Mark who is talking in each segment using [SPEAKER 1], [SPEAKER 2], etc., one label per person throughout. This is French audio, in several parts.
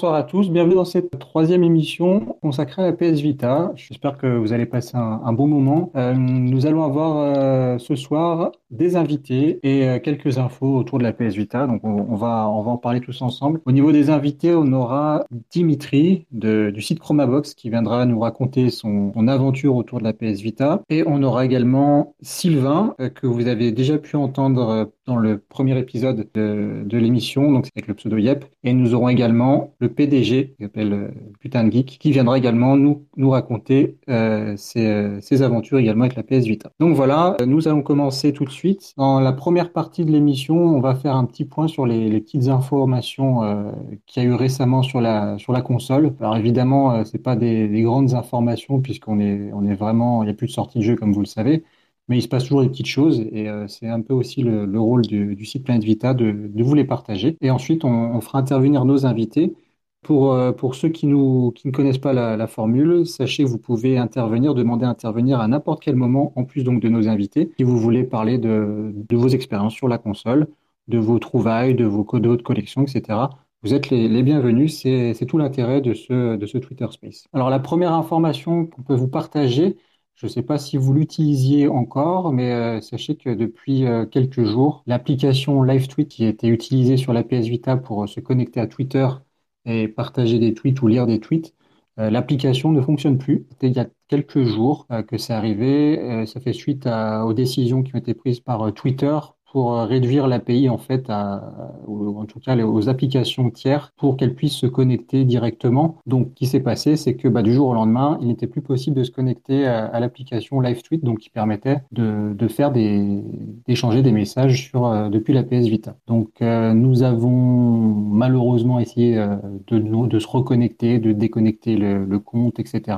[SPEAKER 1] Bonsoir à tous, bienvenue dans cette troisième émission consacrée à la PS Vita. J'espère que vous allez passer un, bon moment. Euh, nous allons avoir euh, ce soir des invités et euh, quelques infos autour de la PS Vita. Donc on, va, on va en parler tous ensemble. Au niveau des invités, on aura Dimitri du site Chromabox qui viendra nous raconter son, aventure autour de la PS Vita. Et on aura également Sylvain que vous avez déjà pu entendre dans le premier épisode de, de l'émission, donc avec le pseudo Yep. Et nous aurons également le PDG, qui s'appelle Putain de Geek, qui viendra également nous, nous raconter euh, ses, euh, aventures également avec la PS Vita. Donc voilà, nous allons commencer tout de suite. Dans la première partie de l'émission, on va faire un petit point sur les, petites informations euh, qu'il y a eu récemment sur la, sur la console. Alors évidemment, euh, c'est pas des, des, grandes informations puisqu'on est, on est vraiment, il n'y a plus de sortie de jeu comme vous le savez mais il se passe toujours des petites choses et euh, c'est un peu aussi le, le rôle du, du, site Planet Vita de, de, vous les partager. Et ensuite, on fera intervenir nos invités. Pour, euh, pour ceux qui, nous, qui ne connaissent pas la, formule, sachez que vous pouvez intervenir, demander à intervenir à n'importe quel moment, en plus donc de nos invités, si vous voulez parler de, de vos expériences sur la console, de vos trouvailles, de vos de collection, etc. Vous êtes les, bienvenus, c'est tout l'intérêt de ce, de ce Twitter Space. Alors la première information qu'on peut vous partager, je ne sais pas si vous l'utilisiez encore, mais euh, sachez que depuis euh, quelques jours, l'application LiveTweet qui était utilisée sur la PS Vita pour se connecter à Twitter et partager des tweets ou lire des tweets, euh, l'application ne fonctionne plus. Il y a quelques jours euh, que c'est arrivé. ça fait suite aux décisions qui ont été prises par Twitter pour euh, réduire l'API en fait à, ou en tout cas aux applications tiers pour qu'elles puissent se connecter directement. Donc, ce qui s'est passé, c'est que bah, du jour au lendemain, il n'était plus possible de se connecter à, l'application LiveTweet, donc qui permettait de, faire des d'échanger des messages euh, depuis la PS Vita. Donc, euh, nous avons malheureusement essayé de, de se reconnecter, de déconnecter le compte, etc.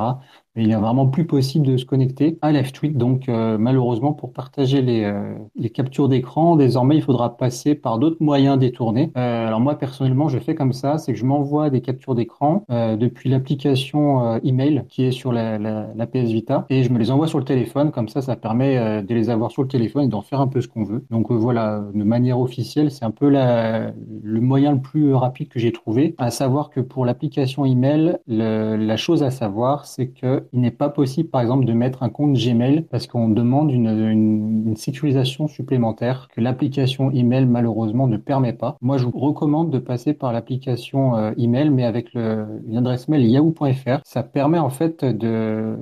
[SPEAKER 1] Il n'est vraiment plus possible de se connecter à LiveTweet. Donc, euh, malheureusement, pour partager les, euh, les captures d'écran, désormais, il faudra passer par d'autres moyens détournés. Euh, alors, moi, personnellement, je fais comme ça, c'est que je m'envoie des captures d'écran euh, depuis l'application email qui est sur la, la, PS Vita et je me les envoie sur le téléphone. Comme ça, ça permet de les avoir sur le téléphone et d'en faire un peu ce qu'on veut. Donc, voilà, de manière officielle, c'est un peu le moyen le plus rapide que j'ai trouvé. À savoir que pour l'application email, le, la chose à savoir, c'est que il n'est pas possible, par exemple, de mettre un compte Gmail parce qu'on demande une, une, une, sécurisation supplémentaire que l'application email malheureusement ne permet pas. Moi, je vous recommande de passer par l'application euh, email, mais avec le, une adresse mail yahoo.fr. Ça permet en fait de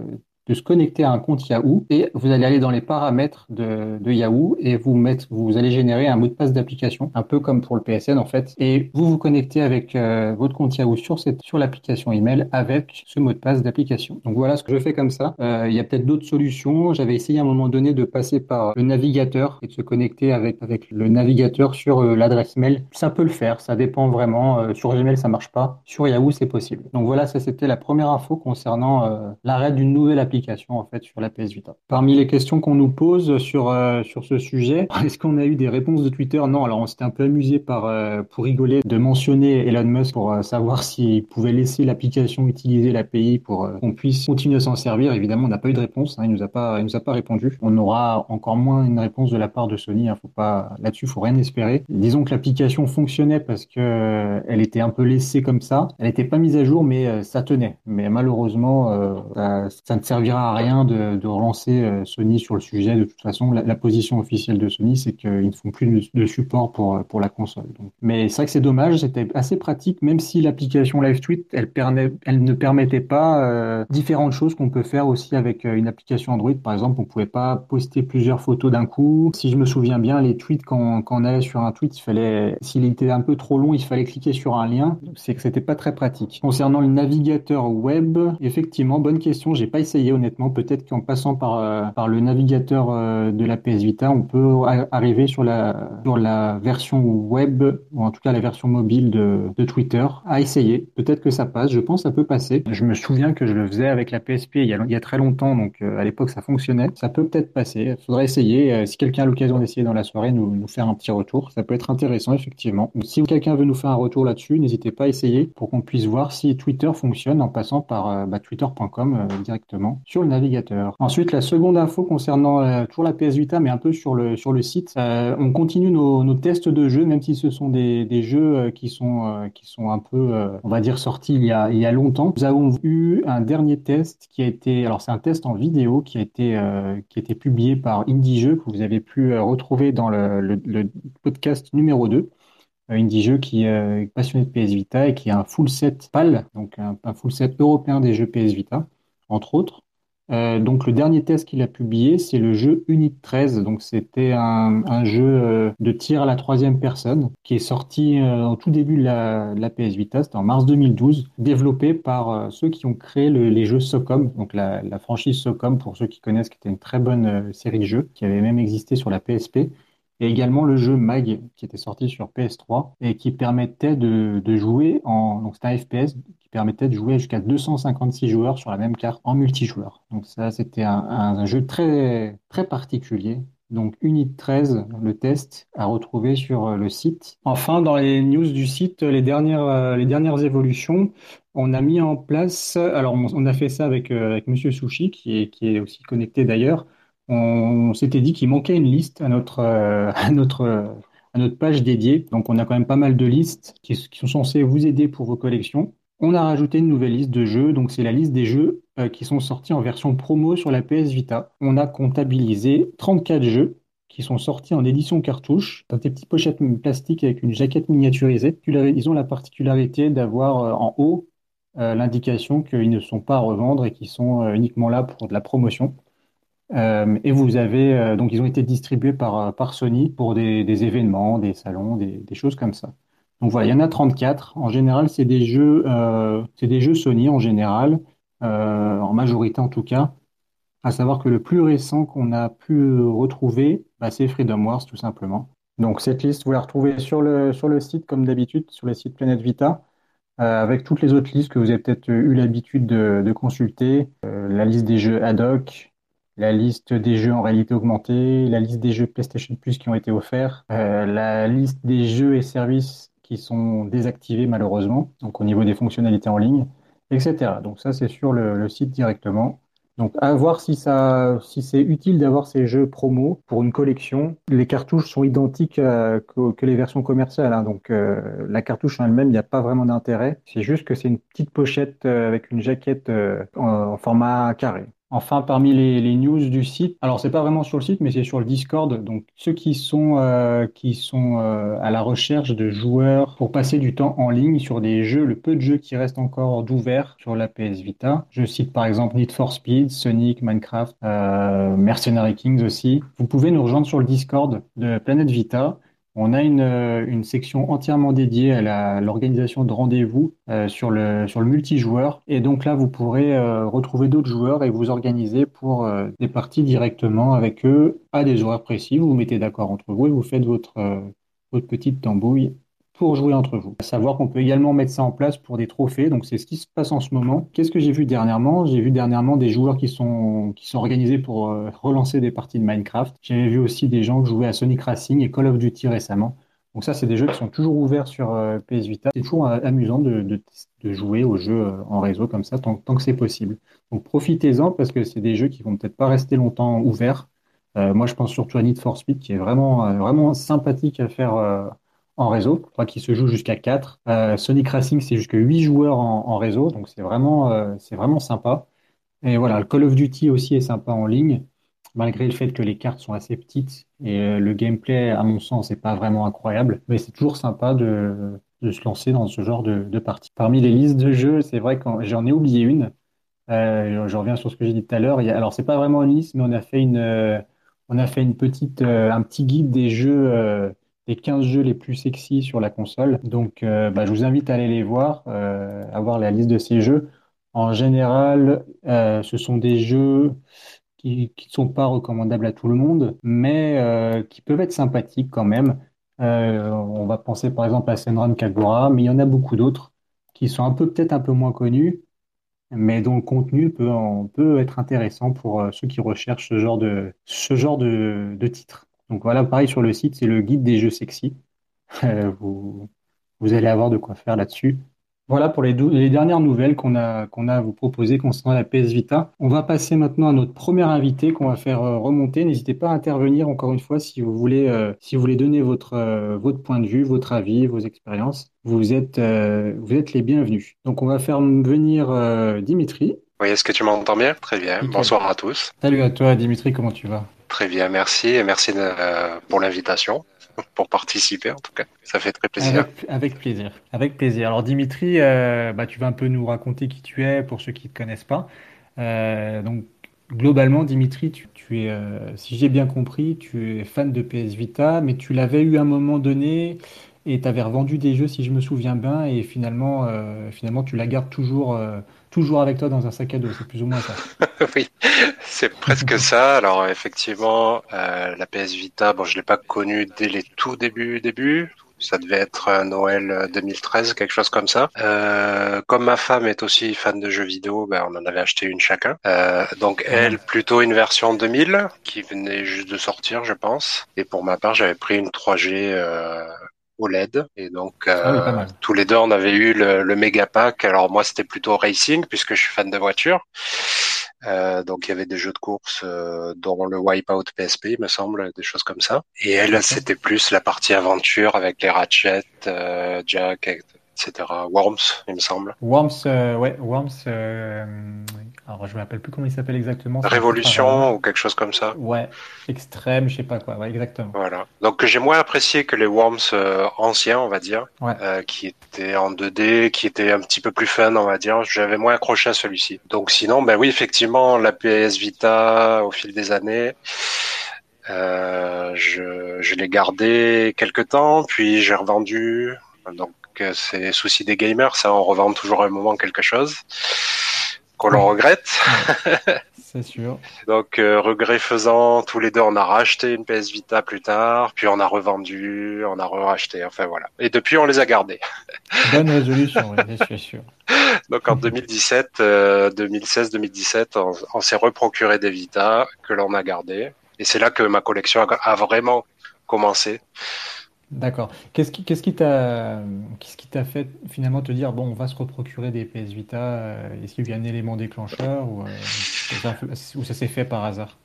[SPEAKER 1] de se connecter à un compte Yahoo et vous allez aller dans les paramètres de, de Yahoo et vous mettre, vous allez générer un mot de passe d'application, un peu comme pour le PSN en fait, et vous vous connectez avec euh, votre compte Yahoo sur cette, sur l'application email avec ce mot de passe d'application. Donc voilà ce que je fais comme ça. Euh, il y a peut-être d'autres solutions. J'avais essayé à un moment donné de passer par le navigateur et de se connecter avec avec le navigateur sur euh, l'adresse mail. Ça peut le faire, ça dépend vraiment. Sur Gmail ça marche pas, sur Yahoo c'est possible. Donc voilà, ça c'était la première info concernant l'arrêt d'une nouvelle application en fait sur la PS Vita. Parmi les questions qu'on nous pose sur euh, sur ce sujet, est-ce qu'on a eu des réponses de Twitter? Non, alors on s'était un peu amusé euh, pour rigoler de mentionner Elon Musk pour euh, savoir s'il pouvait laisser l'application utiliser l'API pour qu'on puisse continuer à s'en servir. Évidemment, on n'a pas eu de réponse, hein, il nous a pas il nous a pas répondu. On aura encore moins une réponse de la part de Sony, hein, faut pas là-dessus, faut rien espérer. Disons que l'application fonctionnait parce que elle était un peu laissée comme ça. Elle n'était pas mise à jour, mais ça tenait. Mais malheureusement, ça, ça ne servira servira à rien de, relancer euh, Sony sur le sujet. De toute façon, la, position officielle de Sony, c'est qu'ils ne font plus de, support pour, pour la console. Donc. Mais c'est vrai que c'est dommage, c'était assez pratique, même si l'application LiveTweet, elle, permet, elle ne permettait pas euh, différentes choses qu'on peut faire aussi avec euh, une application Android. Par exemple, on pouvait pas poster plusieurs photos d'un coup. Si je me souviens bien, les tweets, quand, quand on allait sur un tweet, il fallait, s'il était un peu trop long, il fallait cliquer sur un lien. C'est que c'était pas très pratique. Concernant le navigateur web, effectivement, bonne question, j'ai pas essayé honnêtement. Peut-être qu'en passant par, euh, par le navigateur euh, de la PS Vita, on peut arriver sur la, sur la version web, ou en tout cas la version mobile de, Twitter, à essayer. Peut-être que ça passe. Je pense que ça peut passer. Je me souviens que je le faisais avec la PSP il y a, il y a très longtemps, donc euh, à l'époque ça fonctionnait. Ça peut peut-être passer. Il faudrait essayer. si quelqu'un a l'occasion d'essayer dans la soirée, nous, nous faire un petit retour. Ça peut être intéressant, effectivement. si quelqu'un veut nous faire un retour là-dessus, n'hésitez pas à essayer pour qu'on puisse voir si Twitter fonctionne en passant par bah, twitter.com directement. Sur le navigateur. Ensuite, la seconde info concernant euh, toujours la PS Vita, mais un peu sur le, sur le site. Euh, on continue nos, nos, tests de jeux, même si ce sont des, des jeux euh, qui sont, qui sont un peu, on va dire, sortis il y, a, il y a longtemps. Nous avons eu un dernier test qui a été, alors c'est un test en vidéo qui a été, qui a été publié par Indie Jeux, que vous avez pu retrouver dans le, le, podcast numéro 2. Indie Jeux qui est passionné de PS Vita et qui a un full set PAL, donc un full set européen des jeux PS Vita, entre autres. Euh, donc le dernier test qu'il a publié, c'est le jeu Unit 13. Donc c'était un, un, jeu euh, de tir à la troisième personne qui est sorti euh, au tout début de la, de la PS Vita, c'était en mars 2012, développé par euh, ceux qui ont créé le, les jeux Socom, donc la, la, franchise Socom pour ceux qui connaissent, qui était une très bonne euh, série de jeux qui avait même existé sur la PSP et également le jeu Mag qui était sorti sur PS3 et qui permettait de, jouer en donc c'était un FPS qui permettait de jouer jusqu'à 256 joueurs sur la même carte en multijoueur. Donc ça c'était un, jeu très très particulier. Donc Unit 13, le test à retrouver sur le site. Enfin, dans les news du site, les dernières les dernières évolutions, on a mis en place. Alors on, a fait ça avec avec Monsieur Sushi qui est qui est aussi connecté d'ailleurs on s'était dit qu'il manquait une liste à notre, euh, à notre, page dédiée. Donc, on a quand même pas mal de listes qui, sont censées vous aider pour vos collections. On a rajouté une nouvelle liste de jeux. Donc, c'est la liste des jeux euh, qui sont sortis en version promo sur la PS Vita. On a comptabilisé 34 jeux qui sont sortis en édition cartouche, dans des petites pochettes plastiques avec une jaquette miniaturisée. Ils ont la particularité d'avoir euh, en haut euh, l'indication qu'ils ne sont pas à revendre et qu'ils sont euh, uniquement là pour de la promotion. Euh, et vous avez euh, donc ils ont été distribués par, euh, Sony pour des, événements, des salons, des, choses comme ça. Donc voilà, il y en a 34. En général, c'est des jeux, c'est des jeux Sony en général, en majorité en tout cas. À savoir que le plus récent qu'on a pu retrouver, bah, c'est Freedom Wars tout simplement. Donc cette liste, vous la retrouvez sur le sur le site comme d'habitude, sur le site Planète Vita. Avec toutes les autres listes que vous avez peut-être eu l'habitude de, consulter, la liste des jeux ad hoc, la liste des jeux en réalité augmentée, la liste des jeux PlayStation Plus qui ont été offerts, euh, la liste des jeux et services qui sont désactivés malheureusement, donc au niveau des fonctionnalités en ligne, etc. Donc ça, c'est sur le, site directement. Donc à voir si si c'est utile d'avoir ces jeux promo pour une collection. Les cartouches sont identiques à, que, les versions commerciales, hein. donc euh, la cartouche en elle-même, il n'y a pas vraiment d'intérêt. C'est juste que c'est une petite pochette euh, avec une jaquette euh, en format carré. Enfin, parmi les, news du site, alors c'est pas vraiment sur le site, mais c'est sur le Discord. Donc ceux qui sont euh, euh, à la recherche de joueurs pour passer du temps en ligne sur des jeux, le peu de jeux qui restent encore d'ouvert sur la PS Vita. Je cite par exemple Need for Speed, Sonic, Minecraft, euh, Mercenary Kings aussi. Vous pouvez nous rejoindre sur le Discord de Planète Vita. On a une, euh, une section entièrement dédiée à l'organisation de rendez-vous euh, sur le, multijoueur. Et donc là, vous pourrez euh, retrouver d'autres joueurs et vous organiser pour des parties directement avec eux à des horaires précis. Vous vous mettez d'accord entre vous et vous faites votre petite tambouille pour jouer entre vous. À savoir qu'on peut également mettre ça en place pour des trophées, donc c'est ce qui se passe en ce moment. Qu'est-ce que j'ai vu dernièrement? J'ai vu dernièrement des joueurs qui sont, qui sont organisés pour euh, relancer des parties de Minecraft. J'avais vu aussi des gens jouer à Sonic Racing et Call of Duty récemment. Donc ça, c'est des jeux qui sont toujours ouverts sur euh, PS Vita. C'est toujours euh, amusant de, de, jouer aux jeux en réseau comme ça, tant, que c'est possible. Donc profitez-en parce que c'est des jeux qui vont peut-être pas rester longtemps ouverts. Moi, je pense surtout à Need for Speed, qui est vraiment, vraiment sympathique à faire en réseau, je crois qu'il se joue jusqu'à 4. Euh, Sonic Racing, c'est jusqu'à 8 joueurs en, réseau, donc c'est vraiment, euh, c'est vraiment sympa. Et voilà, le Call of Duty aussi est sympa en ligne, malgré le fait que les cartes sont assez petites et euh, le gameplay, à mon sens, n'est pas vraiment incroyable, mais c'est toujours sympa de, se lancer dans ce genre de, partie. Parmi les listes de jeux, c'est vrai que j'en ai oublié une. Je reviens sur ce que j'ai dit tout à l'heure. Alors, c'est pas vraiment une liste, mais on a fait une, on a fait une petite, un petit guide des jeux les 15 jeux les plus sexy sur la console. Donc, euh, bah, je vous invite à aller les voir, euh, à voir la liste de ces jeux. En général, euh, ce sont des jeux qui ne sont pas recommandables à tout le monde, mais qui peuvent être sympathiques quand même. On va penser par exemple à Senran Kagura, mais il y en a beaucoup d'autres qui sont un peu peut-être un peu moins connus, mais dont le contenu peut, en, peut être intéressant pour ceux qui recherchent ce genre de, ce de. Donc voilà, pareil sur le site, c'est le guide des jeux sexy. Euh, vous, vous allez avoir de quoi faire là-dessus. Voilà pour les, les dernières nouvelles qu'on a, qu'on a à vous proposer concernant la PS Vita. On va passer maintenant à notre premier invité qu'on va faire euh, remonter. N'hésitez pas à intervenir encore une fois si vous voulez, euh, si vous voulez donner votre, euh, votre point de vue, votre avis, vos expériences. Vous êtes, vous êtes les bienvenus. Donc on va faire venir Dimitri.
[SPEAKER 2] Oui, est-ce que tu m'entends bien? Très bien. Bonsoir à tous.
[SPEAKER 1] Salut à toi Dimitri, comment tu vas?
[SPEAKER 2] Très bien, merci et merci pour l'invitation pour participer en tout cas. Ça fait très plaisir.
[SPEAKER 1] Avec, plaisir. Avec plaisir. Alors Dimitri, euh, bah, tu vas un peu nous raconter qui tu es pour ceux qui ne te connaissent pas. Euh, donc globalement, Dimitri, tu, es, euh, si j'ai bien compris, tu es fan de PS Vita, mais tu l'avais eu à un moment donné et tu avais revendu des jeux, si je me souviens bien, et finalement, finalement tu la gardes toujours toujours avec toi dans un sac à dos, c'est plus ou moins ça.
[SPEAKER 2] oui, c'est presque ça. Alors effectivement, euh, la PS Vita, bon, je l'ai pas connue dès les tout débuts, début. Ça devait être Noël 2013, quelque chose comme ça. Euh, comme ma femme est aussi fan de jeux vidéo, ben, on en avait acheté une chacun. Euh, donc elle, plutôt une version 2000 qui venait juste de sortir, je pense. Et pour ma part, j'avais pris une 3G OLED. Et donc, euh, ah tous les deux, on avait eu le, le méga pack. Alors moi, c'était plutôt racing puisque je suis fan de voiture. Euh, donc il y avait des jeux de course euh, dont le Wipeout PSP, me semble, des choses comme ça. Et elle, c'était plus la partie aventure avec les Ratchet, euh, Jack, etc. Worms, il me semble.
[SPEAKER 1] Worms, euh, ouais, Worms. Euh, alors je me rappelle plus comment il s'appelle exactement.
[SPEAKER 2] Révolution ou quelque chose comme ça.
[SPEAKER 1] Ouais, extrême, je sais pas quoi. Ouais, exactement.
[SPEAKER 2] Voilà. Donc j'ai moins apprécié que les Worms euh, anciens, on va dire, qui étaient en 2D, qui étaient un petit peu plus fun, on va dire. J'avais moins accroché à celui-ci. Donc sinon, ben oui, effectivement, la PS Vita au fil des années. je, je l'ai gardé quelques temps, puis j'ai revendu. Donc c'est souci des gamers, ça on revend toujours un moment quelque chose qu'on le regrette.
[SPEAKER 1] c'est sûr.
[SPEAKER 2] Donc euh, regret faisant, tous les deux on a racheté une PS Vita plus tard, puis on a revendu, on a racheté, enfin voilà. Et depuis on les a gardés.
[SPEAKER 1] Bonne résolution, oui, je suis sûr.
[SPEAKER 2] Donc en 2017, 2016-2017, on, on s'est reprocuré des Vita que l'on a gardé. Et c'est là que ma collection a vraiment commencé.
[SPEAKER 1] D'accord. Qu'est-ce qui, t'a, fait finalement te dire, bon, on va se reprocurer des PS Vita, euh, est-ce qu'il y a un élément déclencheur ou, euh, ou ça s'est fait par hasard?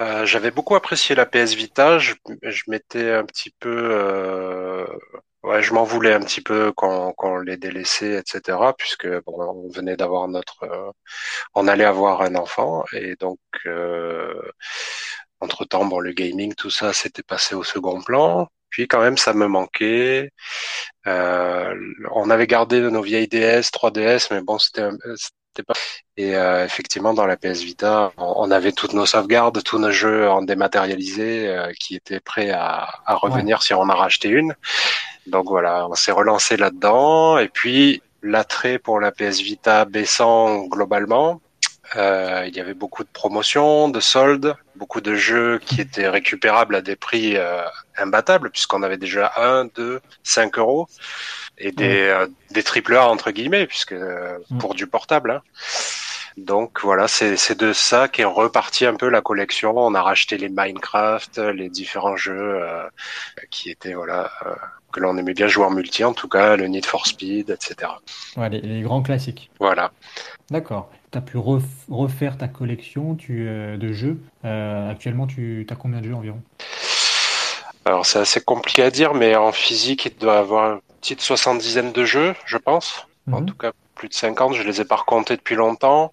[SPEAKER 2] Euh, j'avais beaucoup apprécié la PS Vita. Je, m'étais un petit peu, ouais, je m'en voulais un petit peu quand, quand on les délaissait, etc. Puisque bon, on venait d'avoir notre, on allait avoir un enfant et donc entre temps, bon, le gaming, tout ça, s'était passé au second plan. Puis quand même, ça me manquait. Euh, on avait gardé nos vieilles DS, 3DS, mais bon, c'était pas. Et euh, effectivement, dans la PS Vita, on, avait toutes nos sauvegardes, tous nos jeux en dématérialisé euh, qui étaient prêts à, revenir si on en a racheté une. Donc voilà, on s'est relancé là-dedans. Et puis l'attrait pour la PS Vita baissant globalement, euh, il y avait beaucoup de promotions, de soldes, beaucoup de jeux qui étaient récupérables à des prix euh, imbattables, puisqu'on avait déjà 1, 2, 5 euros, et des, euh, des triple A entre guillemets, puisque mm. pour du portable. Hein. Donc voilà, c'est de ça qu'est reparti un peu la collection. On a racheté les Minecraft, les différents jeux qui étaient voilà que l'on aimait bien jouer en multi, en tout cas le Need for Speed, etc.
[SPEAKER 1] Ouais, les grands classiques.
[SPEAKER 2] Voilà.
[SPEAKER 1] D'accord tu as pu refaire ta collection tu, euh, de jeux. Euh, actuellement, tu as combien de jeux environ?
[SPEAKER 2] Alors, c'est assez compliqué à dire, mais en physique, il doit avoir une petite soixante-dizaine de jeux, je pense. En mhm. tout cas, plus de 50. Je les ai pas recomptés depuis longtemps.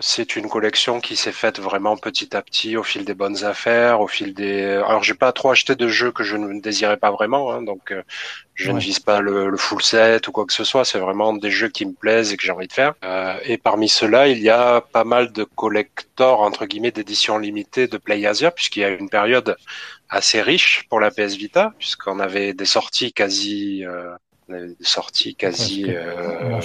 [SPEAKER 2] C'est une collection qui s'est faite vraiment petit à petit au fil des bonnes affaires, au fil des. Alors j'ai pas trop acheté de jeux que je ne désirais pas vraiment, hein, donc euh, je ne vise pas le, full set ou quoi que ce soit. C'est vraiment des jeux qui me plaisent et que j'ai envie de faire. Euh, et parmi ceux-là, il y a pas mal de collectors entre guillemets d'éditions limitées de PlayAsia, puisqu'il y a une période assez riche pour la PS Vita, puisqu'on avait des sorties quasi euh, des sorties quasi, euh,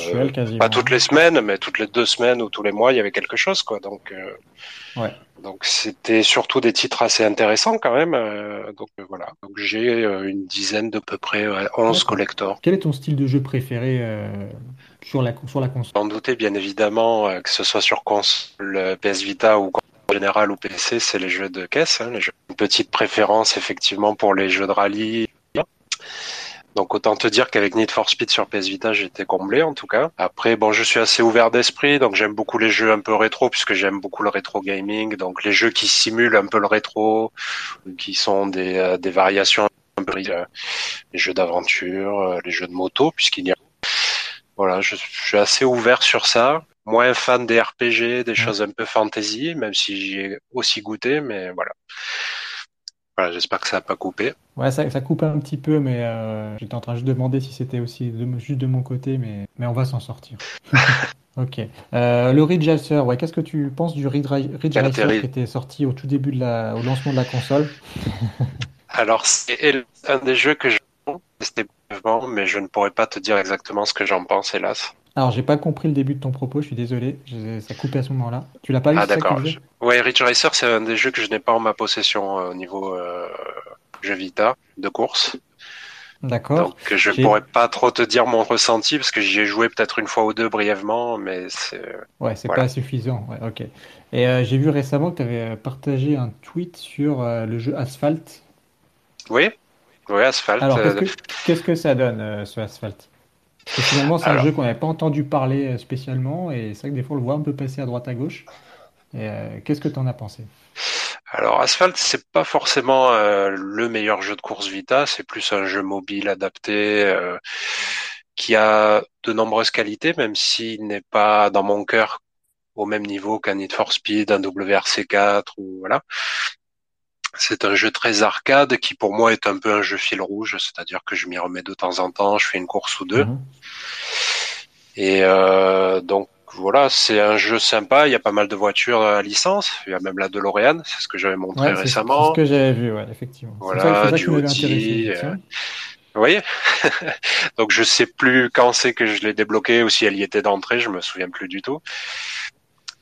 [SPEAKER 2] pas toutes les semaines, mais toutes les deux semaines ou tous les mois, il y avait quelque chose, quoi. Donc, euh, ouais. donc c'était surtout des titres assez intéressants quand même. Euh, donc voilà. Donc j'ai une dizaine de peu près, 11 collectors.
[SPEAKER 1] Quel est ton style de jeu préféré sur la sur la console?
[SPEAKER 2] Sans douter, bien évidemment, que ce soit sur console PS Vita ou en général ou PC, c'est les jeux de caisse. Hein, les jeux. Une petite préférence effectivement pour les jeux de rallye Donc autant te dire qu'avec Need for Speed sur PS Vita, j'étais comblé en tout cas. Après, bon, je suis assez ouvert d'esprit, donc j'aime beaucoup les jeux un peu rétro puisque j'aime beaucoup le rétro gaming. Donc les jeux qui simulent un peu le rétro, qui sont des, euh, des variations un peu euh, les jeux d'aventure, euh, les jeux de moto, puisqu'il y a voilà, je, je, suis assez ouvert sur ça. Moins fan des RPG, des choses un peu fantasy, même si j'y ai aussi goûté, mais voilà. Voilà, j'espère que ça n'a pas coupé.
[SPEAKER 1] Ouais, ça, ça, coupe un petit peu, mais euh, j'étais en train de demander si c'était aussi de, juste de mon côté, mais, mais on va s'en sortir. ok. Euh, le Ridge Racer, ouais, qu'est-ce que tu penses du Ridge, Ridge Racer qui était sorti au tout début de la, au lancement de la console?
[SPEAKER 2] Alors, c'est un des jeux que j'ai testé mais je ne pourrais pas te dire exactement ce que j'en pense, hélas.
[SPEAKER 1] Alors, j'ai pas compris le début de ton propos, je suis désolé, ça coupait à ce moment-là. Tu l'as pas vu
[SPEAKER 2] Ah, d'accord. Ouais, Ridge Racer, c'est un des jeux que je n'ai pas en ma possession euh, au niveau euh, jeu Vita de course.
[SPEAKER 1] D'accord.
[SPEAKER 2] Donc, je pourrais pas trop te dire mon ressenti parce que j'y ai joué peut-être une fois ou deux brièvement, mais c'est.
[SPEAKER 1] Ouais, c'est pas suffisant. Ouais, ok. Et euh, j'ai vu récemment que tu avais partagé un tweet sur euh, le jeu Asphalt.
[SPEAKER 2] Oui, oui, Asphalt.
[SPEAKER 1] Alors, qu'est-ce que, que ça donne, euh, ce Asphalt? Parce que finalement, c'est un jeu qu'on n'avait pas entendu parler spécialement, et c'est vrai que des fois, on le voit un peu passer à droite à gauche. Et qu'est-ce que tu en as pensé?
[SPEAKER 2] Alors Asphalt, c'est pas forcément euh, le meilleur jeu de course Vita, c'est plus un jeu mobile adapté euh, qui a de nombreuses qualités, même s'il n'est pas dans mon cœur au même niveau qu'un Need for Speed, un WRC4 ou voilà. C'est un jeu très arcade qui pour moi est un peu un jeu fil rouge, c'est-à-dire que je m'y remets de temps en temps, je fais une course ou deux. Mhm. Et euh, donc voilà, c'est un jeu sympa. Il y a pas mal de voitures à licence. Il y a même la DeLorean, c'est ce que j'avais montré
[SPEAKER 1] ouais,
[SPEAKER 2] récemment.
[SPEAKER 1] C'est ce que j'avais vu, ouais, effectivement.
[SPEAKER 2] Voilà, ça, du Audi. Euh... Vous voyez Donc je sais plus quand c'est que je l'ai débloqué ou si elle y était d'entrée, je me souviens plus du tout.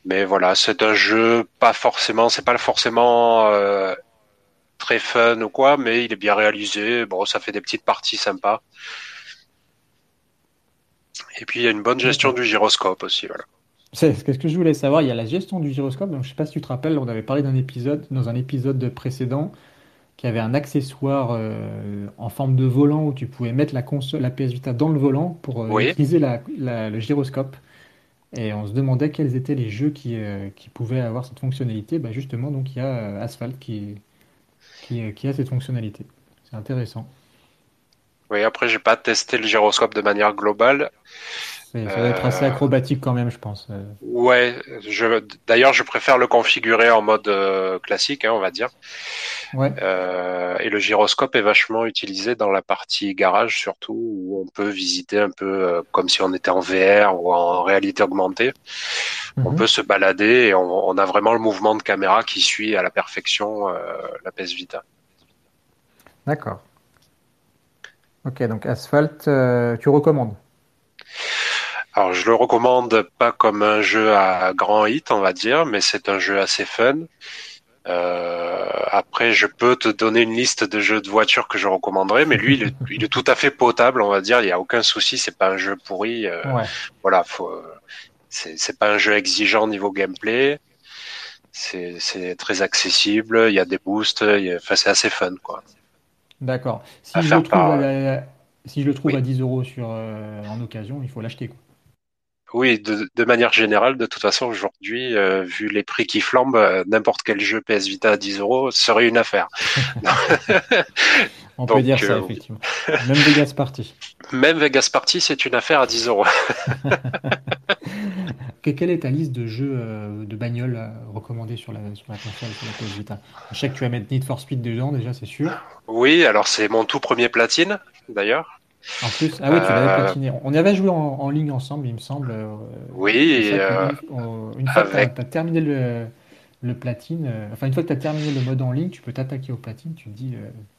[SPEAKER 2] Mais voilà, c'est un jeu pas forcément, c'est pas forcément euh, très fun ou quoi, mais il est bien réalisé. Bon, ça fait des petites parties sympas. Et puis il y a une bonne gestion du gyroscope aussi, voilà.
[SPEAKER 1] C'est ce que je voulais savoir. Il y a la gestion du gyroscope. Donc, je sais pas si tu te rappelles, on avait parlé d'un épisode, dans un épisode précédent, qui avait un accessoire euh, en forme de volant où tu pouvais mettre la console, la PS Vita dans le volant pour euh, utiliser la, le gyroscope. Et on se demandait quels étaient les jeux qui, euh, qui pouvaient avoir cette fonctionnalité. Bah justement, donc il y a Asphalt qui, qui, qui a cette fonctionnalité. C'est intéressant.
[SPEAKER 2] Oui, après, j'ai pas testé le gyroscope de manière globale.
[SPEAKER 1] Ça va être assez acrobatique quand même, je pense. Euh.
[SPEAKER 2] Ouais, je, d'ailleurs, je préfère le configurer en mode euh, classique, hein, on va dire.
[SPEAKER 1] Ouais.
[SPEAKER 2] Euh, et le gyroscope est vachement utilisé dans la partie garage, surtout, où on peut visiter un peu euh, comme si on était en VR ou en réalité augmentée. On mhm. peut se balader et on, on, a vraiment le mouvement de caméra qui suit à la perfection la PS Vita.
[SPEAKER 1] D'accord. Ok, donc Asphalt, tu recommandes?
[SPEAKER 2] Alors je le recommande pas comme un jeu à grand hit, on va dire, mais c'est un jeu assez fun. Euh, après, je peux te donner une liste de jeux de voiture que je recommanderais, mais lui, il est, tout à fait potable, on va dire. Il y a aucun souci, c'est pas un jeu pourri. Euh, Voilà, faut, c'est pas un jeu exigeant niveau gameplay. C'est très accessible. Il y a des boosts. Enfin, c'est assez fun, quoi.
[SPEAKER 1] D'accord. Si, je le trouve à, si je le trouve à 10 euros sur euh, en occasion, il faut l'acheter, quoi.
[SPEAKER 2] Oui, de, de, manière générale, de toute façon, aujourd'hui, euh, vu les prix qui flambent, euh, n'importe quel jeu PS Vita à 10 euros serait une affaire.
[SPEAKER 1] On peut dire ça, euh, effectivement. Même Vegas Party.
[SPEAKER 2] Même Vegas Party, c'est une affaire à 10 euros.
[SPEAKER 1] Quelle est ta liste de jeux de bagnole recommandés sur la, sur la console, sur la PS Vita? Je sais que tu vas mettre Need for Speed dedans, déjà, c'est sûr.
[SPEAKER 2] Oui, alors c'est mon tout premier platine, d'ailleurs.
[SPEAKER 1] En plus, ah oui, tu l'avais euh, platiné. On y avait joué en, ligne ensemble, il me semble. Euh,
[SPEAKER 2] oui,
[SPEAKER 1] euh, une fois que tu as, terminé le, le platine, enfin, une fois que tu as terminé le mode en ligne, tu peux t'attaquer au platine, tu te dis,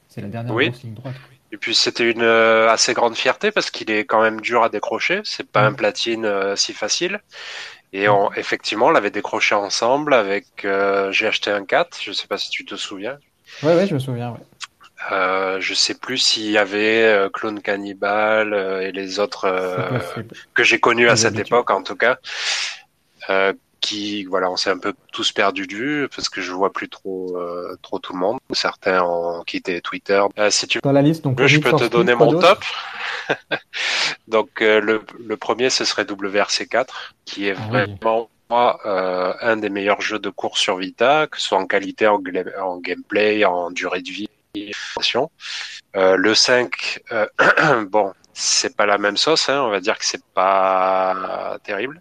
[SPEAKER 1] c'est la dernière grosse ligne droite.
[SPEAKER 2] Et puis c'était une assez grande fierté parce qu'il est quand même dur à décrocher. C'est pas un mm. platine si facile. Et on, effectivement, on l'avait décroché ensemble avec. J'ai acheté un 4, je sais pas si tu te souviens.
[SPEAKER 1] Ouais, ouais, je me souviens. Ouais.
[SPEAKER 2] Euh, je sais plus s'il y avait euh, Clone Cannibal euh, et les autres euh, que j'ai connus à cette époque en tout cas, qui, voilà, on s'est un peu tous perdu de vue parce que je vois plus trop, euh, trop tout le monde. Certains ont quitté Twitter. Euh, si tu
[SPEAKER 1] Dans la liste, donc
[SPEAKER 2] veux, je peux te donner mon top. donc euh, le, le premier, ce serait WRC4, qui est
[SPEAKER 1] Ah oui.
[SPEAKER 2] vraiment moi, euh, un des meilleurs jeux de course sur Vita, que ce soit en qualité, en gameplay, en durée de vie. Euh, le 5, euh, bon, c'est pas la même sauce, hein, on va dire que c'est pas terrible.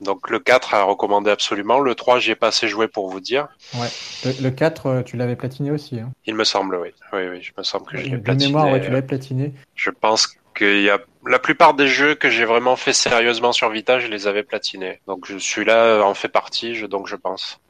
[SPEAKER 2] Donc le 4 à recommander absolument. Le 3, j'y ai pas assez joué pour vous dire.
[SPEAKER 1] Ouais. Le, le 4, euh, tu l'avais platiné aussi. Hein.
[SPEAKER 2] Il me semble, oui. Oui, oui, je me semble que je l'ai
[SPEAKER 1] de
[SPEAKER 2] platiné.
[SPEAKER 1] mémoire, ouais, tu l'avais platiné.
[SPEAKER 2] Je pense qu'il y a la plupart des jeux que j'ai vraiment fait sérieusement sur Vita, je les avais platinés. Donc je suis là en fait partie, je, donc je pense.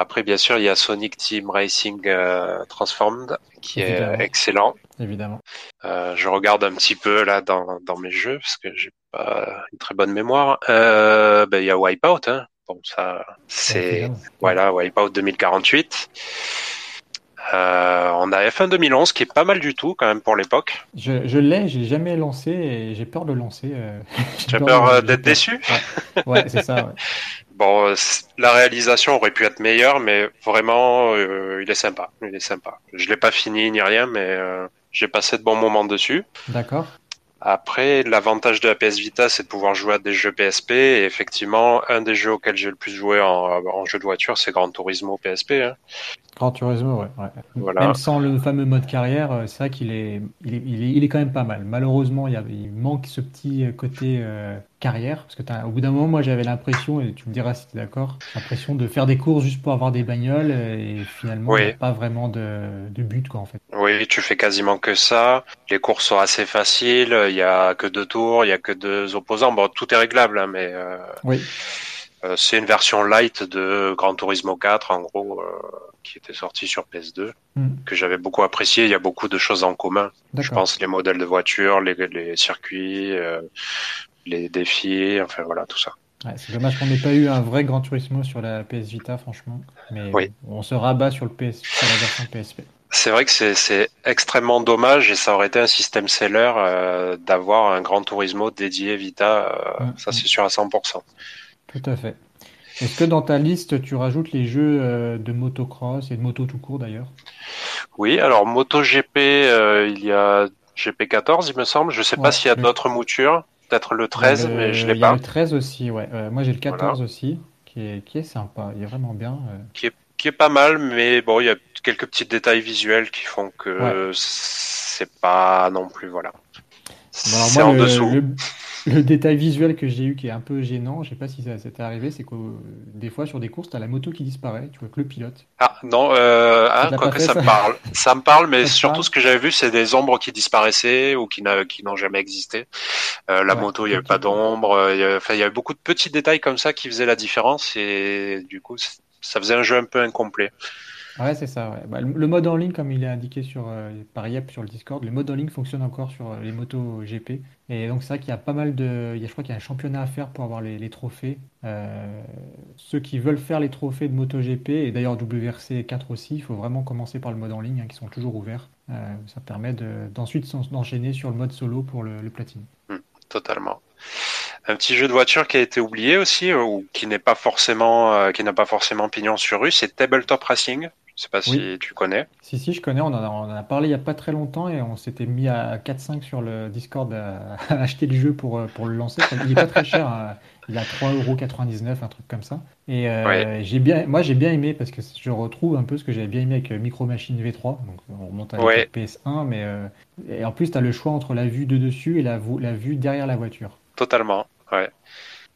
[SPEAKER 2] Après, bien sûr, il y a Sonic Team Racing euh, Transformed, qui
[SPEAKER 1] Évidemment.
[SPEAKER 2] est excellent.
[SPEAKER 1] Évidemment.
[SPEAKER 2] Euh, je regarde un petit peu là dans, dans mes jeux parce que j'ai pas une très bonne mémoire. Euh, ben, il y a Wipeout, hein. Bon, ça, c'est voilà, Wipeout 2048. Euh, on a F1 2011 qui est pas mal du tout quand même pour l'époque.
[SPEAKER 1] Je, je l'ai, j'ai jamais lancé et j'ai peur de le lancer. euh. J'ai
[SPEAKER 2] peur d'être déçu
[SPEAKER 1] Ouais, c'est ça. ouais.
[SPEAKER 2] Bon, euh, la réalisation aurait pu être meilleure, mais vraiment, euh, il est sympa. Il est sympa. Je l'ai pas fini ni rien, mais euh, j'ai passé de bons moments dessus.
[SPEAKER 1] D'accord.
[SPEAKER 2] Après, l'avantage de la PS Vita, c'est de pouvoir jouer à des jeux PSP. Et effectivement, un des jeux auxquels j'ai le plus joué en, en jeu de voiture, c'est Gran Turismo PSP. Hein.
[SPEAKER 1] Gran Turismo, ouais. ouais.
[SPEAKER 2] Voilà.
[SPEAKER 1] Même sans le fameux mode carrière, euh, c'est vrai qu'il est, il est, il est, il est quand même pas mal. Malheureusement, il, y a, il manque ce petit côté euh, carrière. Parce que t'as- au bout d'un moment, moi, j'avais l'impression, et tu me diras si tu es d'accord, l'impression de faire des courses juste pour avoir des bagnoles. Et finalement, il n'y a
[SPEAKER 2] Oui.
[SPEAKER 1] pas vraiment de, de but, quoi, en fait.
[SPEAKER 2] Oui, tu fais quasiment que ça. Les courses sont assez faciles. Il y a que deux tours, il y a que deux opposants. Bon, tout est réglable, hein, mais euh,
[SPEAKER 1] Oui,
[SPEAKER 2] euh, c'est une version light de Gran Turismo 4, en gros, euh, qui était sortie sur PS2,
[SPEAKER 1] Hmm.
[SPEAKER 2] que j'avais beaucoup apprécié. Il y a beaucoup de choses en commun. Je pense les modèles de voitures, les, les circuits, euh, les défis, enfin voilà, tout ça.
[SPEAKER 1] Ouais, c'est dommage qu'on n'ait pas eu un vrai Gran Turismo sur la PS Vita, franchement. Mais
[SPEAKER 2] Oui.
[SPEAKER 1] on se rabat sur, le PS, sur la version PSP.
[SPEAKER 2] C'est vrai que c'est- extrêmement dommage et ça aurait été un système seller euh, d'avoir un Gran Turismo dédié Vita, euh,
[SPEAKER 1] Mm,
[SPEAKER 2] ça c'est sûr à 100%.
[SPEAKER 1] Tout à fait. Est-ce que dans ta liste, tu rajoutes les jeux euh, de motocross et de moto tout court d'ailleurs?
[SPEAKER 2] Oui, alors MotoGP, euh, il y a GP14 il me semble, je sais
[SPEAKER 1] Ouais,
[SPEAKER 2] pas s'il y a
[SPEAKER 1] le-
[SPEAKER 2] d'autres moutures, peut-être le
[SPEAKER 1] Il y a
[SPEAKER 2] 13
[SPEAKER 1] le-
[SPEAKER 2] mais je l'ai
[SPEAKER 1] Il y a
[SPEAKER 2] pas.
[SPEAKER 1] le 13 aussi, ouais. Euh, moi j'ai le 14
[SPEAKER 2] Voilà.
[SPEAKER 1] aussi, qui est, qui est sympa. Il est vraiment bien. euh.
[SPEAKER 2] qui est pas mal, mais bon, il y a quelques petits détails visuels qui font que c'est pas non plus, voilà.
[SPEAKER 1] Bon,
[SPEAKER 2] C'est en
[SPEAKER 1] le,
[SPEAKER 2] dessous.
[SPEAKER 1] Le- détail visuel que j'ai eu qui est un peu gênant, je sais pas si ça s'était arrivé, c'est que euh, des fois sur des courses, t'as la moto qui disparaît, tu vois que le pilote.
[SPEAKER 2] Ah non, euh,
[SPEAKER 1] Ça
[SPEAKER 2] ah, quoi que ça
[SPEAKER 1] ça
[SPEAKER 2] me parle. Ça me parle, mais
[SPEAKER 1] Ça
[SPEAKER 2] surtout
[SPEAKER 1] parle
[SPEAKER 2] ce que j'avais vu, c'est des ombres qui disparaissaient ou qui n'ont jamais existé. Euh, la
[SPEAKER 1] Ouais,
[SPEAKER 2] moto, il y avait pas d'ombre. euh, il y avait- Enfin, il y avait beaucoup de petits détails comme ça qui faisaient la différence et du coup, ça faisait un jeu un peu incomplet.
[SPEAKER 1] Ouais, c'est ça. Bah, le, mode en ligne, comme il est indiqué sur, euh, par Yep sur le Discord, le mode en ligne fonctionne encore sur euh, les motos GP. Et donc c'est vrai qu'il y a pas mal de... Il y a, je crois qu'il y a un championnat à faire pour avoir les, trophées. Euh, ceux qui veulent faire les trophées de MotoGP, et d'ailleurs WRC 4 aussi, il faut vraiment commencer par le mode en ligne, hein, qui sont toujours ouverts. Ça permet de- d'ensuite d'enchaîner sur le mode solo pour le, platine.
[SPEAKER 2] Totalement. Un petit jeu de voiture qui a été oublié aussi, ou qui n'est pas forcément, qui n'a pas forcément pignon sur rue, c'est Tabletop Racing. Je sais pas si tu connais.
[SPEAKER 1] Si, si, je connais, on en a, on en a parlé il n'y a pas très longtemps et on s'était mis à 4-5 sur le Discord à, à acheter le jeu pour, euh, pour le lancer. Il n'est pas très cher, hein. il a 3,99€, un truc comme ça. Et euh,
[SPEAKER 2] Ouais.
[SPEAKER 1] j'ai bien, moi j'ai bien aimé parce que je retrouve un peu ce que j'avais bien aimé avec euh, Micro Machine V3. Donc on remonte à
[SPEAKER 2] Ouais.
[SPEAKER 1] l'époque PS1, mais euh, et en plus tu as le choix entre la vue de dessus et la, vo- la vue derrière la voiture.
[SPEAKER 2] Totalement, ouais.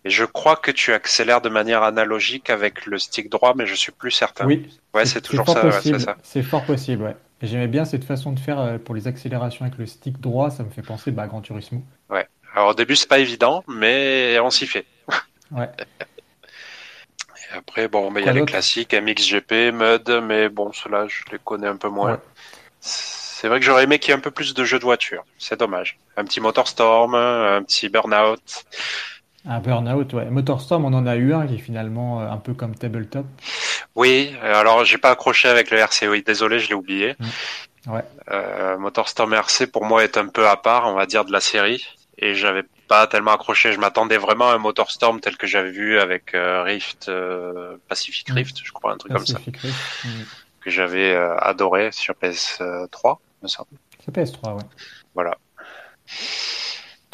[SPEAKER 2] Et je crois que tu accélères de manière analogique avec le stick droit, mais je suis plus certain.
[SPEAKER 1] Oui,
[SPEAKER 2] Ouais, c'est toujours ça, ouais,
[SPEAKER 1] possible.
[SPEAKER 2] c'est
[SPEAKER 1] fort possible, ouais. J'aimais bien cette façon de faire euh, pour les accélérations avec le stick droit, ça me fait penser bah, à Gran Turismo.
[SPEAKER 2] Alors au début, c'est pas évident, mais on s'y fait.
[SPEAKER 1] Ouais.
[SPEAKER 2] Et après, bon, mais il y a les classiques, MXGP, MUD, mais bon, ceux-là, je les connais un peu moins.
[SPEAKER 1] Ouais.
[SPEAKER 2] C'est vrai que j'aurais aimé qu'il y ait un peu plus de jeux de voiture. C'est dommage. Un petit Motorstorm, un petit Burnout.
[SPEAKER 1] Un burn-out, ouais. Motorstorm, on en a eu un qui est finalement euh, un peu comme Tabletop.
[SPEAKER 2] Oui, euh, alors j'ai pas accroché avec le RC, oui, désolé, je l'ai oublié.
[SPEAKER 1] Ouais.
[SPEAKER 2] Euh, Motorstorm RC pour moi est un peu à part, on va dire, de la série. et j'avais pas tellement accroché. Je m'attendais vraiment à un MotorStorm tel que j'avais vu avec Rift, Pacific Rift, je crois, un truc comme ça, que j'avais adoré sur PS3, me semble.
[SPEAKER 1] Sur PS3, ouais.
[SPEAKER 2] Voilà.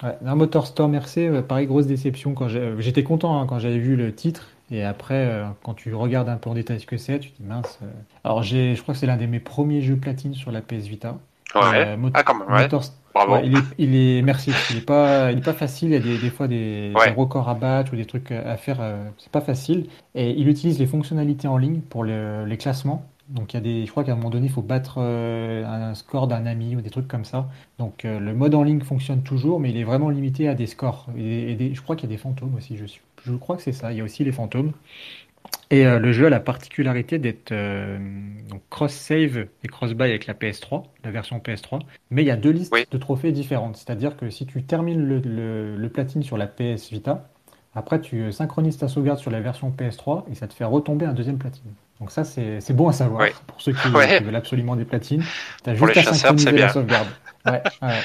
[SPEAKER 1] Ouais, un MotorStorm RC, pareil, grosse déception. quand J'étais content hein, quand j'avais vu le titre. Et après, euh, quand tu regardes un peu en détail ce que c'est, tu te dis mince. Euh. Alors, j'ai, je crois que c'est l'un de mes premiers jeux platine sur la PS Vita.
[SPEAKER 2] Ouais. Euh, ah, quand même, ouais. Bravo.
[SPEAKER 1] il, est, il est, merci. Il est pas, il est pas facile. Il y a des, des fois des, des, records à battre ou des trucs à faire. c'est pas facile. Et il utilise les fonctionnalités en ligne pour le, les classements. Donc il y a des, je crois qu'à un moment donné, il faut battre euh, un score d'un ami ou des trucs comme ça. Donc euh, le mode en ligne fonctionne toujours, mais il est vraiment limité à des scores. Et, je crois qu'il y a des fantômes aussi. Je, suis, je crois que c'est ça. Il y a aussi les fantômes. Et euh, le jeu a la particularité d'être cross-save et cross-buy avec la PS3, la version PS3. Mais il y a deux listes de trophées différentes. C'est-à-dire que si tu termines le, le platine sur la PS Vita, après tu synchronises ta sauvegarde sur la version PS3 et ça te fait retomber un deuxième platine. Donc ça, c'est bon à savoir pour ceux qui, veulent absolument des platines.
[SPEAKER 2] As juste à synchroniser la
[SPEAKER 1] sauvegarde. ouais, ouais.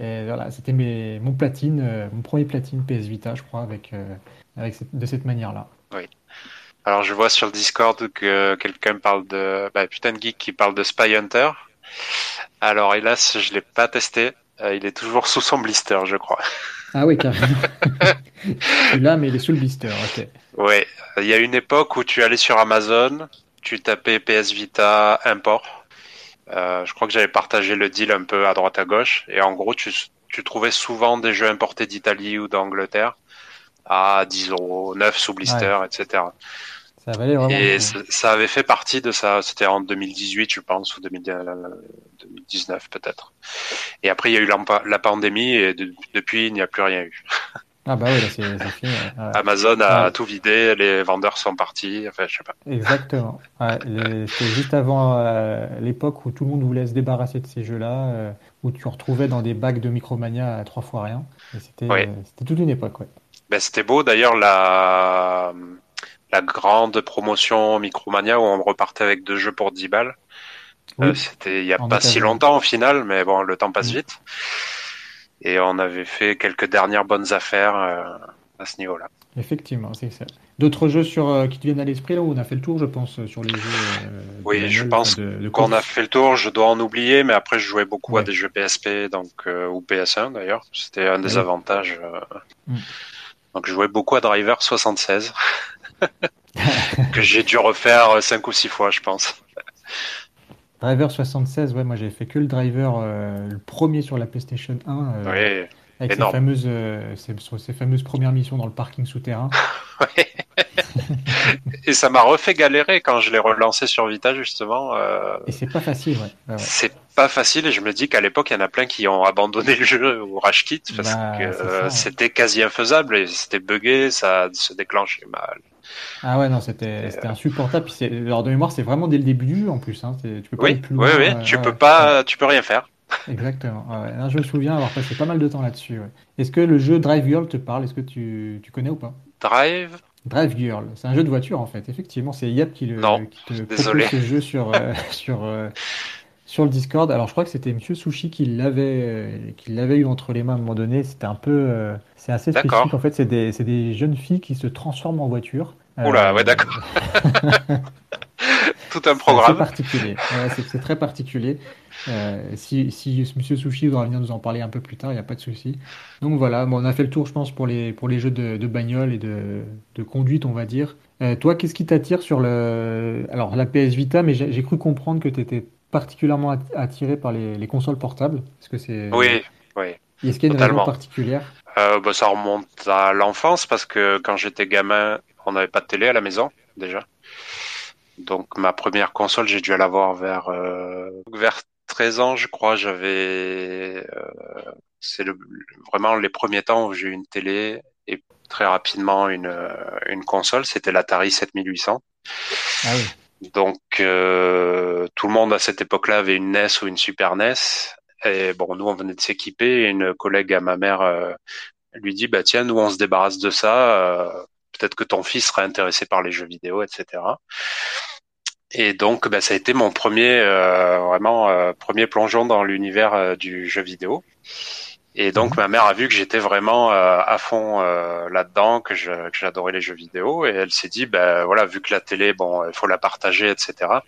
[SPEAKER 1] Et voilà, c'était mon platine, euh, mon premier platine PS Vita, je crois, avec, euh, avec de cette manière-là.
[SPEAKER 2] Oui. Alors je vois sur le Discord que quelqu'un parle de bah, putain de geek qui parle de Spy Hunter. Alors hélas, je l'ai pas testé. Euh, il est toujours sous son blister, je crois.
[SPEAKER 1] Ah oui, carrément. Là, mais il est sous le blister, ok.
[SPEAKER 2] Ouais, il y a une époque où tu allais sur Amazon, tu tapais PS Vita import. Euh, je crois que j'avais partagé le deal un peu à droite à gauche. Et en gros, tu, tu trouvais souvent des jeux importés d'Italie ou d'Angleterre à 10 euros, 9 sous blister, etc.
[SPEAKER 1] Ça valait vraiment.
[SPEAKER 2] Et ça, avait fait partie de ça. C'était en 2018, je pense, ou 2019 peut-être. Et après, il y a eu la, pandémie et depuis, il n'y a plus rien eu.
[SPEAKER 1] Ah bah oui, là c'est fini.
[SPEAKER 2] Amazon a tout vidé, les vendeurs sont partis, enfin je sais pas.
[SPEAKER 1] Exactement. C'était juste avant euh, l'époque où tout le monde voulait se débarrasser de ces jeux-là, euh, où tu retrouvais dans des bacs de Micromania à trois fois rien. C'était euh, c'était toute une époque, ouais.
[SPEAKER 2] Ben, c'était beau d'ailleurs la la grande promotion Micromania où on repartait avec deux jeux pour 10 balles. c'était il y a pas si longtemps au final, mais bon, le temps passe vite et on avait fait quelques dernières bonnes affaires euh, à ce niveau-là.
[SPEAKER 1] Effectivement, c'est ça. D'autres jeux sur, euh, qui te viennent à l'esprit là où on a fait le tour, je pense, sur les jeux.
[SPEAKER 2] Euh, oui, je pense qu'on a fait le tour. Je dois en oublier, mais après je jouais beaucoup à des jeux PSP, donc ou PS1 d'ailleurs. C'était un des avantages. Mm. Donc je jouais beaucoup à Driver 76 que j'ai dû refaire cinq ou six fois, je pense.
[SPEAKER 1] Driver 76, ouais, moi j'avais fait que le driver, euh, le premier sur la PlayStation 1.
[SPEAKER 2] Euh,
[SPEAKER 1] avec ses fameuses, euh, ses, fameuses premières missions dans le parking souterrain.
[SPEAKER 2] Et ça m'a refait galérer quand je l'ai relancé sur Vita, justement.
[SPEAKER 1] Et c'est pas facile, ouais.
[SPEAKER 2] C'est pas facile, et je me dis qu'à l'époque, il y en a plein qui ont abandonné le jeu au Rage Kit parce bah, que c'était quasi infaisable et c'était buggé, ça se déclenchait mal.
[SPEAKER 1] Ah ouais, non, c'était insupportable. Puis alors de mémoire, c'est vraiment dès le début du jeu en plus. Hein. Tu peux
[SPEAKER 2] pas oui, plus loin, oui, oui, tu peux pas, tu peux rien faire.
[SPEAKER 1] Exactement. Ouais. je me souviens avoir passé pas mal de temps là-dessus. Est-ce que le jeu Drive Girl te parle? Est-ce que tu, tu, connais ou pas?
[SPEAKER 2] Drive?
[SPEAKER 1] Drive Girl, c'est un jeu de voiture en fait. Effectivement, c'est Yap qui, le,
[SPEAKER 2] non,
[SPEAKER 1] qui te propose ce jeu sur, euh, sur, euh, sur le Discord. Alors je crois que c'était Monsieur Sushi qui l'avait euh, qui l'avait eu entre les mains à un moment donné. C'était un peu, c'est assez spécifique en fait. C'est des, des jeunes filles qui se transforment en voiture.
[SPEAKER 2] Oula, ouais, d'accord. Tout un programme.
[SPEAKER 1] C'est particulier. c'est très particulier. Euh, si, si Monsieur Sushi voudra venir nous en parler un peu plus tard, il n'y a pas de souci. Donc voilà, bon, on a fait le tour, je pense, pour les, pour les jeux de, de bagnole et de, de conduite, on va dire. Euh, toi, qu'est-ce qui t'attire sur le. Alors, la PS Vita, mais j'ai cru comprendre que tu étais particulièrement attiré par les, les consoles portables. Est-ce que c'est.
[SPEAKER 2] Oui, oui.
[SPEAKER 1] Est-ce qu'il y a une raison particulière?
[SPEAKER 2] Euh, bah, Ça remonte à l'enfance parce que quand j'étais gamin, on n'avait pas de télé à la maison déjà. Donc ma première console, j'ai dû l'avoir vers euh, vers 13 ans, je crois. J'avais euh, c'est le, vraiment les premiers temps où j'ai eu une télé et très rapidement une une console. C'était l'Atari 7800. Ah oui. Donc euh, tout le monde à cette époque-là avait une NES ou une Super NES. Et bon, nous on venait de s'équiper. Une collègue à ma mère euh, lui dit bah tiens, nous on se débarrasse de ça peut-être que ton fils sera intéressé par les jeux vidéo, etc. Et donc, bah, ça a été mon premier, euh, vraiment, euh, premier plongeon dans l'univers euh, du jeu vidéo. Et donc
[SPEAKER 1] Mhm.
[SPEAKER 2] ma mère a vu que j'étais vraiment euh, à fond euh, là-dedans, que je- que j'adorais les jeux vidéo, et elle s'est dit, ben voilà, vu que la télé, bon, il faut la partager, etc.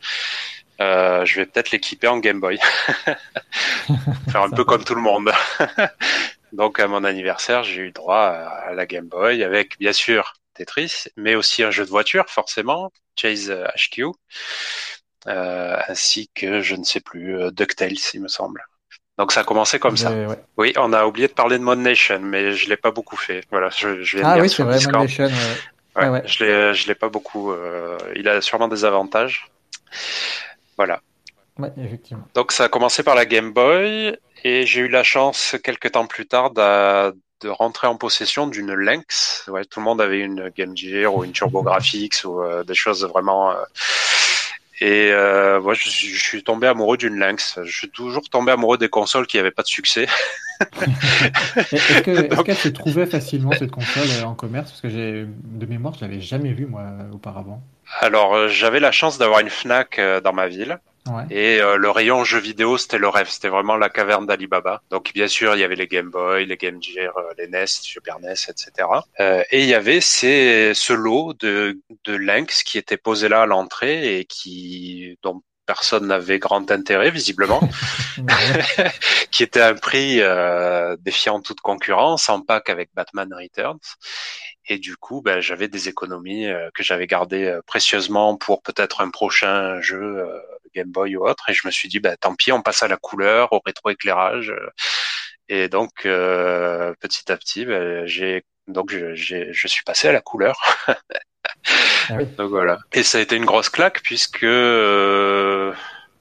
[SPEAKER 2] euh, je vais peut-être l'équiper en Game Boy, faire un peu comme tout le monde. donc à mon anniversaire, j'ai eu droit à la Game Boy avec bien sûr Tetris, mais aussi un jeu de voiture, forcément, Chase HQ, euh, ainsi que je ne sais plus euh, Ducktales, il me semble. Donc ça a commencé comme ça.
[SPEAKER 1] Ouais.
[SPEAKER 2] Oui, on a oublié de parler de Mod Nation, mais je l'ai pas beaucoup fait. Voilà, je, je
[SPEAKER 1] Ah oui, c'est vrai,
[SPEAKER 2] Discord.
[SPEAKER 1] Nation. ouais.
[SPEAKER 2] Ouais,
[SPEAKER 1] Ouais, ouais.
[SPEAKER 2] Je l'ai, je l'ai pas beaucoup. euh, il a sûrement des avantages. Voilà.
[SPEAKER 1] Ouais, effectivement.
[SPEAKER 2] Donc ça a commencé par la Game Boy et j'ai eu la chance quelques temps plus tard de rentrer en possession d'une Lynx. Ouais, tout le monde avait une Game Gear ou une TurboGrafx ou euh, des choses vraiment. euh, Et euh, moi, je, suis- je suis tombé amoureux d'une Lynx. Je suis toujours tombé amoureux des consoles qui n'avaient pas de succès.
[SPEAKER 1] Est-ce que- est-ce qu'elle se trouvait facilement cette console euh, en commerce? Parce que j'ai de mémoire, je l'avais jamais vue moi auparavant.
[SPEAKER 2] Alors, euh, j'avais la chance d'avoir une Fnac euh, dans ma ville.
[SPEAKER 1] Ouais.
[SPEAKER 2] Et euh, le rayon jeux vidéo, c'était le rêve. C'était vraiment la caverne d'Alibaba. Donc, bien sûr, il y avait les Game Boy, les Game Gear, euh, les NES, Super NES, etc. Euh, et il y avait ces, ce lot de, de Lynx qui était posé là à l'entrée et qui dont personne n'avait grand intérêt, visiblement, qui était un prix euh, défiant toute concurrence, en pack avec Batman Returns. Et du coup, ben, j'avais des économies euh, que j'avais gardées euh, précieusement pour peut-être un prochain jeu euh, Game Boy ou autre. Et je me suis dit, ben, tant pis, on passe à la couleur, au rétroéclairage. Et donc, euh, petit à petit, ben, j'ai donc je, je suis passé à la couleur.
[SPEAKER 1] Ah oui.
[SPEAKER 2] Donc voilà. Et ça a été une grosse claque puisque euh,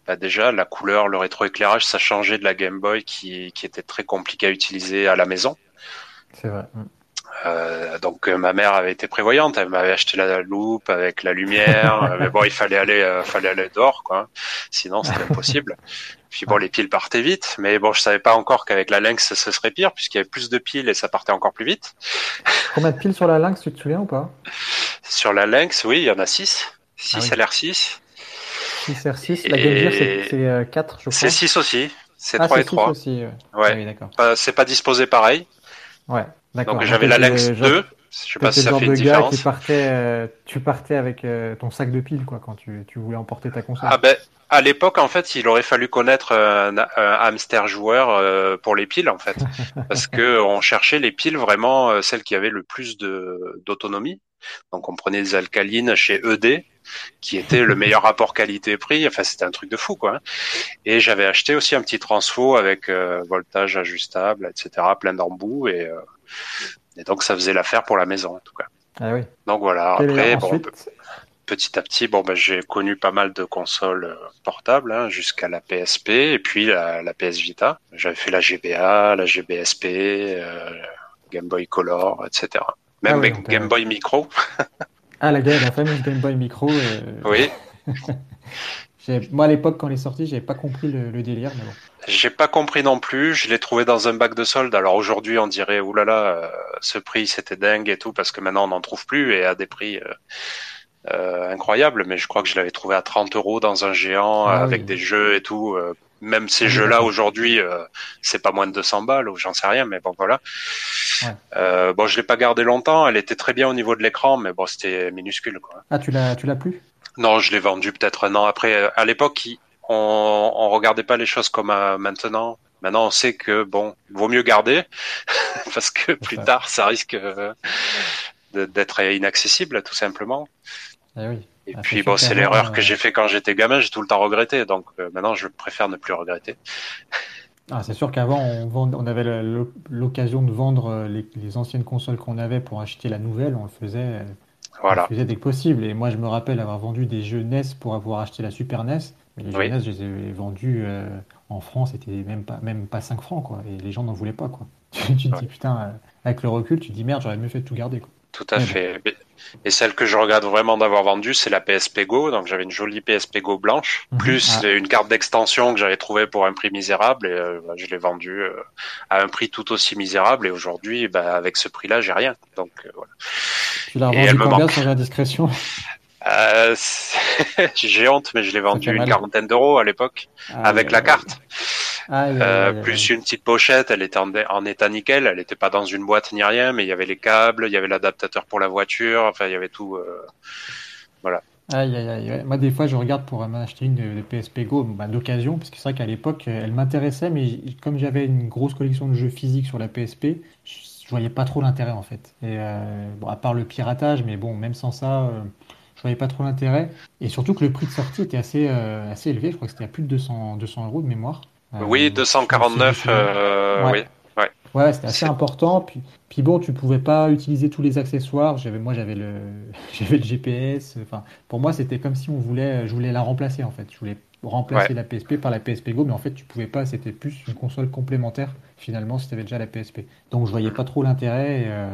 [SPEAKER 2] bah déjà la couleur, le rétroéclairage, ça changeait de la Game Boy qui, qui était très compliqué à utiliser à la maison.
[SPEAKER 1] C'est vrai.
[SPEAKER 2] Euh, donc euh, ma mère avait été prévoyante, elle m'avait acheté la loupe avec la lumière, mais bon il fallait aller, euh, fallait aller dehors quoi, sinon c'était impossible. Puis bon les piles partaient vite, mais bon je savais pas encore qu'avec la Lynx ce serait pire puisqu'il y avait plus de piles et ça partait encore plus vite.
[SPEAKER 1] Combien de piles sur la Lynx, tu te souviens ou pas?
[SPEAKER 2] Sur la Lynx, oui il y en a 6 6
[SPEAKER 1] Ah oui.
[SPEAKER 2] LR6,
[SPEAKER 1] 6 R6. La Game Gear, c'est c'est, euh, 4, je crois.
[SPEAKER 2] c'est 6 aussi, c'est
[SPEAKER 1] Ah,
[SPEAKER 2] 3
[SPEAKER 1] c'est
[SPEAKER 2] et
[SPEAKER 1] 6
[SPEAKER 2] 3.
[SPEAKER 1] aussi. Ouais.
[SPEAKER 2] Ouais.
[SPEAKER 1] Ah oui,
[SPEAKER 2] C'est pas disposé pareil.
[SPEAKER 1] Ouais.
[SPEAKER 2] Donc j'avais la Lynx
[SPEAKER 1] le genre-
[SPEAKER 2] 2. Je sais pas si ça
[SPEAKER 1] genre
[SPEAKER 2] fait
[SPEAKER 1] de
[SPEAKER 2] une
[SPEAKER 1] gars
[SPEAKER 2] différence.
[SPEAKER 1] qui partait, euh, tu partais avec euh, ton sac de piles, quoi, quand tu, tu voulais emporter ta console.
[SPEAKER 2] Ah ben, à l'époque, en fait, il aurait fallu connaître un, un hamster joueur euh, pour les piles, en fait, parce que on cherchait les piles vraiment euh, celles qui avaient le plus de d'autonomie. Donc, on prenait des alcalines chez ED, qui était le meilleur rapport qualité-prix. Enfin, c'était un truc de fou, quoi. Et j'avais acheté aussi un petit transfo avec euh, voltage ajustable, etc., plein d'embouts, et, euh, et donc ça faisait l'affaire pour la maison, en tout cas.
[SPEAKER 1] Ah oui.
[SPEAKER 2] Donc voilà.
[SPEAKER 1] Et
[SPEAKER 2] Après, bon,
[SPEAKER 1] ensuite,
[SPEAKER 2] petit à petit, bon, ben, j'ai connu pas mal de consoles euh, portables hein, jusqu'à la PSP et puis la, la PS Vita. J'avais fait la GBA, la GBSP, euh, Game Boy Color, etc. Même
[SPEAKER 1] Ah oui, donc,
[SPEAKER 2] Game
[SPEAKER 1] euh,
[SPEAKER 2] Boy Micro.
[SPEAKER 1] ah, la, la fameuse Game Boy Micro. euh,
[SPEAKER 2] Oui,
[SPEAKER 1] Moi, à l'époque, quand elle est sortie, j'avais pas compris le, le délire, mais bon.
[SPEAKER 2] j'ai pas compris non plus. Je l'ai trouvé dans un bac de solde. Alors aujourd'hui, on dirait oulala, euh, ce prix c'était dingue et tout parce que maintenant on n'en trouve plus et à des prix. euh, euh, incroyables, mais je crois que je l'avais trouvé à 30 euros dans un géant
[SPEAKER 1] Ah
[SPEAKER 2] avec
[SPEAKER 1] oui.
[SPEAKER 2] des jeux et tout. même ces
[SPEAKER 1] Ah oui,
[SPEAKER 2] jeux-là aujourd'hui, euh, c'est pas moins de 200 balles ou j'en sais rien, mais bon voilà.
[SPEAKER 1] Ouais.
[SPEAKER 2] Bon, je l'ai pas gardé longtemps. Elle était très bien au niveau de l'écran, mais bon, c'était minuscule quoi.
[SPEAKER 1] Ah, tu l'as, tu l'as plus?
[SPEAKER 2] Non, je l'ai vendu peut-être un an après. Euh, À l'époque, on, on regardait pas les choses comme euh, maintenant. Maintenant, on sait que bon, vaut mieux garder parce que plus tard, ça risque euh, d'être inaccessible, tout simplement.
[SPEAKER 1] Eh oui.
[SPEAKER 2] Et
[SPEAKER 1] Ah,
[SPEAKER 2] puis
[SPEAKER 1] c'est
[SPEAKER 2] bon, c'est l'erreur
[SPEAKER 1] euh,
[SPEAKER 2] que j'ai fait quand j'étais gamin, j'ai tout le temps regretté. Donc euh, maintenant, je préfère ne plus regretter.
[SPEAKER 1] Ah, c'est sûr qu'avant, on, vend- on avait l'occasion de vendre euh, les, les anciennes consoles qu'on avait pour acheter la nouvelle. On le faisait, euh,
[SPEAKER 2] Voilà.
[SPEAKER 1] faisait dès que possible. Et moi, je me rappelle avoir vendu des jeux NES pour avoir acheté la Super NES. Mais les jeux
[SPEAKER 2] Oui.
[SPEAKER 1] NES, je les ai vendus euh, en France, c'était même pas, même pas 5 francs, quoi. Et les gens n'en voulaient pas, quoi. Tu, te dis, putain, euh, avec le recul, tu te dis, merde, j'aurais mieux fait de tout garder, quoi.
[SPEAKER 2] Tout à
[SPEAKER 1] bon.
[SPEAKER 2] Et celle que je regrette vraiment d'avoir vendue, c'est la PSP Go. Donc j'avais une jolie PSP Go blanche,
[SPEAKER 1] Mhm.
[SPEAKER 2] plus
[SPEAKER 1] Ah.
[SPEAKER 2] une carte d'extension que j'avais trouvée pour un prix misérable. Et euh, bah, je l'ai vendue euh, à un prix tout aussi misérable. Et aujourd'hui, bah, avec ce prix-là, j'ai rien. Donc euh, voilà.
[SPEAKER 1] Tu l'as
[SPEAKER 2] me
[SPEAKER 1] combien indiscrétion?
[SPEAKER 2] Euh, c'est- j'ai honte, mais je l'ai vendu
[SPEAKER 1] fait
[SPEAKER 2] une quarantaine d'euros à l'époque
[SPEAKER 1] Ah,
[SPEAKER 2] avec la
[SPEAKER 1] euh,
[SPEAKER 2] carte. Euh, plus une petite pochette, elle était en, en état nickel, elle n'était pas dans une boîte ni rien, mais il y avait les câbles, il y avait l'adaptateur pour la voiture, enfin il y avait tout. euh, voilà.
[SPEAKER 1] Aïe, aïe, aïe. Moi, des fois, je regarde pour euh, m'en acheter une de, PSP Go bah, d'occasion, parce que c'est vrai qu'à l'époque, euh, elle m'intéressait, mais comme j'avais une grosse collection de jeux physiques sur la PSP, je, voyais pas trop l'intérêt en fait. Et euh, bon, à part le piratage, mais bon, même sans ça, je voyais pas trop l'intérêt. Et surtout que le prix de sortie était assez, euh, assez élevé. Je crois que c'était à plus de 200, 200 euros de mémoire. Euh,
[SPEAKER 2] Oui,
[SPEAKER 1] si je me souviens
[SPEAKER 2] 249,
[SPEAKER 1] bien.
[SPEAKER 2] euh,
[SPEAKER 1] Ouais.
[SPEAKER 2] oui. Ouais.
[SPEAKER 1] Ouais, c'était assez important. Puis, puis bon, tu pouvais pas utiliser tous les accessoires. J'avais, moi, j'avais le, j'avais le GPS. Enfin, pour moi, c'était comme si on voulait, je voulais la remplacer en fait. Je voulais remplacer
[SPEAKER 2] Ouais.
[SPEAKER 1] la PSP par la PSP Go, mais en fait, tu pouvais pas. C'était plus une console complémentaire finalement si tu avais déjà la PSP. Donc, je voyais pas trop l'intérêt. Et, euh,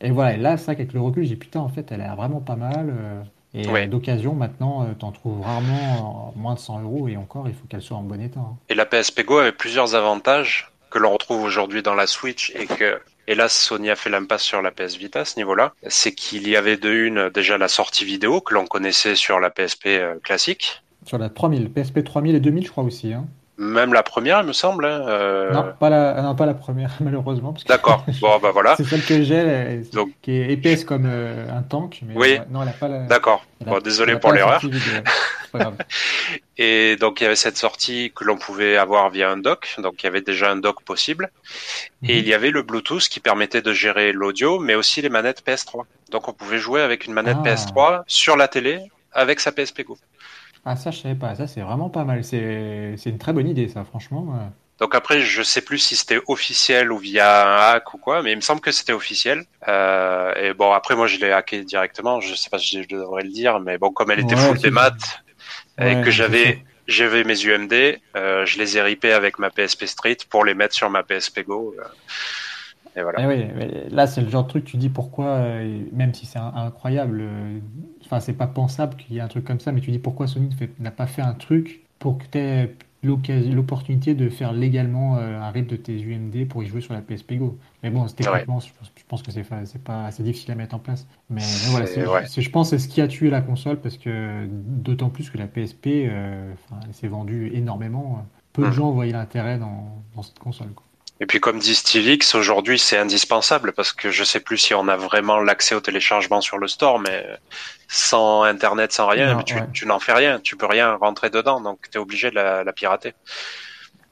[SPEAKER 1] et voilà. Et là, ça, avec le recul, j'ai dit putain, en fait, elle a l'air vraiment pas mal. euh, et euh,
[SPEAKER 2] Ouais.
[SPEAKER 1] d'occasion, maintenant, euh, t'en trouves rarement en moins de 100 euros. Et encore, il faut qu'elle soit en bon état. hein.
[SPEAKER 2] Et la PSP Go avait plusieurs avantages que l'on retrouve aujourd'hui dans la Switch et que, hélas, Sony a fait l'impasse sur la PS Vita à ce niveau-là. C'est qu'il y avait de une, déjà la sortie vidéo que l'on connaissait sur la PSP euh, classique.
[SPEAKER 1] Sur la 3000, PSP 3000 et 2000, je crois aussi. Hein.
[SPEAKER 2] Même la première, il me semble. hein, euh,
[SPEAKER 1] Non, pas la, non, pas la première, malheureusement. Que
[SPEAKER 2] D'accord. Bon, bah voilà.
[SPEAKER 1] c'est celle que j'ai, elle,
[SPEAKER 2] Donc-
[SPEAKER 1] qui est épaisse comme euh, un tank. Mais
[SPEAKER 2] Oui.
[SPEAKER 1] ouais, non, elle a pas la.
[SPEAKER 2] D'accord.
[SPEAKER 1] a-
[SPEAKER 2] Bon, désolé pour l'erreur. Et donc il y avait cette sortie que l'on pouvait avoir via un dock, donc il y avait déjà un dock possible. Et
[SPEAKER 1] Mhm.
[SPEAKER 2] il y avait le Bluetooth qui permettait de gérer l'audio, mais aussi les manettes PS3. Donc on pouvait jouer avec une manette
[SPEAKER 1] Ah.
[SPEAKER 2] PS3 sur la télé avec sa PSP Go.
[SPEAKER 1] Ah, ça, je savais pas. Ça, c'est vraiment pas mal. C'est une très bonne idée, ça, franchement.
[SPEAKER 2] Donc après, je sais plus si c'était officiel ou via un hack ou quoi, mais il me semble que c'était officiel. Euh, et bon, après moi je l'ai hacké directement. Je sais pas si je devrais le dire, mais bon, comme elle était
[SPEAKER 1] Ouais,
[SPEAKER 2] full des maths et que j'avais j'avais mes UMD, euh, je les ai ripés avec ma PSP Street pour les mettre sur ma PSP Go. euh, et voilà.
[SPEAKER 1] Eh oui, là, c'est le genre de truc, tu dis pourquoi, euh, même si c'est incroyable, enfin, c'est pas pensable qu'il y ait un truc comme ça, mais tu dis pourquoi Sony n'a pas fait un truc pour que tu aies l'opportunité de faire légalement euh, un rip de tes UMD pour y jouer sur la PSP Go. Mais bon, techniquement, je pense, je pense que c'est pas assez difficile à mettre en place. Mais, mais voilà, je pense que c'est ce qui a tué la console parce que d'autant plus que la PSP, euh, s'est vendue énormément. Peu de
[SPEAKER 2] Mhm.
[SPEAKER 1] gens voyaient l'intérêt dans, dans cette console. quoi.
[SPEAKER 2] Et puis comme dit Stilix, aujourd'hui c'est indispensable parce que je sais plus si on a vraiment l'accès au téléchargement sur le store, mais sans internet, sans rien,
[SPEAKER 1] Non,
[SPEAKER 2] tu,
[SPEAKER 1] ouais.
[SPEAKER 2] tu n'en fais rien, tu peux rien rentrer dedans, donc tu es obligé de la, la pirater.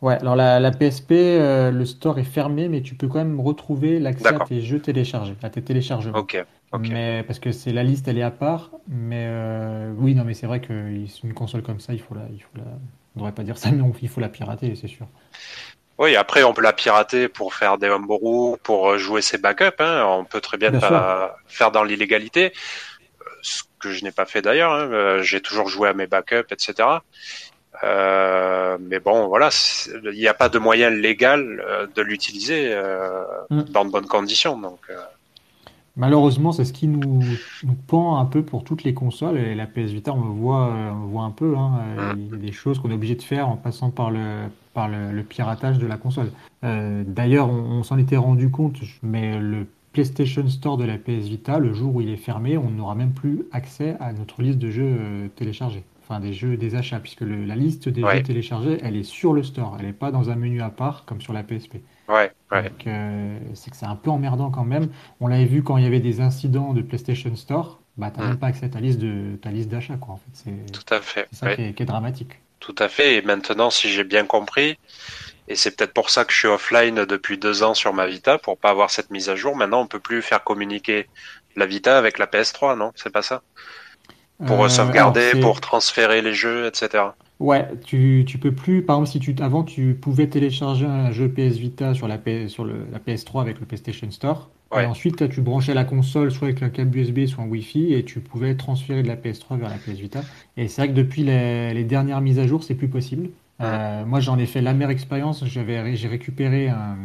[SPEAKER 1] Ouais, alors la, la PSP, euh, le store est fermé, mais tu peux quand même retrouver l'accès à tes jeux téléchargés, à tes téléchargements.
[SPEAKER 2] Ok, ok.
[SPEAKER 1] Mais parce que c'est la liste, elle est à part. Mais euh, oui, non, mais c'est vrai qu'une console comme ça, il faut la, il faut la, on devrait pas dire ça, mais on- il faut la pirater, c'est sûr.
[SPEAKER 2] Oui, après on peut la pirater pour faire des homebrew, pour euh, jouer ses backups, hein. on peut très bien
[SPEAKER 1] Bien
[SPEAKER 2] pas faire dans l'illégalité, euh, ce que je n'ai pas fait d'ailleurs, hein. Euh, j'ai toujours joué à mes backups, etc. Euh, mais bon, voilà, il n'y a pas de moyen légal euh, de l'utiliser euh,
[SPEAKER 1] Mm.
[SPEAKER 2] dans de bonnes conditions. Donc, euh,
[SPEAKER 1] Malheureusement, c'est ce qui nous, nous pend un peu pour toutes les consoles. Et la PS Vita, on le voit, euh, on le voit un peu. hein. Euh, Il y a des choses qu'on est obligé de faire en passant par le, par le, le piratage de la console. Euh, d'ailleurs, on, on s'en était rendu compte, mais le PlayStation Store de la PS Vita, le jour où il est fermé, on n'aura même plus accès à notre liste de jeux téléchargés. Enfin, des jeux, des achats, puisque le- la liste des
[SPEAKER 2] Ouais.
[SPEAKER 1] jeux téléchargés, elle est sur le store. Elle n'est pas dans un menu à part comme sur la PSP.
[SPEAKER 2] Ouais, ouais,
[SPEAKER 1] Donc, euh, c'est que c'est un peu emmerdant quand même. On l'avait vu quand il y avait des incidents de PlayStation Store. Bah, t'as
[SPEAKER 2] Mm.
[SPEAKER 1] même pas accès à ta liste de ta liste d'achat, quoi. En fait, c'est
[SPEAKER 2] tout à fait.
[SPEAKER 1] c'est ça
[SPEAKER 2] ouais.
[SPEAKER 1] qui est, qui est dramatique.
[SPEAKER 2] Tout à fait. Et maintenant, si j'ai bien compris, et c'est peut-être pour ça que je suis offline depuis deux ans sur ma Vita, pour pas avoir cette mise à jour. Maintenant, on peut plus faire communiquer la Vita avec la PS3, non? C'est pas ça? Pour
[SPEAKER 1] Euh,
[SPEAKER 2] sauvegarder,
[SPEAKER 1] alors,
[SPEAKER 2] pour transférer les jeux, etc.
[SPEAKER 1] Ouais, tu, tu peux plus. Par exemple, si tu avant tu pouvais télécharger un jeu PS Vita sur la PS, sur le, la PS3 avec le PlayStation Store.
[SPEAKER 2] Ouais.
[SPEAKER 1] Et ensuite, là, tu branchais la console soit avec un câble USB, soit un Wi-Fi, et tu pouvais transférer de la PS3 vers la PS Vita. Et c'est vrai que depuis les, les dernières mises à jour, c'est plus possible. Euh, moi, j'en ai fait l'amère expérience. J'avais, j'ai récupéré un,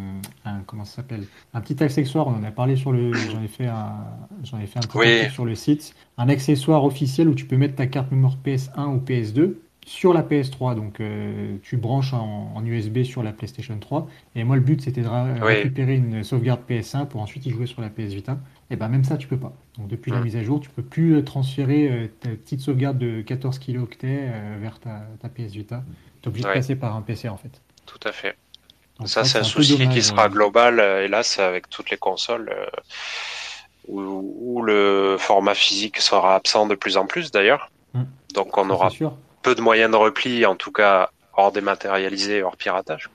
[SPEAKER 1] un- comment ça s'appelle, un petit accessoire. On en a parlé sur le, j'en ai fait un, j'en ai fait un petit
[SPEAKER 2] Oui.
[SPEAKER 1] article sur le site. Un accessoire officiel où tu peux mettre ta carte mémoire PS1 ou PS2 sur la PS3. Donc, euh, tu branches en, en USB sur la PlayStation 3. Et moi, le but, c'était de
[SPEAKER 2] Oui.
[SPEAKER 1] récupérer une sauvegarde PS1 pour ensuite y jouer sur la PS Vita. Et ben même ça, tu peux pas. Donc, depuis la
[SPEAKER 2] Mm.
[SPEAKER 1] mise à jour, tu peux plus euh, transférer euh, ta petite sauvegarde de 14 kilooctets euh, vers ta, ta PS Vita. Tu es obligé
[SPEAKER 2] Ouais.
[SPEAKER 1] de passer par un PC en fait.
[SPEAKER 2] tout à fait. ça, c'est un, souci qui sera global, hélas, avec toutes les consoles, où, le format physique sera absent de plus en plus d'ailleurs. Mm. Donc on aura peu de moyens de repli, en tout cas hors dématérialisé, hors piratage.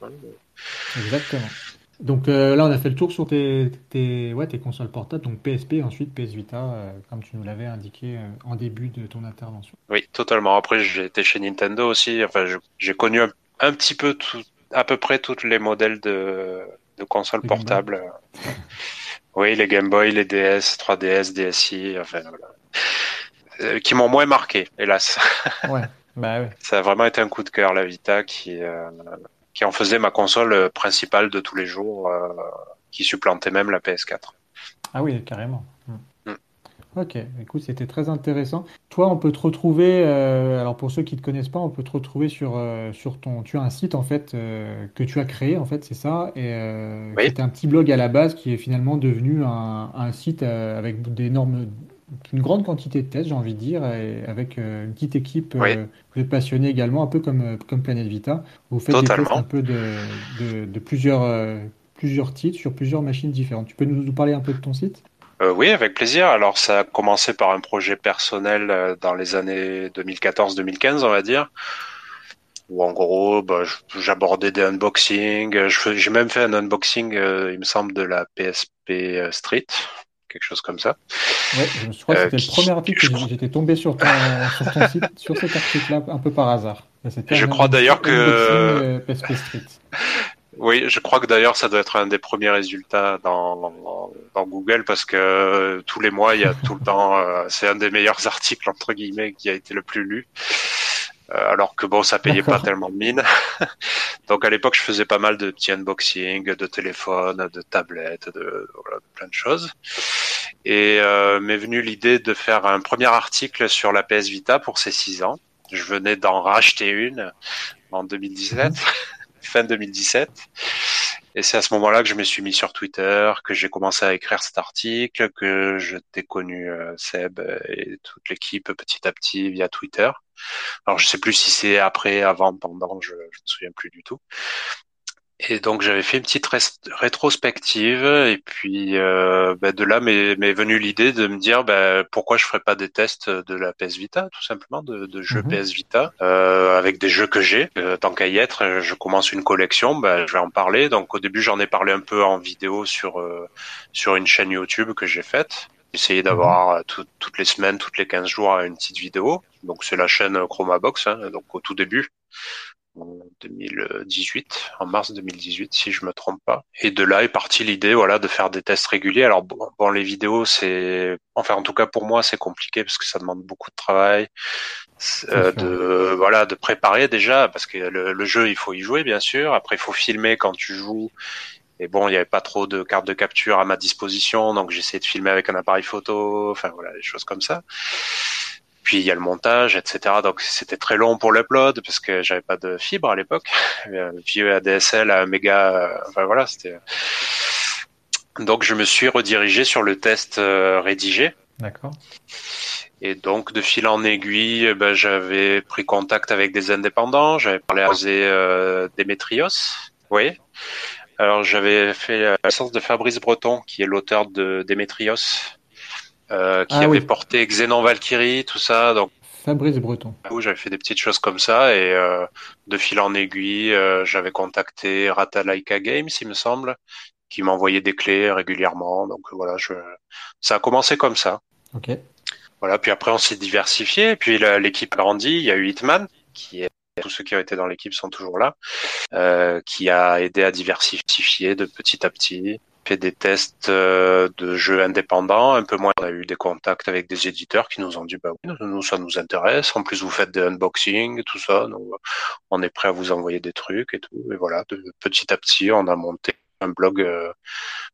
[SPEAKER 1] Exactement. Donc euh, là, on a fait le tour sur tes, tes, ouais, tes consoles portables, donc PSP, ensuite PS Vita, euh, comme tu nous l'avais indiqué euh, en début de ton intervention.
[SPEAKER 2] Oui, totalement. Après, j'ai été chez Nintendo aussi. Enfin, j'ai connu un, petit peu tout, à peu près tous les modèles de, de consoles portables. oui, les Game Boy, les DS, 3DS, DSi, enfin voilà. qui m'ont moins marqué, hélas.
[SPEAKER 1] Ouais, bah.
[SPEAKER 2] Ça a vraiment été un coup de cœur, la Vita, qui qui en faisait ma console euh, principale de tous les jours, euh, qui supplantait même la PS4.
[SPEAKER 1] Ah oui, carrément. Hmm. Hmm. Ok, écoute, c'était très intéressant. Toi, on peut te retrouver, euh, alors pour ceux qui ne te connaissent pas, on peut te retrouver sur, sur ton. Tu as un site en fait que tu as créé, en fait, c'est ça, et c'était un petit blog à la base qui est finalement devenu un, un site avec d'énormes une grande quantité de tests, j'ai envie de dire, et avec euh, une petite équipe. Euh, vous êtes passionné également, un peu comme, euh, comme Planète Vita. Vous faites des tests un peu de, de, plusieurs, plusieurs titres sur plusieurs machines différentes. Tu peux nous, nous parler un peu de ton site?
[SPEAKER 2] Oui, avec plaisir. Alors, ça a commencé par un projet personnel dans les années 2014-2015, on va dire. Où en gros, bah, j'abordais des unboxings. J'ai même fait un unboxing, il me semble, de la PSP Street quelque chose comme ça.
[SPEAKER 1] Ouais, je crois que c'était le euh, premier article que j'étais tombé sur ton, sur ton site, sur cet article-là, un peu par hasard.
[SPEAKER 2] Je crois d'ailleurs que. Euh, oui, je crois que d'ailleurs ça doit être un des premiers résultats dans, dans, Google parce que tous les mois il y a tout le temps, euh, c'est un des meilleurs articles entre guillemets qui a été le plus lu. Euh, alors que bon, ça payait pas tellement de mine. Donc à l'époque, je faisais pas mal de petits unboxing, de téléphones, de tablettes, de, voilà, plein de choses. Et euh, m'est venue l'idée de faire un premier article sur la PS Vita pour ses six ans. Je venais d'en racheter une en 2017, fin 2017. Et c'est à ce moment-là que je me suis mis sur Twitter, que j'ai commencé à écrire cet article, que je t'ai connu euh, Seb et toute l'équipe petit à petit via Twitter. Alors je sais plus si c'est après, avant, pendant, je, je me souviens plus du tout. Et donc j'avais fait une petite rétrospective et puis euh, bah, de là m'est venue l'idée de me dire bah, pourquoi je ferais pas des tests de la PS Vita tout simplement de, de jeux mhm. PS Vita euh, avec des jeux que j'ai euh, tant qu'à y être je commence une collection bah, je vais en parler donc au début j'en ai parlé un peu en vidéo sur sur une chaîne YouTube que j'ai faite essayer d'avoir mhm. toutes les semaines toutes les 15 jours une petite vidéo donc c'est la chaîne Chromabox hein, donc au tout début en 2018, en mars 2018, si je me trompe pas. Et de là est partie l'idée, voilà, de faire des tests réguliers. Alors bon, les vidéos, c'est, enfin en tout cas pour moi, c'est compliqué parce que ça demande beaucoup de travail, euh, de voilà, de préparer déjà parce que le, jeu, il faut y jouer bien sûr. Après, il faut filmer quand tu joues. Et bon, il n'y avait pas trop de cartes de capture à ma disposition, donc j'essayais de filmer avec un appareil photo, enfin voilà, des choses comme ça. Puis il y a le montage, etc. Donc c'était très long pour l'upload parce que j'avais pas de fibre à l'époque. Vieux ADSL à méga, euh, enfin voilà, c'était. Donc je me suis redirigé sur le test euh, rédigé.
[SPEAKER 1] D'accord.
[SPEAKER 2] Et donc de fil en aiguille, ben, j'avais pris contact avec des indépendants. J'avais parlé à euh, Demetrios. Oui. Alors j'avais fait la licence de Fabrice Breton, qui est l'auteur de Demetrios, euh, qui ah avait porté Xenon Valkyrie, tout ça. Donc
[SPEAKER 1] Fabrice Breton.
[SPEAKER 2] J'avais fait des petites choses comme ça et euh, de fil en aiguille, euh, j'avais contacté Ratalaika Games, il me semble, qui m'envoyait des clés régulièrement. Donc voilà, je... ça a commencé comme ça.
[SPEAKER 1] Ok.
[SPEAKER 2] Voilà, puis après on s'est diversifié, puis l'équipe a grandi. Il y a eu Hitman, qui est tous ceux qui ont été dans l'équipe sont toujours là, euh, qui a aidé à diversifier de petit à petit fait des tests euh, de jeux indépendants, un peu moins. On a eu des contacts avec des éditeurs qui nous ont dit, bah oui, nous, ça nous intéresse. En plus, vous faites des unboxings, tout ça. Donc, on est prêt à vous envoyer des trucs et tout. Et voilà, de petit à petit, on a monté un blog euh,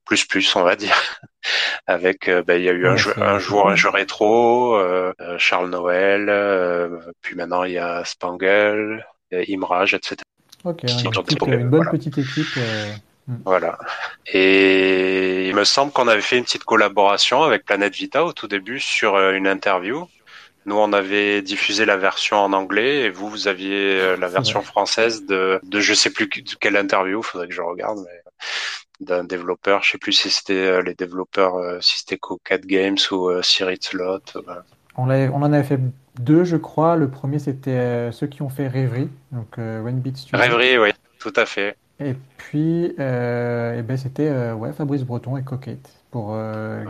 [SPEAKER 2] plus plus, on va dire. avec, euh, bah, il y a eu un, jeu, un jour un jeu rétro, Charles Noël, puis maintenant il y a Spangle, Imrage, etc.
[SPEAKER 1] Ok, une, bonne petite équipe.
[SPEAKER 2] Mm. Voilà. Et il me semble qu'on avait fait une petite collaboration avec Planète Vita au tout début sur euh, une interview Nous, on avait diffusé la version en anglais et vous, vous aviez euh, la version française de, de je sais plus quelle interview, faudrait que je regarde, mais d'un développeur, je sais plus si c'était euh, les développeurs, euh, si c'était Co4 Games ou euh, Slot.
[SPEAKER 1] On, on en avait fait deux, je crois. Le premier, c'était ceux qui ont fait Rêverie, donc One Beat Studio.
[SPEAKER 2] Rêverie, oui, tout à fait.
[SPEAKER 1] Et puis, et ben, c'était ouais, Fabrice Breton et Coquette pour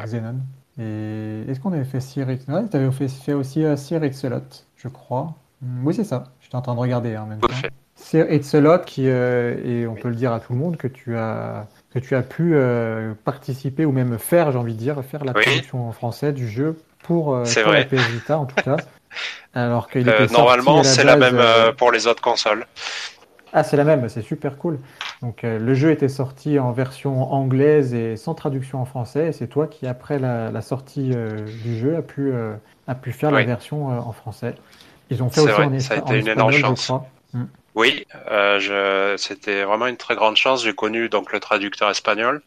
[SPEAKER 1] Xenon. Et est-ce qu'on avait fait Sir Ouais, tu avais fait, fait aussi Sir Slot, je crois. Oui, c'est ça. J'étais en train de regarder hein, en même temps. Sir Slot, qui, et on peut le dire à tout le monde, que tu as que tu as pu euh, participer ou même faire, j'ai envie de dire, faire la traduction en français du jeu pour, euh, la PS Vita en tout cas.
[SPEAKER 2] Alors qu'il euh, normalement c'est la même pour les autres consoles.
[SPEAKER 1] Ah, c'est la même, c'est super cool. Donc le jeu était sorti en version anglaise et sans traduction en français. Et c'est toi qui, après la, sortie du jeu, a pu, a pu faire la version en français.
[SPEAKER 2] Ils ont fait aussi en, ça a été une énorme chance. Mm. Oui, euh, c'était vraiment une très grande chance. J'ai connu donc le traducteur espagnol.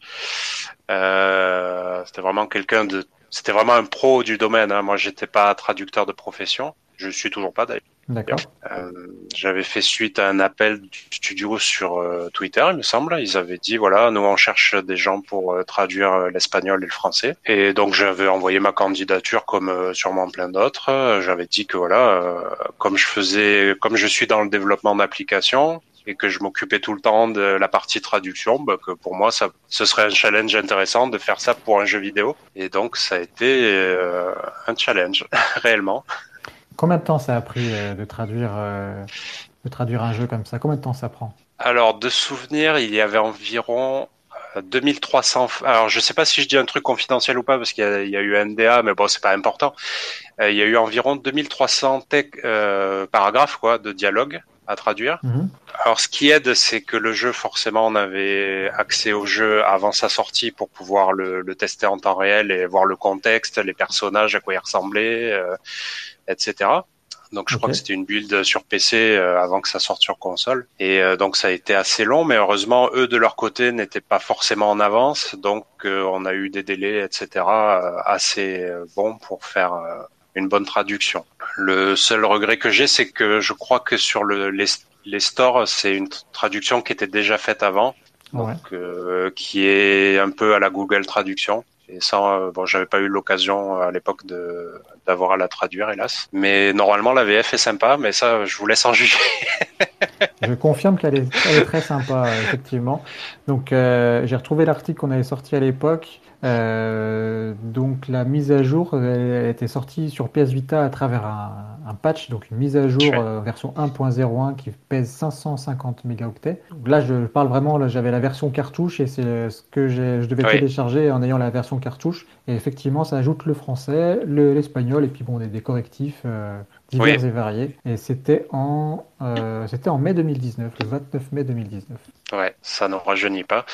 [SPEAKER 2] Euh, c'était vraiment quelqu'un de, c'était vraiment un pro du domaine. Hein. Moi, j'étais pas traducteur de profession. Je suis toujours pas d'ailleurs.
[SPEAKER 1] D'accord.
[SPEAKER 2] Euh, j'avais fait suite à un appel du studio sur euh, Twitter, il me semble. Ils avaient dit voilà, nous on cherche des gens pour euh, traduire l'espagnol et le français. Et donc j'avais envoyé ma candidature comme sûrement plein d'autres. J'avais dit que voilà, comme je faisais, comme je suis dans le développement d'applications, et que je m'occupais tout le temps de la partie traduction, bah, que pour moi, ça, ce serait un challenge intéressant de faire ça pour un jeu vidéo. Et donc, ça a été un challenge, réellement.
[SPEAKER 1] Combien de temps ça a pris euh, de traduire, euh, de traduire un jeu comme ça? Combien de temps ça prend?
[SPEAKER 2] Alors, de souvenir, il y avait environ 2300. Euh, Alors, je sais pas si je dis un truc confidentiel ou pas parce qu'il y, a eu NDA, mais bon, c'est pas important. il y a eu environ 2300 paragraphes quoi de dialogue à traduire. Mhm. Alors, ce qui aide, c'est que le jeu, forcément, on avait accès au jeu avant sa sortie pour pouvoir le, tester en temps réel et voir le contexte, les personnages, à quoi ils ressemblaient etc. Donc je crois que c'était une build sur PC euh, avant que ça sorte sur console. Et euh, donc ça a été assez long, mais heureusement eux de leur côté n'étaient pas forcément en avance, donc euh, on a eu des délais, etc. assez bons pour faire une bonne traduction. Le seul regret que j'ai, c'est que je crois que sur le, les, stores, c'est une traduction qui était déjà faite avant, donc qui est un peu à la Google Traduction. Et ça, bon, j'avais pas eu l'occasion à l'époque de d'avoir à la traduire, hélas. Mais normalement, la VF est sympa, mais ça, je vous laisse en juger.
[SPEAKER 1] je confirme qu'elle est, très sympa, effectivement. Donc, euh, j'ai retrouvé l'article qu'on avait sorti à l'époque. Euh, donc la mise à jour elle, était sortie sur PS Vita à travers un, patch, donc une mise à jour euh, version 1.01 qui pèse 550 mégaoctets. là je parle vraiment, là j'avais la version cartouche et c'est ce que je devais télécharger en ayant la version cartouche. Et effectivement ça ajoute le français, l'espagnol et puis bon des, des correctifs. Euh, divers et variés. Et c'était en, euh, c'était en mai 2019, le 29 mai 2019.
[SPEAKER 2] Ouais, ça ne rajeunit pas.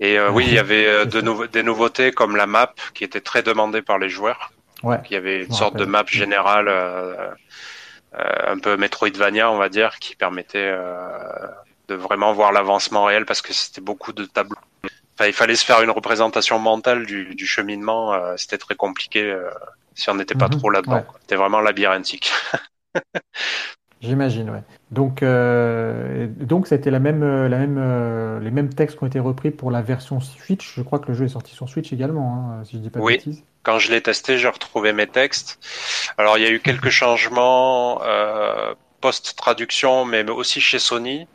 [SPEAKER 2] Et oui, il y avait de des nouveautés comme la map qui était très demandée par les joueurs.
[SPEAKER 1] Ouais.
[SPEAKER 2] Il y avait une sorte de map générale, euh, un peu Metroidvania, on va dire, qui permettait de vraiment voir l'avancement réel parce que c'était beaucoup de tableaux. Enfin, il fallait se faire une représentation mentale du, du cheminement. c'était très compliqué si on n'était pas mhm. trop là-dedans. C'était vraiment labyrinthique.
[SPEAKER 1] J'imagine, ouais. Donc, euh, donc ça a été la même, euh, la même, euh, les mêmes textes qui ont été repris pour la version Switch. Je crois que le jeu est sorti sur Switch également, hein, si je dis pas de oui. bêtises.
[SPEAKER 2] Quand je l'ai testé, j'ai retrouvé mes textes. Alors, il y a eu quelques changements post-traduction, mais aussi chez Sony,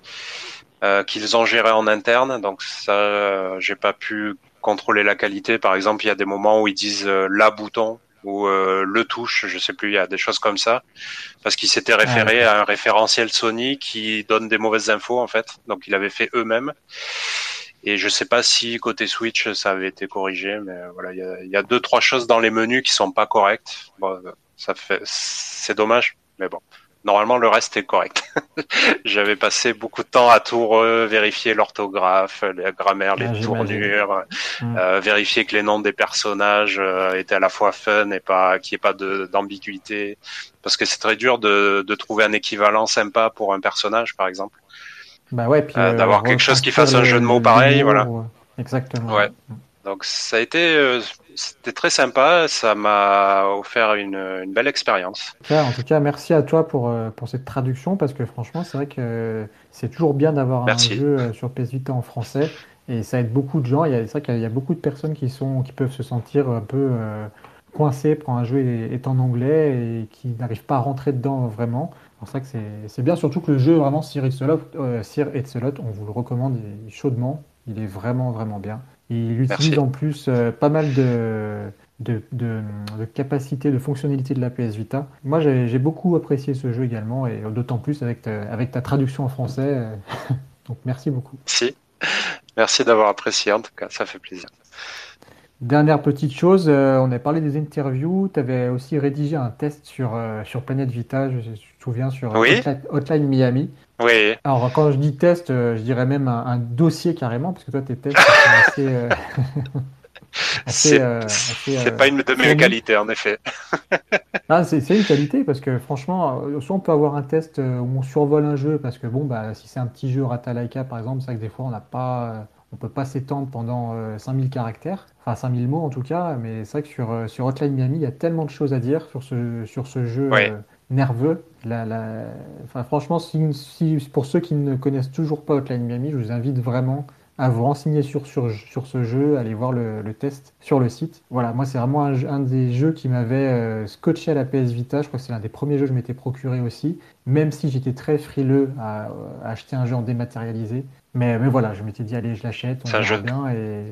[SPEAKER 2] qu'ils ont géré en interne. Donc ça, j'ai pas pu contrôler la qualité. Par exemple, il y a des moments où ils disent la bouton ou euh, le touche, je sais plus, il y a des choses comme ça, parce qu'il s'était référé à un référentiel Sony qui donne des mauvaises infos en fait, donc il avait fait eux-mêmes. Et je sais pas si côté Switch ça avait été corrigé, mais voilà, il y a, y a, deux trois choses dans les menus qui sont pas correctes. Bon, ça fait, c'est dommage, mais bon. Normalement, le reste est correct. J'avais passé beaucoup de temps à tout vérifier l'orthographe, la grammaire, les ah, tournures, mm. euh, vérifier que les noms des personnages euh, étaient à la fois fun et pas qu'il n'y ait pas d'ambiguïté. Parce que c'est très dur de, de, trouver un équivalent sympa pour un personnage, par exemple.
[SPEAKER 1] Bah ouais,
[SPEAKER 2] euh, euh, d'avoir quelque chose qui fasse un jeu de mots pareil, voilà.
[SPEAKER 1] Exactement.
[SPEAKER 2] Ouais. Donc ça a été c'était très sympa. Ça m'a offert une, une belle expérience.
[SPEAKER 1] En tout cas, merci à toi pour, pour cette traduction parce que franchement, c'est vrai que c'est toujours bien d'avoir un jeu sur PS Vita en français et ça aide beaucoup de gens. C'est vrai qu'il y a beaucoup de personnes qui, sont, qui peuvent se sentir un peu coincées quand un jeu est, en anglais et qui n'arrivent pas à rentrer dedans vraiment. C'est vrai que c'est bien, surtout que le jeu, vraiment, Sir Etzelot, euh, on vous le recommande chaudement. Il est vraiment, vraiment bien. Il utilise en plus euh, pas mal de, de, de, de capacités, de fonctionnalités de la PS Vita. Moi, j'ai beaucoup apprécié ce jeu également, et d'autant plus avec ta, avec ta traduction en français. Euh, donc, merci beaucoup.
[SPEAKER 2] Merci. Merci d'avoir apprécié, en tout cas, ça fait plaisir.
[SPEAKER 1] Dernière petite chose, euh, on a parlé des interviews. Tu avais aussi rédigé un test sur, sur Planète Vita, je, je, souviens, sur Hotline, Miami.
[SPEAKER 2] Oui.
[SPEAKER 1] Alors, quand je dis test, euh, je dirais même un, dossier carrément, parce que toi, tes tests sont assez. Euh,
[SPEAKER 2] c'est euh, pas une de mes qualités, en effet.
[SPEAKER 1] ah, c'est une qualité, parce que franchement, soit on peut avoir un test où on survole un jeu, parce que bon, bah, si c'est un petit jeu Ratalaika, par exemple, c'est vrai que des fois, on n'a pas. on peut pas s'étendre pendant 5000 caractères, enfin 5000 mots en tout cas, mais c'est vrai que sur, sur Hotline Miami, il y a tellement de choses à dire sur ce, sur ce jeu nerveux. La, la... Enfin, franchement, si, pour ceux qui ne connaissent toujours pas Hotline Miami, je vous invite vraiment à vous renseigner sur, sur, sur ce jeu, aller voir le, le, test sur le site. Voilà, moi c'est vraiment un, des jeux qui m'avait euh, scotché à la PS Vita. Je crois que c'est l'un des premiers jeux que je m'étais procuré aussi, même si j'étais très frileux à, acheter un jeu en dématérialisé. Mais, mais voilà, je m'étais dit, allez, je l'achète, on verra bien. Et...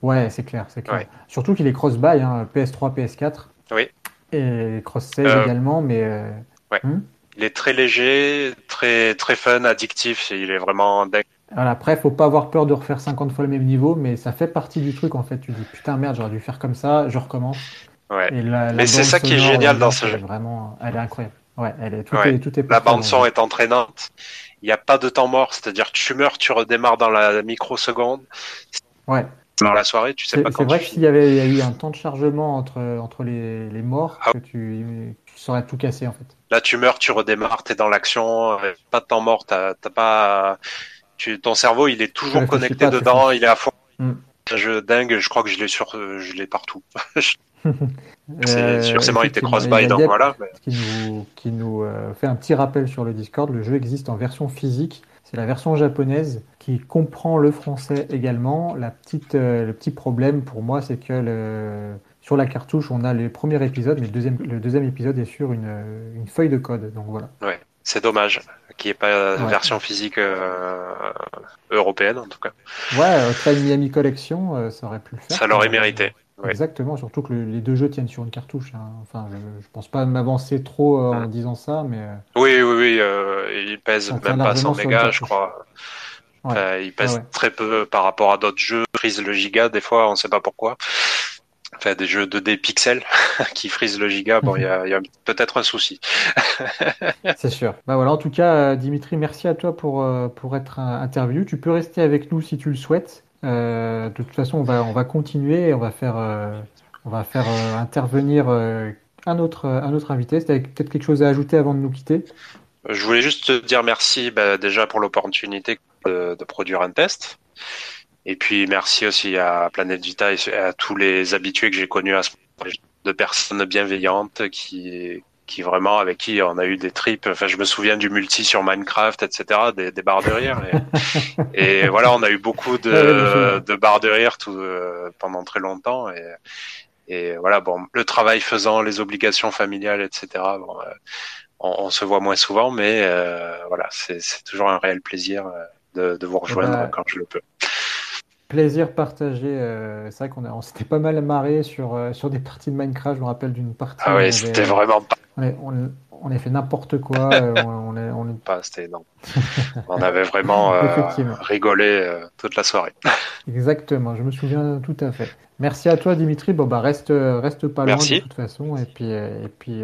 [SPEAKER 1] Ouais, c'est clair, c'est clair. Surtout qu'il est cross-buy, hein, PS3, PS4.
[SPEAKER 2] Oui
[SPEAKER 1] et cross-save euh, également, mais. Euh,
[SPEAKER 2] ouais. Hmm? Il est très léger, très très fun, addictif. Il est vraiment dingue.
[SPEAKER 1] Alors après, faut pas avoir peur de refaire 50 fois le même niveau, mais ça fait partie du truc en fait. Tu dis putain merde, j'aurais dû faire comme ça, je recommence.
[SPEAKER 2] Ouais. mais c'est ça qui est génial dans ce jeu.
[SPEAKER 1] Vraiment, elle est incroyable. Ouais, elle est tout, est, tout est
[SPEAKER 2] La bande son est entraînante. Il n'y a pas de temps mort, c'est-à-dire tu meurs, tu redémarres dans la microseconde.
[SPEAKER 1] Ouais
[SPEAKER 2] dans la soirée, tu sais pas quand.
[SPEAKER 1] C'est vrai que s'il y avait y a eu un temps de chargement entre, entre les, les morts, ah. que tu, tu saurais tout casser en fait.
[SPEAKER 2] Là, tu meurs, tu redémarres, t'es dans l'action, euh, pas de temps mort, t'as pas. Tu, ton cerveau, il est toujours connecté dedans, il est à fond. Mm. Un jeu dingue, je crois que je l'ai sur, je l'ai partout. c'est euh, sûr, il était cross-buy, donc voilà.
[SPEAKER 1] Qui nous, qui nous euh, fait un petit rappel sur le Discord, le jeu existe en version physique c'est la version japonaise qui comprend le français également. La petite, euh, le petit problème pour moi, c'est que le, sur la cartouche, on a le premier épisode, mais le deuxième, le deuxième épisode est sur une, une feuille de code. Donc voilà.
[SPEAKER 2] Ouais, c'est dommage qu'il n'y ait pas de version physique euh, européenne en tout cas.
[SPEAKER 1] Ouais, Train Miami Collection, euh, ça aurait pu le faire.
[SPEAKER 2] Ça l'aurait mérité.
[SPEAKER 1] Exactement, surtout que les deux jeux tiennent sur une cartouche. Hein. Enfin, je, ne pense pas m'avancer trop euh, en disant ça, mais. Euh,
[SPEAKER 2] oui, oui, oui, euh, il pèse même pas 100 mégas, je crois. Il pèse très peu par rapport à d'autres jeux. Frise le giga, des fois, on sait pas pourquoi. Enfin, des jeux 2D pixels qui frisent le giga, bon, il y a, peut-être un souci.
[SPEAKER 1] C'est sûr. Bah voilà, en tout cas, Dimitri, merci à toi pour, pour être interviewé. Tu peux rester avec nous si tu le souhaites. Euh, de toute façon, on va, on va continuer et on va faire, euh, on va faire euh, intervenir un, autre, un autre invité. C'était peut-être quelque chose à ajouter avant de nous quitter?
[SPEAKER 2] Je voulais juste te dire merci bah, déjà pour l'opportunité de, produire un test. Et puis merci aussi à Planète Vita et à tous les habitués que j'ai connus à ce de personnes bienveillantes qui, qui vraiment avec qui on a eu des trips. Enfin, je me souviens du multi sur Minecraft, etc. Des, des barres de rire. Et, voilà, on a eu beaucoup de, de barres de rire tout, euh, pendant très longtemps. Et, et voilà, bon, le travail faisant, les obligations familiales, etc. Bon, euh, on, on, se voit moins souvent, mais euh, voilà, c'est toujours un réel plaisir de, de vous rejoindre bah, quand je le peux.
[SPEAKER 1] Plaisir partagé. Euh, c'est vrai qu'on on s'était pas mal marré sur, sur des parties de Minecraft. Je me rappelle d'une partie.
[SPEAKER 2] Ah oui, c'était vraiment pas
[SPEAKER 1] on, a fait n'importe quoi. Euh, on, est, on
[SPEAKER 2] Pas, c'était énorme. on avait vraiment euh, rigolé euh, toute la soirée.
[SPEAKER 1] Exactement, je me souviens tout à fait. Merci à toi, Dimitri. Bon, bah, reste, reste pas loin de toute façon. Et puis, et puis,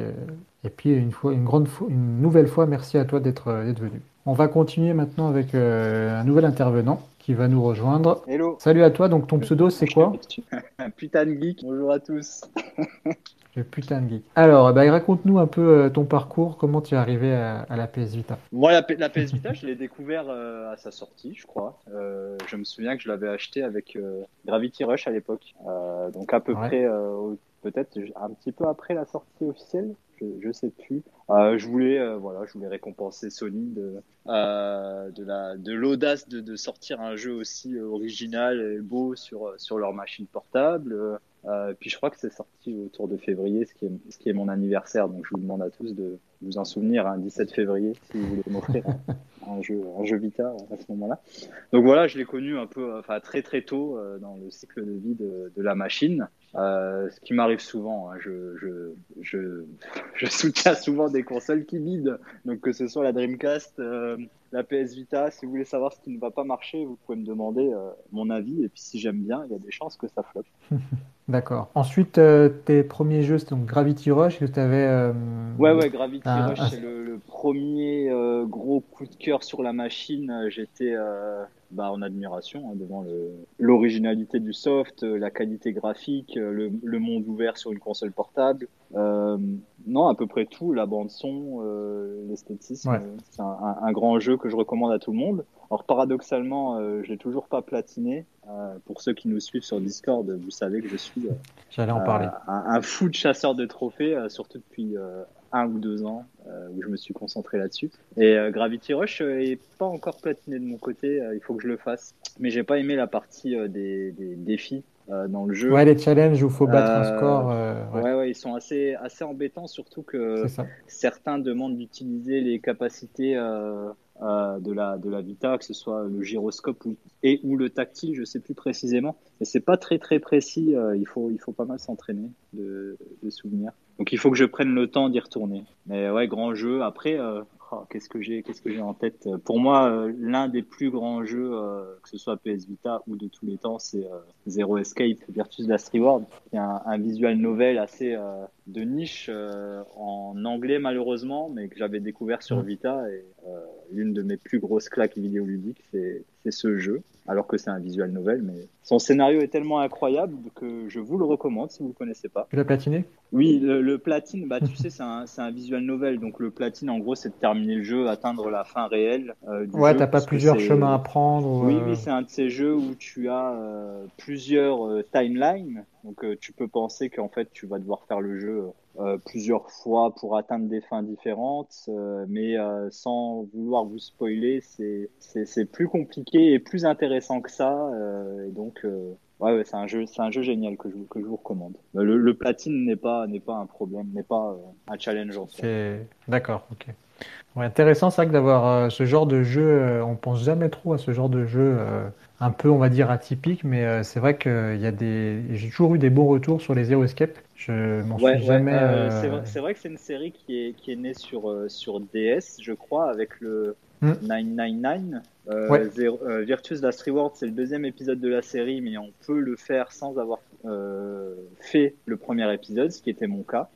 [SPEAKER 1] et puis une, fois, une, grande une nouvelle fois, merci à toi d'être venu. On va continuer maintenant avec un nouvel intervenant qui va nous rejoindre.
[SPEAKER 3] Hello.
[SPEAKER 1] Salut à toi. Donc, ton pseudo, c'est quoi?
[SPEAKER 3] Putain de geek. Bonjour à tous.
[SPEAKER 4] Le putain de geek. Alors, bah, raconte-nous un peu ton parcours, comment tu es arrivé à, la PS Vita?
[SPEAKER 3] Moi, la, la PS Vita, je l'ai découvert à sa sortie, je crois. je me souviens que je l'avais acheté avec Gravity Rush à l'époque. donc à peu près, peut-être un petit peu après la sortie officielle je, je sais plus. Euh, je voulais, euh, voilà, je voulais récompenser Sony de, euh, de la, de l'audace de, de, sortir un jeu aussi original et beau sur sur leur machine portable. Euh, puis je crois que c'est sorti autour de février, ce qui est, ce qui est mon anniversaire. Donc je vous demande à tous de vous en souvenir, un hein, 17 février, si vous voulez m'offrir un, jeu, un jeu Vita à ce moment-là. Donc voilà, je l'ai connu un peu, enfin très très tôt dans le cycle de vie de, de la machine. Euh, ce qui m'arrive souvent, hein, je, je, je, je, soutiens souvent des consoles qui bident. Donc que ce soit la Dreamcast, euh, la PS Vita, si vous voulez savoir ce qui ne va pas marcher, vous pouvez me demander euh, mon avis. Et puis si j'aime bien, il y a des chances que ça floppe.
[SPEAKER 4] D'accord. Ensuite, euh, tes premiers jeux, c'était donc Gravity Rush que tu avais. Euh,
[SPEAKER 3] ouais, ouais, Gravity Rush, c'est le, le, premier gros coup de cœur sur la machine. J'étais bah, en admiration hein, devant l'originalité du soft, euh, la qualité graphique, euh, le, le, monde ouvert sur une console portable. Euh, non, à peu près tout, la bande son, euh, l'esthétisme. C'est un, un, grand jeu que je recommande à tout le monde. Alors paradoxalement, euh, je l'ai toujours pas platiné. pour ceux qui nous suivent sur Discord, vous savez que je suis.
[SPEAKER 4] J'allais en parler.
[SPEAKER 3] Un, un, fou de chasseur de trophées, surtout depuis un ou deux ans euh, où je me suis concentré là-dessus. Et euh, Gravity Rush euh, est pas encore platiné de mon côté, il faut que je le fasse. Mais j'ai pas aimé la partie des, des, défis dans le jeu.
[SPEAKER 4] Ouais, les challenges où il faut battre un score.
[SPEAKER 3] Ouais. ouais. ouais, ils sont assez, assez embêtants, surtout que certains demandent d'utiliser les capacités de, la, de la Vita, que ce soit le gyroscope ou, et ou le tactile, je sais plus précisément. Mais c'est pas très très précis, il, faut, il faut pas mal s'entraîner de, de souvenirs. Donc il faut que je prenne le temps d'y retourner. Mais ouais, grand jeu. Après, euh, oh, qu'est-ce que j'ai, qu'est-ce que j'ai en tête? Pour moi, euh, l'un des plus grands jeux, euh, que ce soit PS Vita ou de tous les temps, c'est Zero Escape, Virtus Last Reward, qui est un, un visual novel assez de niche en anglais malheureusement, mais que j'avais découvert sur Vita et l'une de mes plus grosses claques vidéoludiques, c'est c'est ce jeu, alors que c'est un visual novel, mais son scénario est tellement incroyable que je vous le recommande si vous ne le connaissez pas.
[SPEAKER 4] Tu l'as platiné?
[SPEAKER 3] Oui, le, platine, bah, tu sais, c'est un, un, visual novel, donc le platine, en gros, c'est de terminer le jeu, atteindre la fin réelle
[SPEAKER 4] euh, du ouais, t'as pas plusieurs chemins à prendre
[SPEAKER 3] Oui, oui, c'est un de ces jeux où tu as euh, plusieurs euh, timelines, donc tu peux penser qu'en fait, tu vas devoir faire le jeu euh, plusieurs fois pour atteindre des fins différentes, euh, mais euh, sans vouloir vous spoiler, c'est plus compliqué et plus intéressant que ça. et donc, ouais, ouais c'est un jeu, c'est un jeu génial que je, que je vous recommande. Le, le platine n'est pas n'est pas un problème, n'est pas un challenge en
[SPEAKER 4] D'accord, ok. Ouais, intéressant, vrai que d'avoir ce genre de jeu, on pense jamais trop à ce genre de jeu un peu, on va dire, atypique, mais c'est vrai qu'il y a des, j'ai toujours eu des bons retours sur les Zero Escape. Je m'en suis jamais.
[SPEAKER 3] Euh, euh, c'est vrai, que c'est une série qui est, qui est née sur, euh, sur DS, je crois, avec le 999. Hmm. Virtus Last Reward, c'est le deuxième épisode de la série, mais on peut le faire sans avoir fait le premier épisode, ce qui était mon cas.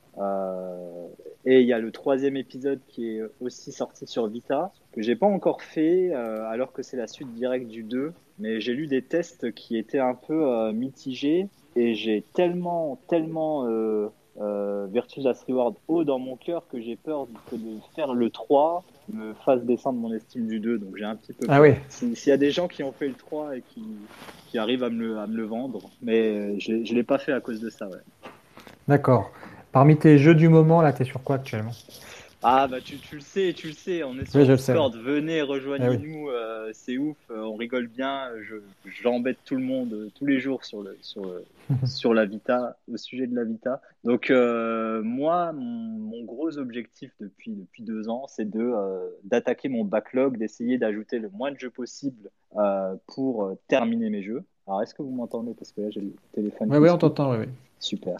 [SPEAKER 3] Et il y a le troisième épisode qui est aussi sorti sur Vita, que j'ai pas encore fait, alors que c'est la suite directe du 2. Mais j'ai lu des tests qui étaient un peu mitigés et j'ai tellement, tellement euh, euh, Virtus Last Reward haut dans mon cœur que j'ai peur que de faire le 3 me fasse descendre mon estime du 2. Donc j'ai un petit peu
[SPEAKER 4] ah peur. Ah
[SPEAKER 3] oui. S'il y a des gens qui ont fait le 3 et qui, qui arrivent à me, le, à me le vendre, mais je ne l'ai pas fait à cause de ça. Ouais.
[SPEAKER 4] D'accord. Parmi tes jeux du moment, là, tu es sur quoi actuellement?
[SPEAKER 3] Ah bah tu, tu, le sais, tu le sais, on est sur Discord, venez, rejoignez-nous, eh euh, c'est ouf, euh, on rigole bien, je j'embête tout le monde euh, tous les jours sur le sur sur la Vita, au sujet de la Vita. Donc moi, mon, gros objectif depuis depuis deux ans, c'est de d'attaquer mon backlog, d'essayer d'ajouter le moins de jeux possible pour terminer mes jeux. Alors est-ce que vous m'entendez? Parce que là j'ai le téléphone.
[SPEAKER 4] Oui oui on t'entend oui, oui.
[SPEAKER 3] Super.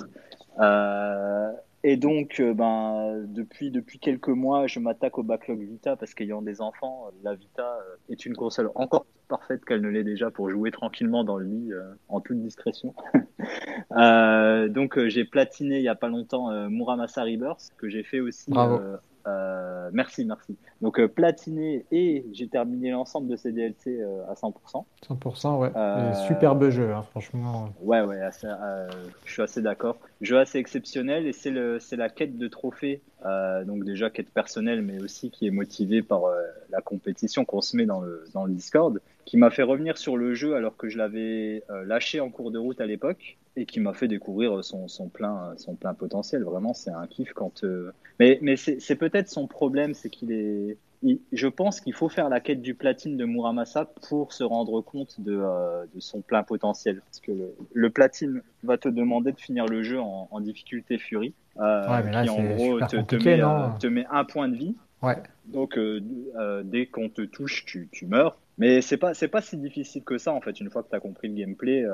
[SPEAKER 3] Euh, et donc, euh, ben, depuis, depuis quelques mois, je m'attaque au backlog Vita parce qu'ayant des enfants, la Vita euh, est une console encore parfaite qu'elle ne l'est déjà pour jouer tranquillement dans le lit euh, en toute discrétion. donc, j'ai platiné il y a pas longtemps Muramasa Rebirth que j'ai fait aussi
[SPEAKER 4] Bravo.
[SPEAKER 3] Euh, merci, merci. Donc euh, platiné et j'ai terminé l'ensemble de ces DLC euh, à 100%.
[SPEAKER 4] 100%, ouais. superbe jeu, hein, franchement.
[SPEAKER 3] Ouais, ouais, je suis assez d'accord. Jeu assez exceptionnel et c'est le c'est la quête de trophée euh, donc déjà quête personnelle mais aussi qui est motivée par euh, la compétition qu'on se met dans le dans le Discord qui m'a fait revenir sur le jeu alors que je l'avais euh, lâché en cours de route à l'époque et qui m'a fait découvrir son, son plein son plein potentiel. Vraiment c'est un kiff quand mais mais c'est c'est peut-être son problème c'est qu'il est je pense qu'il faut faire la quête du platine de Muramasa pour se rendre compte de, euh, de son plein potentiel. Parce que le, platine va te demander de finir le jeu en, en difficulté Fury, euh, qui en gros te, te, met, euh, te, met, un point de vie.
[SPEAKER 4] Ouais.
[SPEAKER 3] Donc euh, euh, dès qu'on te touche, tu, tu meurs. Mais c'est pas c'est pas si difficile que ça en fait une fois que tu as compris le gameplay.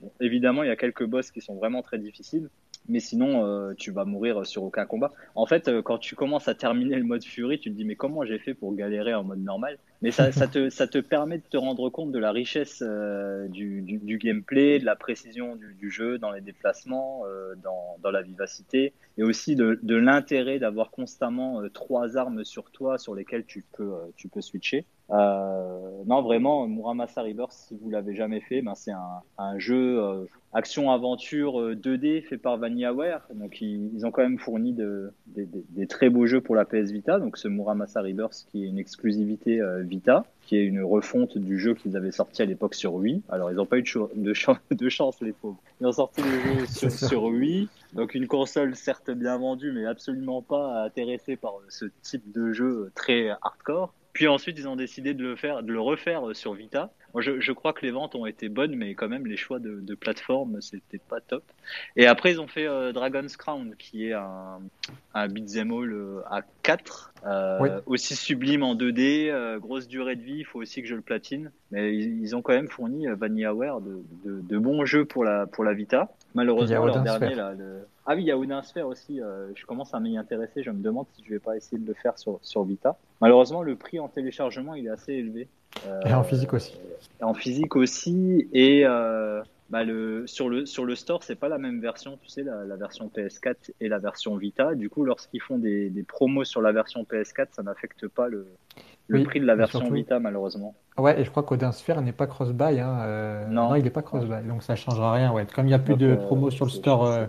[SPEAKER 3] Bon, évidemment, il y a quelques boss qui sont vraiment très difficiles, mais sinon euh, tu vas mourir sur aucun combat. En fait, euh, quand tu commences à terminer le mode Fury, tu te dis mais comment j'ai fait pour galérer en mode normal? Mais ça, te, ça te permet de te rendre compte de la richesse euh, du, du, gameplay, de la précision du, jeu dans les déplacements, dans, dans, la vivacité, et aussi de, de l'intérêt d'avoir constamment trois armes sur toi sur lesquelles tu peux, tu peux switcher. Euh, non, vraiment, Muramasa River, si vous l'avez jamais fait, ben c'est un, jeu euh, action-aventure 2D euh, fait par VanillaWare. Donc, ils, ont quand même fourni de, de, de, des très beaux jeux pour la PS Vita. Donc, ce Muramasa Rebirth qui est une exclusivité euh, Vita, qui est une refonte du jeu qu'ils avaient sorti à l'époque sur Wii. Alors, ils n'ont pas eu de, de, chance, de chance, les pauvres. Ils ont sorti le jeu sur, sur Wii. Donc, une console certes bien vendue, mais absolument pas intéressée par ce type de jeu très hardcore. Puis ensuite, ils ont décidé de le faire, de le refaire euh, sur Vita. Moi, je, je, crois que les ventes ont été bonnes, mais quand même les choix de, de plateforme, c'était pas top. Et après, ils ont fait euh, Dragon's Crown, qui est un, un beat'em all euh, à 4, euh, oui. aussi sublime en 2D, euh, grosse durée de vie. Il faut aussi que je le platine. Mais ils, ils ont quand même fourni VanillaWare de, de, de, bons jeux pour la pour la Vita. Malheureusement, leur dernier là, le... Ah oui, il y a Odin Sphere aussi. Euh, je commence à m'y intéresser. Je me demande si je vais pas essayer de le faire sur, sur Vita. Malheureusement, le prix en téléchargement, il est assez élevé.
[SPEAKER 4] Euh, et en physique aussi.
[SPEAKER 3] En physique aussi. Et euh, bah le, sur, le, sur le store, c'est pas la même version. Tu sais, la, la, version PS4 et la version Vita. Du coup, lorsqu'ils font des, des promos sur la version PS4, ça n'affecte pas le, le oui, prix de la version surtout... Vita, malheureusement.
[SPEAKER 4] Ouais, et je crois qu'Odin Sphere n'est pas cross-buy. Hein. Euh, non. non. il n'est pas cross-buy. Donc ça changera rien. Ouais. Comme il n'y a plus donc, de promos sur le store.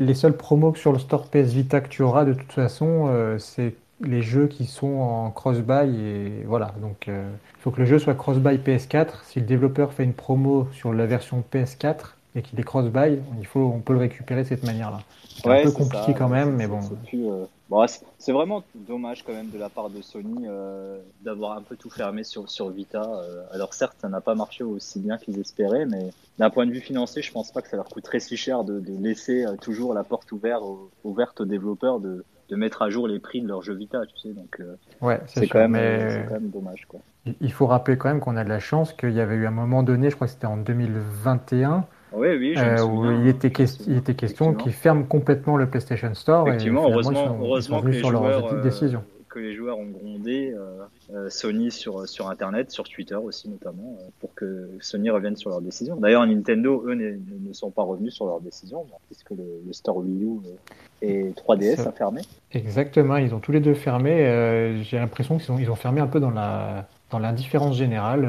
[SPEAKER 4] Euh, les seuls promos sur le store PS Vita que tu auras, de toute façon, euh, c'est les jeux qui sont en cross-buy et voilà. Donc, euh, il faut que le jeu soit cross-buy PS4. Si le développeur fait une promo sur la version PS4 et qu'il est cross-buy, il faut, on peut le récupérer de cette manière-là. C'est ouais, un peu compliqué ça, quand même, mais bon.
[SPEAKER 3] Euh... bon c'est vraiment dommage quand même de la part de Sony euh, d'avoir un peu tout fermé sur, sur Vita. Euh, alors certes, ça n'a pas marché aussi bien qu'ils espéraient, mais d'un point de vue financier, je pense pas que ça leur coûterait si cher de, de laisser toujours la porte ouverte aux, ouverte aux développeurs de, de mettre à jour les prix de leurs jeux Vita, tu sais. Donc, euh,
[SPEAKER 4] ouais,
[SPEAKER 3] c'est quand, mais... quand, même dommage. Quoi.
[SPEAKER 4] Il faut rappeler quand même qu'on a de la chance qu'il y avait eu un moment donné, je crois que c'était en 2021,
[SPEAKER 3] oui, oui, je
[SPEAKER 4] euh, où il était, que... il était question qu'ils ferment complètement le PlayStation Store.
[SPEAKER 3] Effectivement,
[SPEAKER 4] et
[SPEAKER 3] heureusement,
[SPEAKER 4] ils sont,
[SPEAKER 3] heureusement que, les
[SPEAKER 4] sur
[SPEAKER 3] joueurs,
[SPEAKER 4] leur décision.
[SPEAKER 3] Euh, que les joueurs ont grondé euh, Sony sur, sur Internet, sur Twitter aussi notamment, euh, pour que Sony revienne sur leur décision. D'ailleurs, Nintendo, eux, ne sont pas revenus sur leur décision, puisque le, le store Wii U et 3DS a fermé.
[SPEAKER 4] Exactement, ils ont tous les deux fermé. J'ai l'impression qu'ils ont, ils ont fermé un peu dans la dans l'indifférence générale.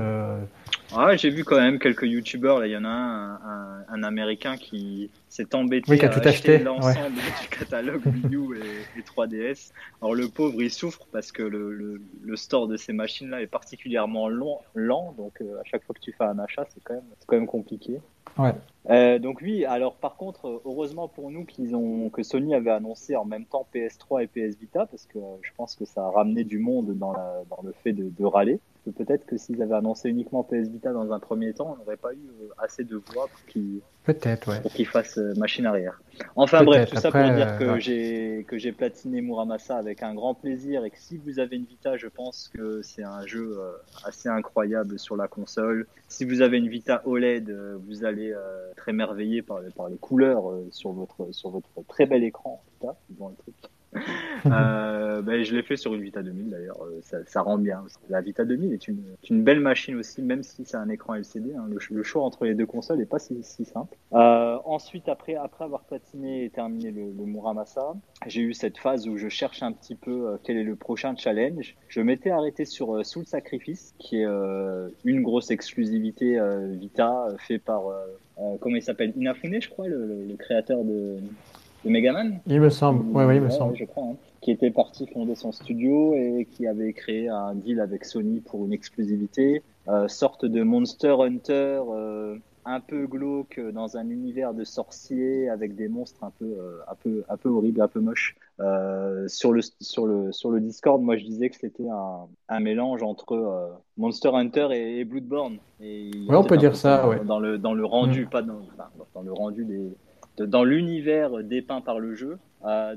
[SPEAKER 3] Ouais, j'ai vu quand même quelques youtubeurs. Il y en a un, un, un américain qui s'est embêté
[SPEAKER 4] oui,
[SPEAKER 3] à
[SPEAKER 4] tout
[SPEAKER 3] acheter,
[SPEAKER 4] acheté
[SPEAKER 3] l'ensemble
[SPEAKER 4] ouais.
[SPEAKER 3] du catalogue Wii U et, et, 3DS. Alors le pauvre, il souffre parce que le, le, le store de ces machines-là est particulièrement long, lent. Donc euh, à chaque fois que tu fais un achat, c'est quand même, quand même compliqué.
[SPEAKER 4] Ouais.
[SPEAKER 3] Euh, donc oui, alors par contre, heureusement pour nous qu'ils ont que Sony avait annoncé en même temps PS3 et PS Vita parce que euh, je pense que ça a ramené du monde dans, la, dans le fait de, de râler. Peut-être que s'ils avaient annoncé uniquement PS Vita dans un premier temps, on n'aurait pas eu euh, assez de voix pour qu'ils
[SPEAKER 4] ouais.
[SPEAKER 3] fassent euh, machine arrière. Enfin bref, tout ça pour dire que euh, ouais. j'ai que j'ai platiné Muramasa avec un grand plaisir et que si vous avez une Vita, je pense que c'est un jeu assez incroyable sur la console. Si vous avez une Vita OLED, vous allez être émerveillé par, par les couleurs sur votre sur votre très bel écran. Bon, le truc. euh, ben, je l'ai fait sur une Vita 2000 d'ailleurs, ça, ça, rend bien. La Vita 2000 est une, belle machine aussi, même si c'est un écran LCD. Hein. Le, choix entre les deux consoles n'est pas si, si simple. Euh, ensuite, après, avoir platiné et terminé le, Muramasa, j'ai eu cette phase où je cherche un petit peu euh, quel est le prochain challenge. Je m'étais arrêté sur euh, Soul Sacrifice, qui est euh, une grosse exclusivité Vita fait par comment il s'appelle? Inafune, je crois, le, créateur de, de Megaman.
[SPEAKER 4] Il me semble, oui, oui, il me semble.
[SPEAKER 3] Je crois, hein. qui était parti fonder son studio et qui avait créé un deal avec Sony pour une exclusivité, sorte de Monster Hunter un peu glauque dans un univers de sorciers avec des monstres un peu, euh, un peu, un peu horribles, un peu moches. Euh, sur le sur le sur le Discord, moi je disais que c'était un, un, mélange entre euh, Monster Hunter et, Bloodborne. Et
[SPEAKER 4] ouais, on peut dire ça. Ouais.
[SPEAKER 3] Dans le dans le rendu, mm. pas dans, dans le rendu des dans l'univers dépeint par le jeu.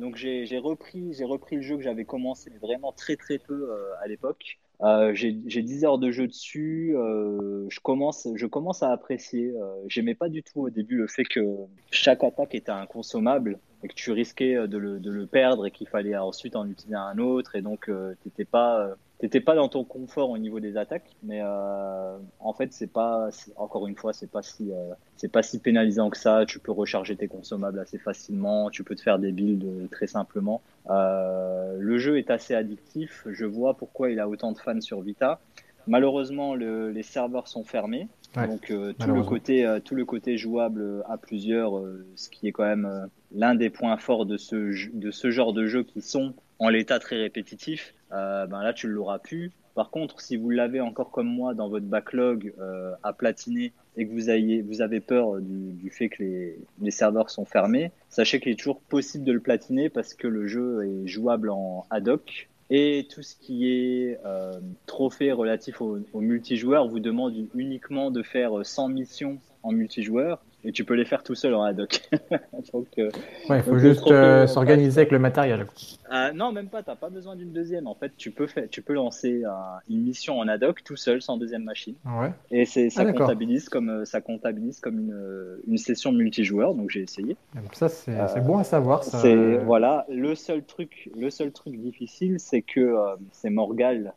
[SPEAKER 3] donc j'ai repris repris le jeu que j'avais commencé vraiment très très peu à l'époque. Euh, j'ai 10 heures de jeu dessus. Euh, je, commence, je commence à apprécier. Euh, J'aimais pas du tout au début le fait que chaque attaque était inconsommable et que tu risquais de le, de le perdre et qu'il fallait ensuite en utiliser un autre. Et donc, euh, t'étais pas t'étais pas dans ton confort au niveau des attaques, mais euh, en fait c'est pas, encore une fois c'est pas si euh, c'est pas si pénalisant que ça. Tu peux recharger tes consommables assez facilement, tu peux te faire des builds très simplement. Euh, le jeu est assez addictif. Je vois pourquoi il a autant de fans sur Vita. Malheureusement, le, les serveurs sont fermés, donc euh, tout le côté euh, tout le côté jouable à plusieurs, ce qui est quand même l'un des points forts de ce de ce genre de jeu qui sont en l'état très répétitif, euh, ben là tu l'auras plus. Par contre, si vous l'avez encore comme moi dans votre backlog euh, à platiner et que vous, ayez, vous avez peur du, du fait que les, les, serveurs sont fermés, sachez qu'il est toujours possible de le platiner parce que le jeu est jouable en ad hoc. Et tout ce qui est euh, trophée relatif au, au multijoueur vous demande uniquement de faire 100 missions en multijoueur et tu peux les faire tout seul en ad hoc.
[SPEAKER 4] donc, euh, ouais, il faut juste euh, s'organiser avec le matériel.
[SPEAKER 3] Euh, non, même pas. T'as pas besoin d'une deuxième. En fait, tu peux faire, tu peux lancer une mission en ad hoc tout seul, sans deuxième machine.
[SPEAKER 4] Ouais.
[SPEAKER 3] Et c'est ça ah, comptabilise comme ça comptabilise comme une, une session multijoueur. Donc j'ai essayé.
[SPEAKER 4] ça c'est bon à savoir. Ça...
[SPEAKER 3] C'est voilà. Le seul truc, le seul truc difficile, c'est que c'est Morgal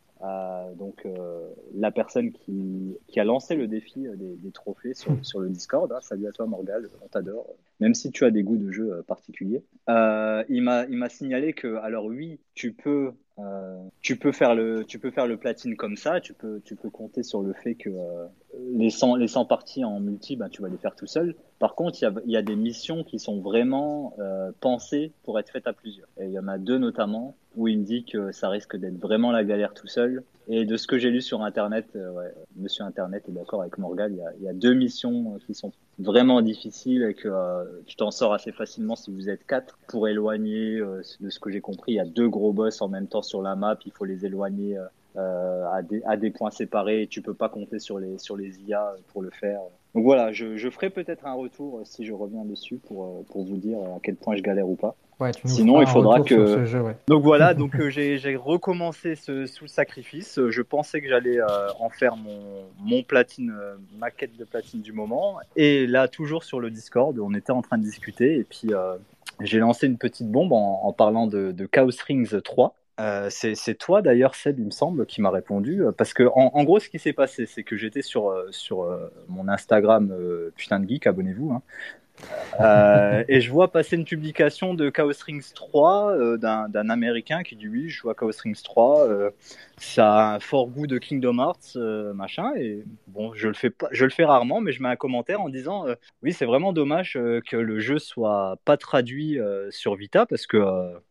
[SPEAKER 3] donc euh, la personne qui, a lancé le défi euh, des, trophées sur, le Discord. Hein, salut à toi Morgal, on t'adore, même si tu as des goûts de jeu euh, particuliers. Euh, il m'a signalé que, alors oui, tu peux euh, tu peux faire le tu peux faire le platine comme ça tu peux tu peux compter sur le fait que euh, les 100 les 100 parties en multi ben, tu vas les faire tout seul. Par contre il y a, y a des missions qui sont vraiment euh, pensées pour être faites à plusieurs. Et il y en a deux notamment où il me dit que ça risque d'être vraiment la galère tout seul. Et de ce que j'ai lu sur internet ouais, monsieur internet est d'accord avec Morgan il y, a, y a deux missions qui sont vraiment difficiles et que tu t'en sors assez facilement si vous êtes quatre pour éloigner de ce que j'ai compris il y a deux gros boss en même temps sur la map, il faut les éloigner euh, à, des, à, des, points séparés. Tu peux pas compter sur les, sur les IA pour le faire. Donc voilà, je, je ferai peut-être un retour euh, si je reviens dessus pour, euh, pour vous dire à quel point je galère ou pas.
[SPEAKER 4] Ouais,
[SPEAKER 3] Sinon, il faudra que. Jeu, ouais. Donc voilà, donc j'ai recommencé ce sous sacrifice. Je pensais que j'allais en faire mon, mon platine, ma quête de platine du moment. Et là, toujours sur le Discord, on était en train de discuter et puis j'ai lancé une petite bombe en, en parlant de, de Chaos Rings 3. Euh, c'est toi d'ailleurs, Seb, il me semble, qui m'a répondu. Euh, parce que en, en gros, ce qui s'est passé, c'est que j'étais sur, euh, sur mon Instagram, putain de geek, abonnez-vous. Hein, euh, et je vois passer une publication de Chaos Rings 3 euh, d'un américain qui dit oui, je joue à Chaos Rings 3, euh, ça a un fort goût de Kingdom Hearts, machin. Et bon, je le fais pas, je le fais rarement, mais je mets un commentaire en disant oui, c'est vraiment dommage que le jeu soit pas traduit sur Vita parce que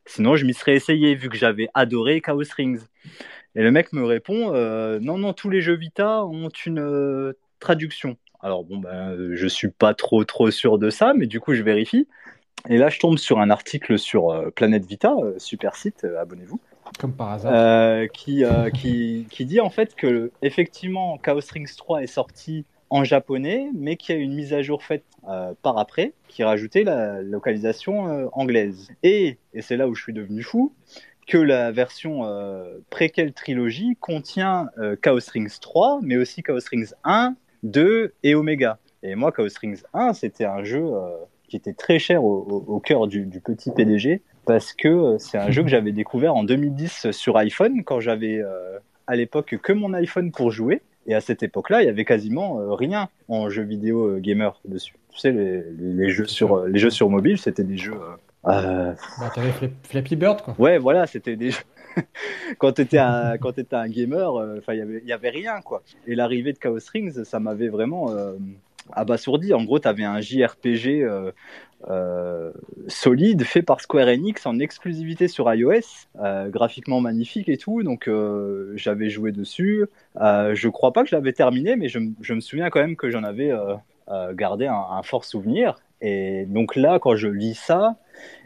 [SPEAKER 3] sinon je m'y serais essayé vu que j'avais adoré Chaos Rings. Et le mec me répond non, non, tous les jeux Vita ont une traduction. Alors bon, ben, je suis pas trop trop sûr de ça, mais du coup je vérifie. Et là, je tombe sur un article sur euh, Planète Vita, euh, super site, euh, abonnez-vous.
[SPEAKER 4] Comme par hasard.
[SPEAKER 3] qui, qui, qui, dit en fait que effectivement Chaos Rings 3 est sorti en japonais, mais qu'il y a une mise à jour faite par après qui rajoutait la localisation anglaise. Et, et c'est là où je suis devenu fou, que la version préquelle trilogie contient Chaos Rings 3, mais aussi Chaos Rings 1, 2 et Omega. Et moi, Chaos Rings 1, c'était un jeu euh, qui était très cher au, au, cœur du, du, petit PDG parce que euh, c'est un jeu que j'avais découvert en 2010 sur iPhone quand j'avais euh, à l'époque que mon iPhone pour jouer. Et à cette époque-là, il y avait quasiment rien en jeu vidéo gamer dessus. Tu sais, les, les jeux sur les jeux sur mobile, c'était des jeux.
[SPEAKER 4] Euh... Bah, t'avais Flappy Bird, quoi.
[SPEAKER 3] Ouais, voilà, c'était des jeux quand tu étais un quand étais un gamer, euh, enfin il y avait y avait rien quoi. Et l'arrivée de Chaos Rings, ça m'avait vraiment euh, abasourdi. En gros, tu avais un JRPG euh, euh, solide fait par Square Enix en exclusivité sur iOS, euh, graphiquement magnifique et tout. Donc j'avais joué dessus. je crois pas que je l'avais terminé, mais je, me souviens quand même que j'en avais gardé un, fort souvenir. Et donc là, quand je lis ça,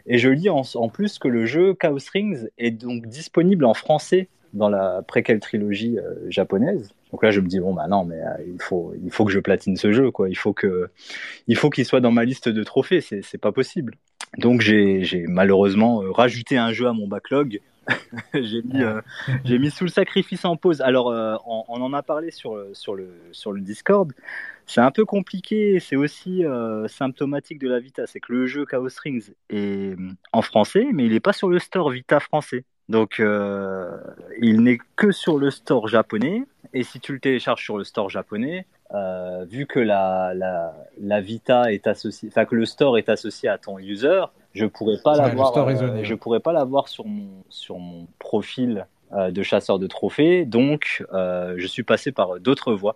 [SPEAKER 3] et je lis en, plus que le jeu Chaos Rings est donc disponible en français dans la préquelle trilogie japonaise. Donc là, je me dis bon bah non, mais euh, il faut il faut que je platine ce jeu quoi. Il faut que il faut qu'il soit dans ma liste de trophées. C'est pas possible. Donc j'ai j'ai malheureusement euh, rajouté un jeu à mon backlog. j'ai mis euh, j'ai mis sous le sacrifice en pause. Alors on, on, en a parlé sur sur le sur le Discord. C'est un peu compliqué. C'est aussi symptomatique de la Vita, c'est que le jeu Chaos Rings est en français, mais il n'est pas sur le store Vita français. Donc, euh, il n'est que sur le store japonais. Et si tu le télécharges sur le store japonais, euh, vu que la, la, la, Vita est associée, enfin que le store est associé à ton user, je pourrais pas l'avoir. Euh, je pourrais pas l'avoir sur mon sur mon profil euh, de chasseur de trophées. Donc, euh, je suis passé par d'autres voies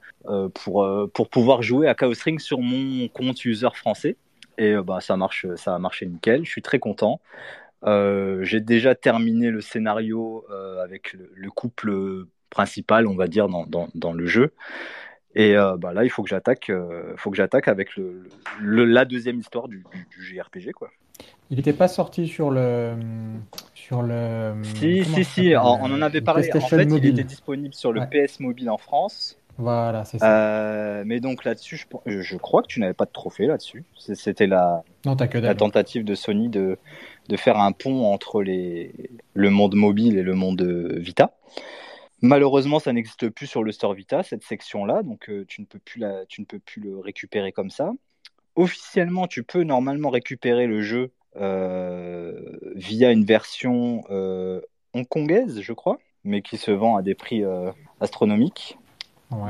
[SPEAKER 3] pour pour pouvoir jouer à Chaos Ring sur mon compte user français. Et bah, ça marche, ça a marché nickel. Je suis très content. J'ai déjà terminé le scénario avec le, couple principal, on va dire, dans, dans, dans le jeu. Et euh, bah là, il faut que j'attaque, euh, faut que j'attaque avec le, le, la deuxième histoire du, du, JRPG, quoi.
[SPEAKER 4] Il n'était pas sorti sur le, sur le.
[SPEAKER 3] Si, si, si. On, on, en avait parlé. En fait, il était disponible sur le PS Mobile en France.
[SPEAKER 4] Voilà, c'est ça.
[SPEAKER 3] Euh, mais donc là-dessus, je, je, crois que tu n'avais pas de trophée là-dessus. C'était la,
[SPEAKER 4] non, que
[SPEAKER 3] la tentative de Sony de, de faire un pont entre les, le monde mobile et le monde Vita. Malheureusement, ça n'existe plus sur le store Vita, cette section-là, donc euh, tu, ne peux plus la, tu ne peux plus le récupérer comme ça. Officiellement, tu peux normalement récupérer le jeu euh, via une version euh, hongkongaise, je crois, mais qui se vend à des prix astronomiques.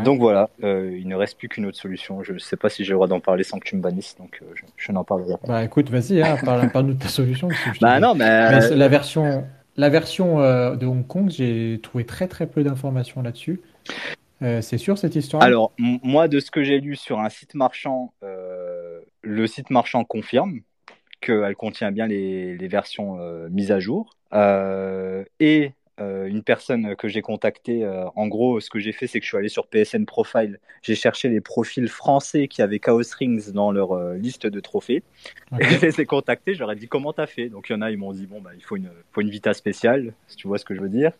[SPEAKER 3] Donc voilà, euh, il ne reste plus qu'une autre solution. Je ne sais pas si j'ai le droit d'en parler sans que tu me bannisses, donc euh, je, je n'en parlerai pas.
[SPEAKER 4] Bah écoute, vas-y, hein, parle, parle, de ta solution.
[SPEAKER 3] bah non, mais...
[SPEAKER 4] mais... la version, la version euh, de Hong Kong, j'ai trouvé très très peu d'informations là-dessus. Euh, c'est sûr cette histoire
[SPEAKER 3] Alors moi, de ce que j'ai lu sur un site marchand, euh, le site marchand confirme qu'elle contient bien les, les versions mises à jour. et euh, une personne que j'ai contactée. Euh, en gros, ce que j'ai fait, c'est que je suis allé sur PSN Profile. J'ai cherché les profils français qui avaient Chaos Rings dans leur euh, liste de trophées. Okay. Et je les ai contactés. J'aurais dit comment t'as fait? Donc il y en a, ils m'ont dit bon bah il faut une, faut une Vita spéciale, si tu vois ce que je veux dire.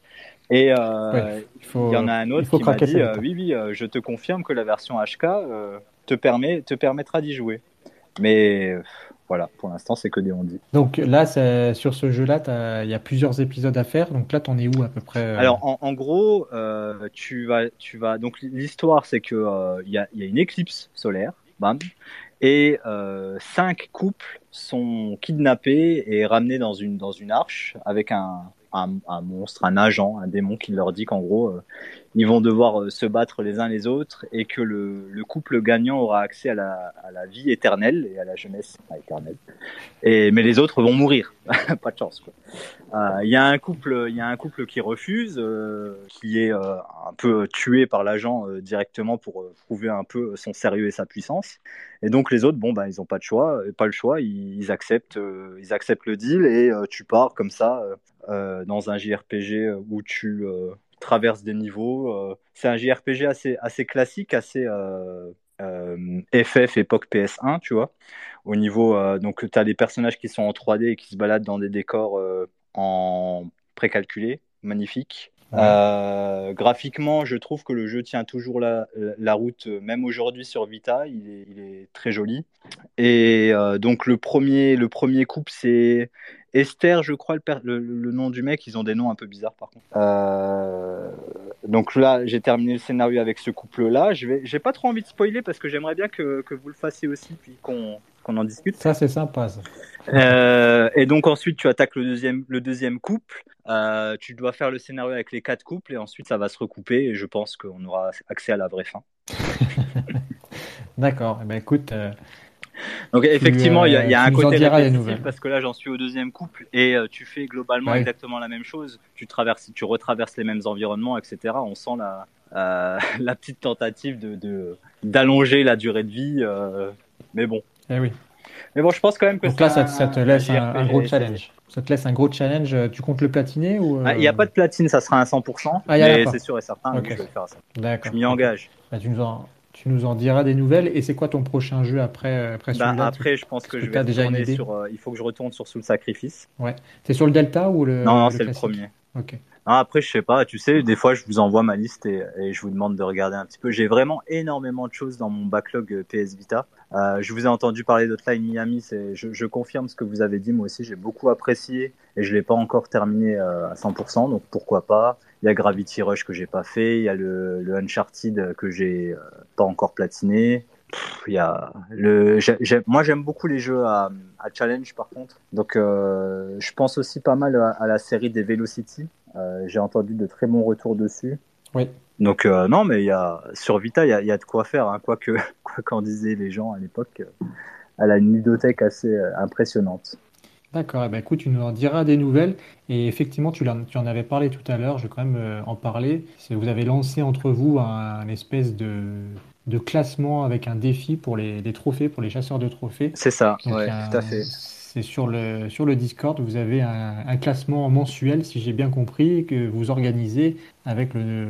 [SPEAKER 3] Et ouais, il, faut, il, y en a un autre qui m'a dit oui oui, je te confirme que la version HK te permet te permettra d'y jouer. Mais voilà, pour l'instant, c'est que des on
[SPEAKER 4] Donc là, sur ce jeu-là, il y a plusieurs épisodes à faire. Donc là, t'en es où à peu près euh
[SPEAKER 3] Alors, en, en gros, euh, tu vas, tu vas. Donc l'histoire, c'est que euh, il y, a, y, a, une éclipse solaire, bam, et euh, cinq couples sont kidnappés et ramenés dans une dans une arche avec un un, un, monstre, un agent, un démon qui leur dit qu'en gros, euh, ils vont devoir euh, se battre les uns les autres et que le, le couple gagnant aura accès à la, vie éternelle et à la jeunesse éternelle. Mais les autres vont mourir. Pas de chance. Il euh, y a un couple, il y a un couple qui refuse, euh, qui est un peu tué par l'agent directement pour prouver un peu son sérieux et sa puissance. Et donc les autres, bon bah ils ont pas de choix, pas le choix, ils acceptent, ils acceptent le deal et tu pars comme ça dans un JRPG où tu traverse des niveaux. Euh, c'est un JRPG assez, assez classique, assez euh, euh, FF époque PS1, tu vois. Au niveau, donc, tu as des personnages qui sont en 3D et qui se baladent dans des décors en précalculé, magnifique. Euh, graphiquement, je trouve que le jeu tient toujours la, la route, même aujourd'hui sur Vita, il est, très joli. Et euh, donc le premier, le premier couple, c'est Esther, je crois, le, le, nom du mec. Ils ont des noms un peu bizarres, par contre. Euh, donc là, j'ai terminé le scénario avec ce couple-là. Je vais, j'ai pas trop envie de spoiler parce que j'aimerais bien que, que vous le fassiez aussi, puis qu'on qu'on en discute.
[SPEAKER 4] Ça, c'est sympa. Ça.
[SPEAKER 3] Euh, et donc ensuite, tu attaques le deuxième, le deuxième couple. Euh, tu dois faire le scénario avec les quatre couples et ensuite ça va se recouper et je pense qu'on aura accès à la vraie fin.
[SPEAKER 4] D'accord. Eh ben, écoute. Euh,
[SPEAKER 3] donc effectivement, il y a, y a un côté répétitif parce que là, j'en suis au deuxième couple et tu fais globalement ouais. exactement la même chose. Tu traverses, tu retraverses les mêmes environnements, etc. On sent la, la petite tentative de d'allonger la durée de vie. mais bon.
[SPEAKER 1] Eh oui.
[SPEAKER 3] Mais bon, je pense quand même que
[SPEAKER 1] Donc là, ça, te laisse un, gros challenge. Ça te laisse un gros challenge. Tu comptes le platiner ou
[SPEAKER 3] ah, Il n'y a pas de platine, ça sera un 100%. Ah, mais c'est sûr et certain, je vais faire ça.
[SPEAKER 1] D'accord.
[SPEAKER 3] Je m'y engage.
[SPEAKER 1] Bah, tu, nous en, tu nous en diras des nouvelles. Et c'est quoi ton prochain jeu après, après
[SPEAKER 3] bah, Après, je pense que, je vais déjà retourner sur. Euh, il faut que je retourne sur Soul Sacrifice.
[SPEAKER 1] Ouais. C'est sur le Delta ou le.
[SPEAKER 3] Non, non, c'est le premier.
[SPEAKER 1] Ok.
[SPEAKER 3] après, je sais pas, tu sais, des fois, je vous envoie ma liste et, et je vous demande de regarder un petit peu. J'ai vraiment énormément de choses dans mon backlog euh, PS Vita. Euh, je vous ai entendu parler d'Hotline Miami, je, je, confirme ce que vous avez dit, moi aussi j'ai beaucoup apprécié et je l'ai pas encore terminé euh, à 100%, donc pourquoi pas. Il y a Gravity Rush que j'ai pas fait, il y a le, le Uncharted que j'ai euh, pas encore platiné. il y a le, moi j'aime beaucoup les jeux à, à, challenge par contre, donc euh, je pense aussi pas mal à, à la série des Velocity. j'ai entendu de très bons retours dessus.
[SPEAKER 1] Oui.
[SPEAKER 3] Donc euh, non, mais il y a sur Vita, il y a, y a, de quoi faire. Hein. Quoi que quoi qu'en disaient les gens à l'époque, euh, elle a une ludothèque assez euh, impressionnante.
[SPEAKER 1] D'accord, eh ben, écoute, tu nous en diras des nouvelles. Et effectivement, tu, en, tu en avais parlé tout à l'heure, je vais quand même en parler. Vous avez lancé entre vous un, espèce de, de, classement avec un défi pour les, les, trophées, pour les chasseurs de trophées.
[SPEAKER 3] C'est ça, ouais, tout à fait
[SPEAKER 1] c'est sur le, sur le Discord, vous avez un, classement mensuel, si j'ai bien compris, que vous organisez avec le,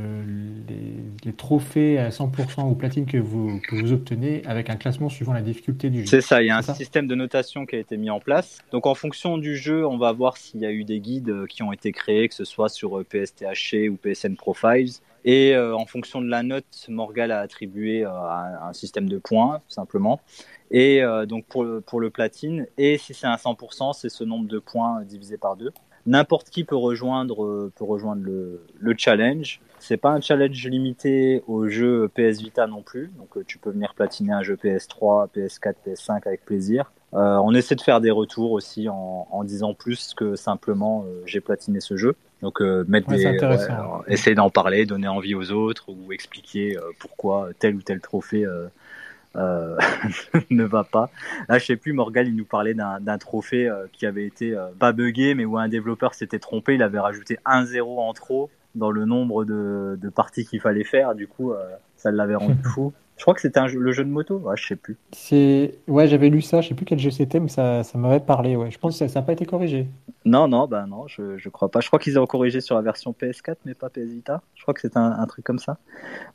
[SPEAKER 1] les, trophées à 100% ou platine que vous, que vous obtenez, avec un classement suivant la difficulté du jeu.
[SPEAKER 3] C'est ça, il y a un système de notation qui a été mis en place. Donc en fonction du jeu, on va voir s'il y a eu des guides qui ont été créés, que ce soit sur PSTHC ou PSN Profiles. Et euh, en fonction de la note, Morgal a attribué euh, un système de points, simplement. Et euh, donc pour le, pour le platine, et si c'est un 100%, c'est ce nombre de points divisé par deux. N'importe qui peut rejoindre, euh, peut rejoindre le, le challenge. C'est pas un challenge limité au jeu PS Vita non plus. Donc euh, tu peux venir platiner un jeu PS3, PS4, PS5 avec plaisir. Euh, on essaie de faire des retours aussi en, en disant plus que simplement j'ai platiné ce jeu. Donc mettre des, essayer d'en parler, donner envie aux autres ou expliquer pourquoi tel ou tel trophée euh, ne va pas. Là, je sais plus, Morgan, il nous parlait d'un trophée euh, qui avait été euh, pas buggé, mais où un développeur s'était trompé. Il avait rajouté un zéro en trop dans le nombre de, de parties qu'il fallait faire. Du coup, ça l'avait rendu fou. Je crois que c'était le jeu de moto, ouais, je sais plus.
[SPEAKER 1] C'est ouais, j'avais lu ça, je sais plus quel jeu c'était, mais ça, ça m'avait parlé. Ouais, je pense que ça n'a pas été corrigé.
[SPEAKER 3] Non, non, bah non, je, je crois pas. Je crois qu'ils ont corrigé sur la version PS4, mais pas PS Vita. Je crois que c'est un, un, truc comme ça.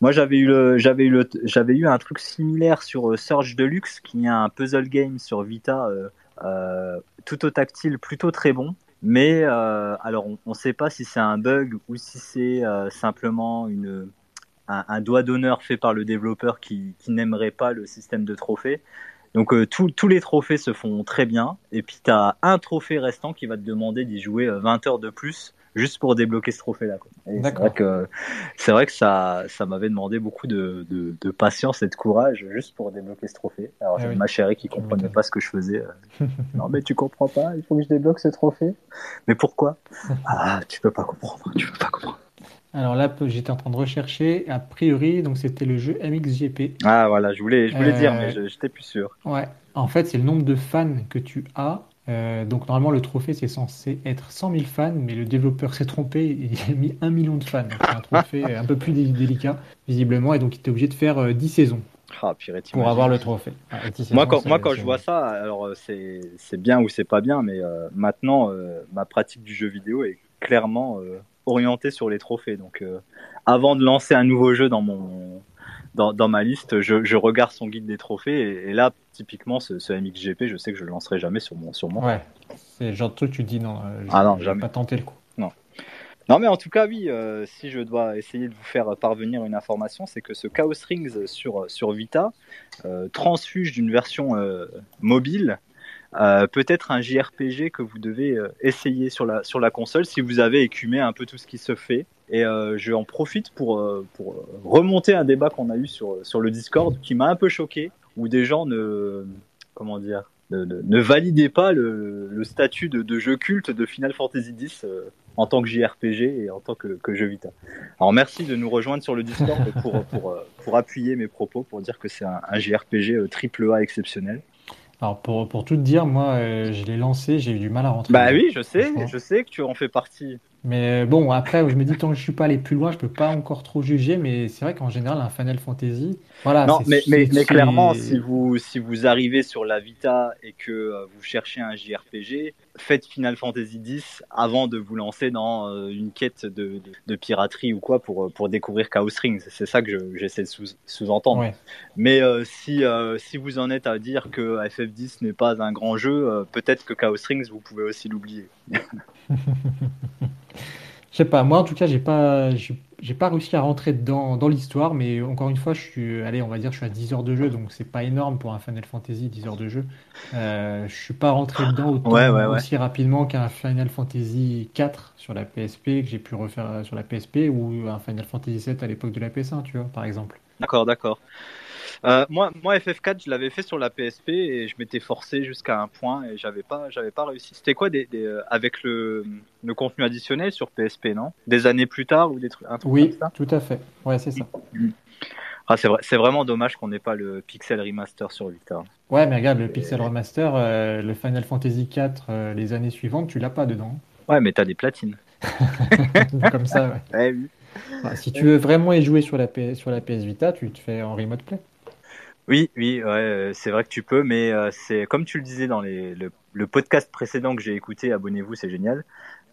[SPEAKER 3] Moi, j'avais eu le, j'avais eu le, j'avais eu un truc similaire sur euh, Surge Deluxe, qui est un puzzle game sur Vita, euh, euh, tout au tactile, plutôt très bon. Mais alors, on ne sait pas si c'est un bug ou si c'est simplement une un, doigt d'honneur fait par le développeur qui, qui n'aimerait pas le système de trophées. Donc euh, tous les trophées se font très bien, et puis tu as un trophée restant qui va te demander d'y jouer 20 euh, heures de plus juste pour débloquer ce trophée-là. C'est vrai que, c'est vrai que ça, ça m'avait demandé beaucoup de, de, de, patience et de courage juste pour débloquer ce trophée. Alors j'ai ah ma chérie qui comprenait pas ce que je faisais. Euh. non mais tu comprends pas, il faut que je débloque ce trophée. Mais pourquoi? Ah, tu peux pas comprendre, tu peux pas comprendre.
[SPEAKER 1] Alors là, j'étais en train de rechercher. A priori, donc c'était le jeu MXGP.
[SPEAKER 3] Ah voilà, je voulais, je voulais dire, mais euh, j'étais plus sûr.
[SPEAKER 1] Ouais. En fait, c'est le nombre de fans que tu as. Euh, donc normalement, le trophée c'est censé être 100 000 fans, mais le développeur s'est trompé. Il a mis 1 million de fans. C'est un trophée un peu plus délicat, visiblement, et donc il était obligé de faire 10 euh, saisons.
[SPEAKER 3] Ah,
[SPEAKER 1] pour avoir le trophée.
[SPEAKER 3] Ah, moi, quand, moi, quand je vois ça, alors c'est bien ou c'est pas bien, mais maintenant, ma pratique du jeu vidéo est clairement orienté sur les trophées. Donc, euh, avant de lancer un nouveau jeu dans mon dans, dans ma liste, je, je, regarde son guide des trophées et, là, typiquement, ce, ce, MXGP, je sais que je le lancerai jamais sur mon sur
[SPEAKER 1] moi. Ouais, c'est genre de truc tu dis non.
[SPEAKER 3] Euh, ah non, jamais.
[SPEAKER 1] Pas tenter le coup.
[SPEAKER 3] Non. Non, mais en tout cas, oui, euh, si je dois essayer de vous faire parvenir une information, c'est que ce Chaos Rings sur, sur Vita transfuge d'une version mobile euh, peut-être un JRPG que vous devez euh, essayer sur la, console si vous avez écumé un peu tout ce qui se fait. Et euh, je en profite pour, remonter un débat qu'on a eu sur, le Discord qui m'a un peu choqué, où des gens ne, comment dire, ne, ne, validaient pas le, statut de, jeu culte de Final Fantasy X en tant que JRPG et en tant que, que, jeu Vita. Alors merci de nous rejoindre sur le Discord pour, pour, pour, appuyer mes propos, pour dire que c'est un, un JRPG triple A exceptionnel.
[SPEAKER 1] Alors pour, pour tout te dire, moi euh, je l'ai lancé, j'ai eu du mal à rentrer.
[SPEAKER 3] Bah oui, je sais, je sais que tu en fais partie.
[SPEAKER 1] Mais bon, après, je me dis, tant que je suis pas allé plus loin, je peux pas encore trop juger, mais c'est vrai qu'en général, un Final Fantasy, voilà.
[SPEAKER 3] Non, mais, mais, mais clairement, si vous, si vous arrivez sur la Vita et que euh, vous cherchez un JRPG, faites Final Fantasy X avant de vous lancer dans euh, une quête de, de, de piraterie ou quoi pour, euh, pour découvrir Chaos Rings. C'est ça que je- j'essaie de sous- sous-entendre.
[SPEAKER 1] Ouais.
[SPEAKER 3] Mais euh, si, euh, si vous en êtes à dire que FF10 n'est pas un grand jeu, euh, peut-être que Chaos Rings, vous pouvez aussi l'oublier.
[SPEAKER 1] Je sais pas, moi en tout cas, j'ai pas, j'ai j'ai pas réussi à rentrer dedans dans l'histoire, mais encore une fois, je suis, allez, on va dire, je suis à 10 heures de jeu, donc c'est pas énorme pour un Final Fantasy, 10 heures de jeu. Euh, je suis pas rentré dedans autant
[SPEAKER 3] Ouais, ouais, ouais.
[SPEAKER 1] aussi rapidement qu'un Final Fantasy 4 sur la PSP que j'ai pu refaire euh, sur la PSP ou un Final Fantasy 7 à l'époque de la PS1, tu vois, par exemple.
[SPEAKER 3] D'accord, d'accord. Euh, moi, moi, FF4, je l'avais fait sur la PSP et je m'étais forcé jusqu'à un point et j'avais pas, j'avais pas réussi. C'était quoi des, des, euh, avec le, le contenu additionnel sur PSP, non? Des années plus tard ou des trucs, un truc
[SPEAKER 1] Oui,
[SPEAKER 3] comme ça?
[SPEAKER 1] tout à fait. Ouais, c'est ça.
[SPEAKER 3] Ah, c'est vrai, c'est vraiment dommage qu'on n'ait pas le pixel remaster sur Vita.
[SPEAKER 1] Ouais, mais regarde, le Pixel Remaster, euh, le Final Fantasy 4, euh, les années suivantes, tu l'as pas dedans.
[SPEAKER 3] Ouais, mais t'as des platines.
[SPEAKER 1] Comme ça, ouais.
[SPEAKER 3] Ouais, oui.
[SPEAKER 1] Enfin, si tu veux vraiment y jouer sur la, PS, sur la PS Vita, tu te fais en remote play.
[SPEAKER 3] Oui, oui, ouais, euh, c'est vrai que tu peux, mais euh, c'est comme tu le disais dans les, le, le podcast précédent que j'ai écouté, abonnez-vous, c'est génial.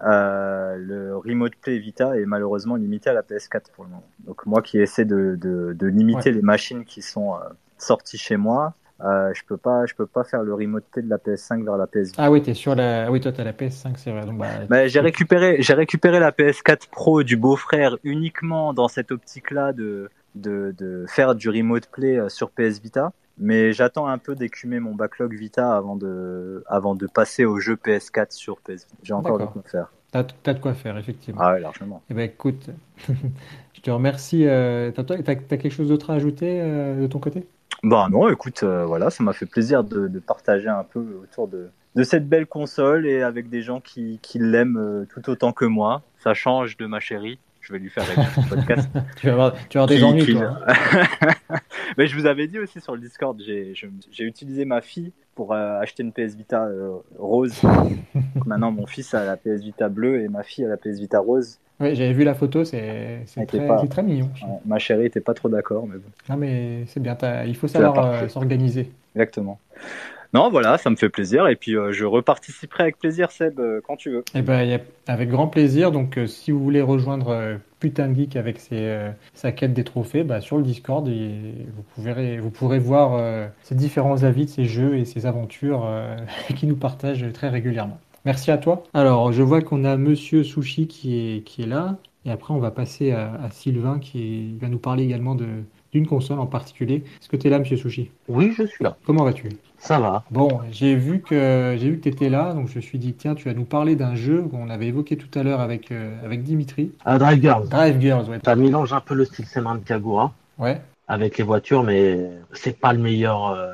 [SPEAKER 3] Euh, le Remote Play Vita est malheureusement limité à la PS4 pour le moment. Donc moi qui essaie de, de, de limiter les machines qui sont euh, sorties chez moi, euh, je peux pas, je peux pas faire le Remote Play de la PS5 vers la PS.
[SPEAKER 1] Ah oui, t'es sur la. Oui, toi, t'as la PS5, c'est vrai. Donc, bah,
[SPEAKER 3] Mais j'ai récupéré, j'ai récupéré la PS4 Pro du beau-frère uniquement dans cette optique-là de, de, de faire du remote play euh, sur PS Vita. Mais j'attends un peu d'écumer mon backlog Vita avant de, avant de passer au jeu PS4 sur PS Vita. J'ai encore de quoi faire.
[SPEAKER 1] T'as, t'as de quoi faire, effectivement.
[SPEAKER 3] Ah ouais, largement.
[SPEAKER 1] Eh ben, écoute, je te remercie. euh, T'as, t'as- t'as quelque chose d'autre à ajouter euh, de ton côté?
[SPEAKER 3] Bah non, écoute, euh, voilà, ça m'a fait plaisir de, de partager un peu autour de, de cette belle console et avec des gens qui, qui l'aiment tout autant que moi. Ça change de ma chérie. Je vais lui faire ce podcast.
[SPEAKER 1] Tu vas avoir, tu vas avoir des
[SPEAKER 3] Qui-
[SPEAKER 1] ennuis,
[SPEAKER 3] qui-
[SPEAKER 1] toi.
[SPEAKER 3] Mais je vous avais dit aussi sur le Discord, j'ai utilisé ma fille pour euh, acheter une PS Vita euh, rose. Donc maintenant, mon fils a la PS Vita bleue et ma fille a la PS Vita rose.
[SPEAKER 1] Oui, j'avais vu la photo, c'est, très,
[SPEAKER 3] pas-
[SPEAKER 1] c'est très mignon.
[SPEAKER 3] Ouais, ma chérie était pas trop d'accord, mais bon,
[SPEAKER 1] Non, mais c'est bien, il faut savoir euh, s'organiser.
[SPEAKER 3] exactement. Non, voilà, ça me fait plaisir. Et puis, euh, je reparticiperai avec plaisir, Seb, euh, quand tu veux.
[SPEAKER 1] Eh ben, y a- avec grand plaisir. Donc, euh, si vous voulez rejoindre euh, Putain de Geek avec ses, euh, sa quête des trophées, bah, sur le Discord, et vous, pourrez, vous pourrez voir euh, ses différents avis de ses jeux et ses aventures euh, qui nous partagent très régulièrement. Merci à toi. Alors, je vois qu'on a Monsieur Sushi qui est, qui est là. Et après, on va passer à, à Sylvain qui est- va nous parler également de, d'une console en particulier. Est-ce que tu es là, Monsieur Sushi?
[SPEAKER 5] Oui, je suis là.
[SPEAKER 1] Comment vas-tu?
[SPEAKER 5] Ça va.
[SPEAKER 1] Bon, j'ai vu que j'ai vu que tu étais là, donc je me suis dit, tiens, tu vas nous parler d'un jeu qu'on avait évoqué tout à l'heure avec, euh, avec Dimitri.
[SPEAKER 5] À Drive Girls.
[SPEAKER 1] Drive Girls, ouais.
[SPEAKER 5] Ça mélange un peu le style Senran Kagura
[SPEAKER 1] Ouais.
[SPEAKER 5] avec les voitures, mais c'est pas le meilleur euh,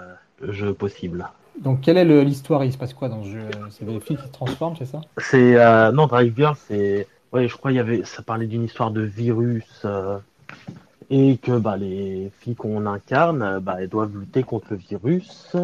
[SPEAKER 5] jeu possible.
[SPEAKER 1] Donc, quelle est l'histoire? Il se passe quoi dans ce jeu? C'est des filles qui se transforment, c'est ça?
[SPEAKER 5] C'est euh, non Drive Girls, c'est ouais, je crois il y avait ça parlait d'une histoire de virus et que bah les filles qu'on incarne, bah elles doivent lutter contre le virus.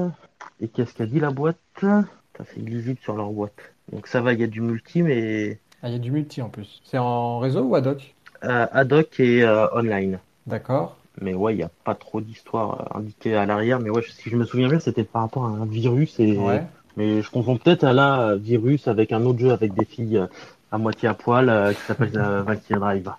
[SPEAKER 5] Et qu'est-ce qu'a dit la boîte? C'est illisible sur leur boîte. Donc ça va, il y a du multi, mais
[SPEAKER 1] Ah, il y a du multi en plus. C'est en réseau ou ad hoc?
[SPEAKER 5] euh, ad hoc et euh, online.
[SPEAKER 1] D'accord.
[SPEAKER 5] Mais ouais, il n'y a pas trop d'histoire euh, indiquée à l'arrière. Mais ouais, si je me souviens bien, c'était par rapport à un virus. Et...
[SPEAKER 1] Ouais.
[SPEAKER 5] Mais je confonds peut-être à la virus avec un autre jeu avec des filles à moitié à poil euh, qui s'appelle Valkyrie Drive.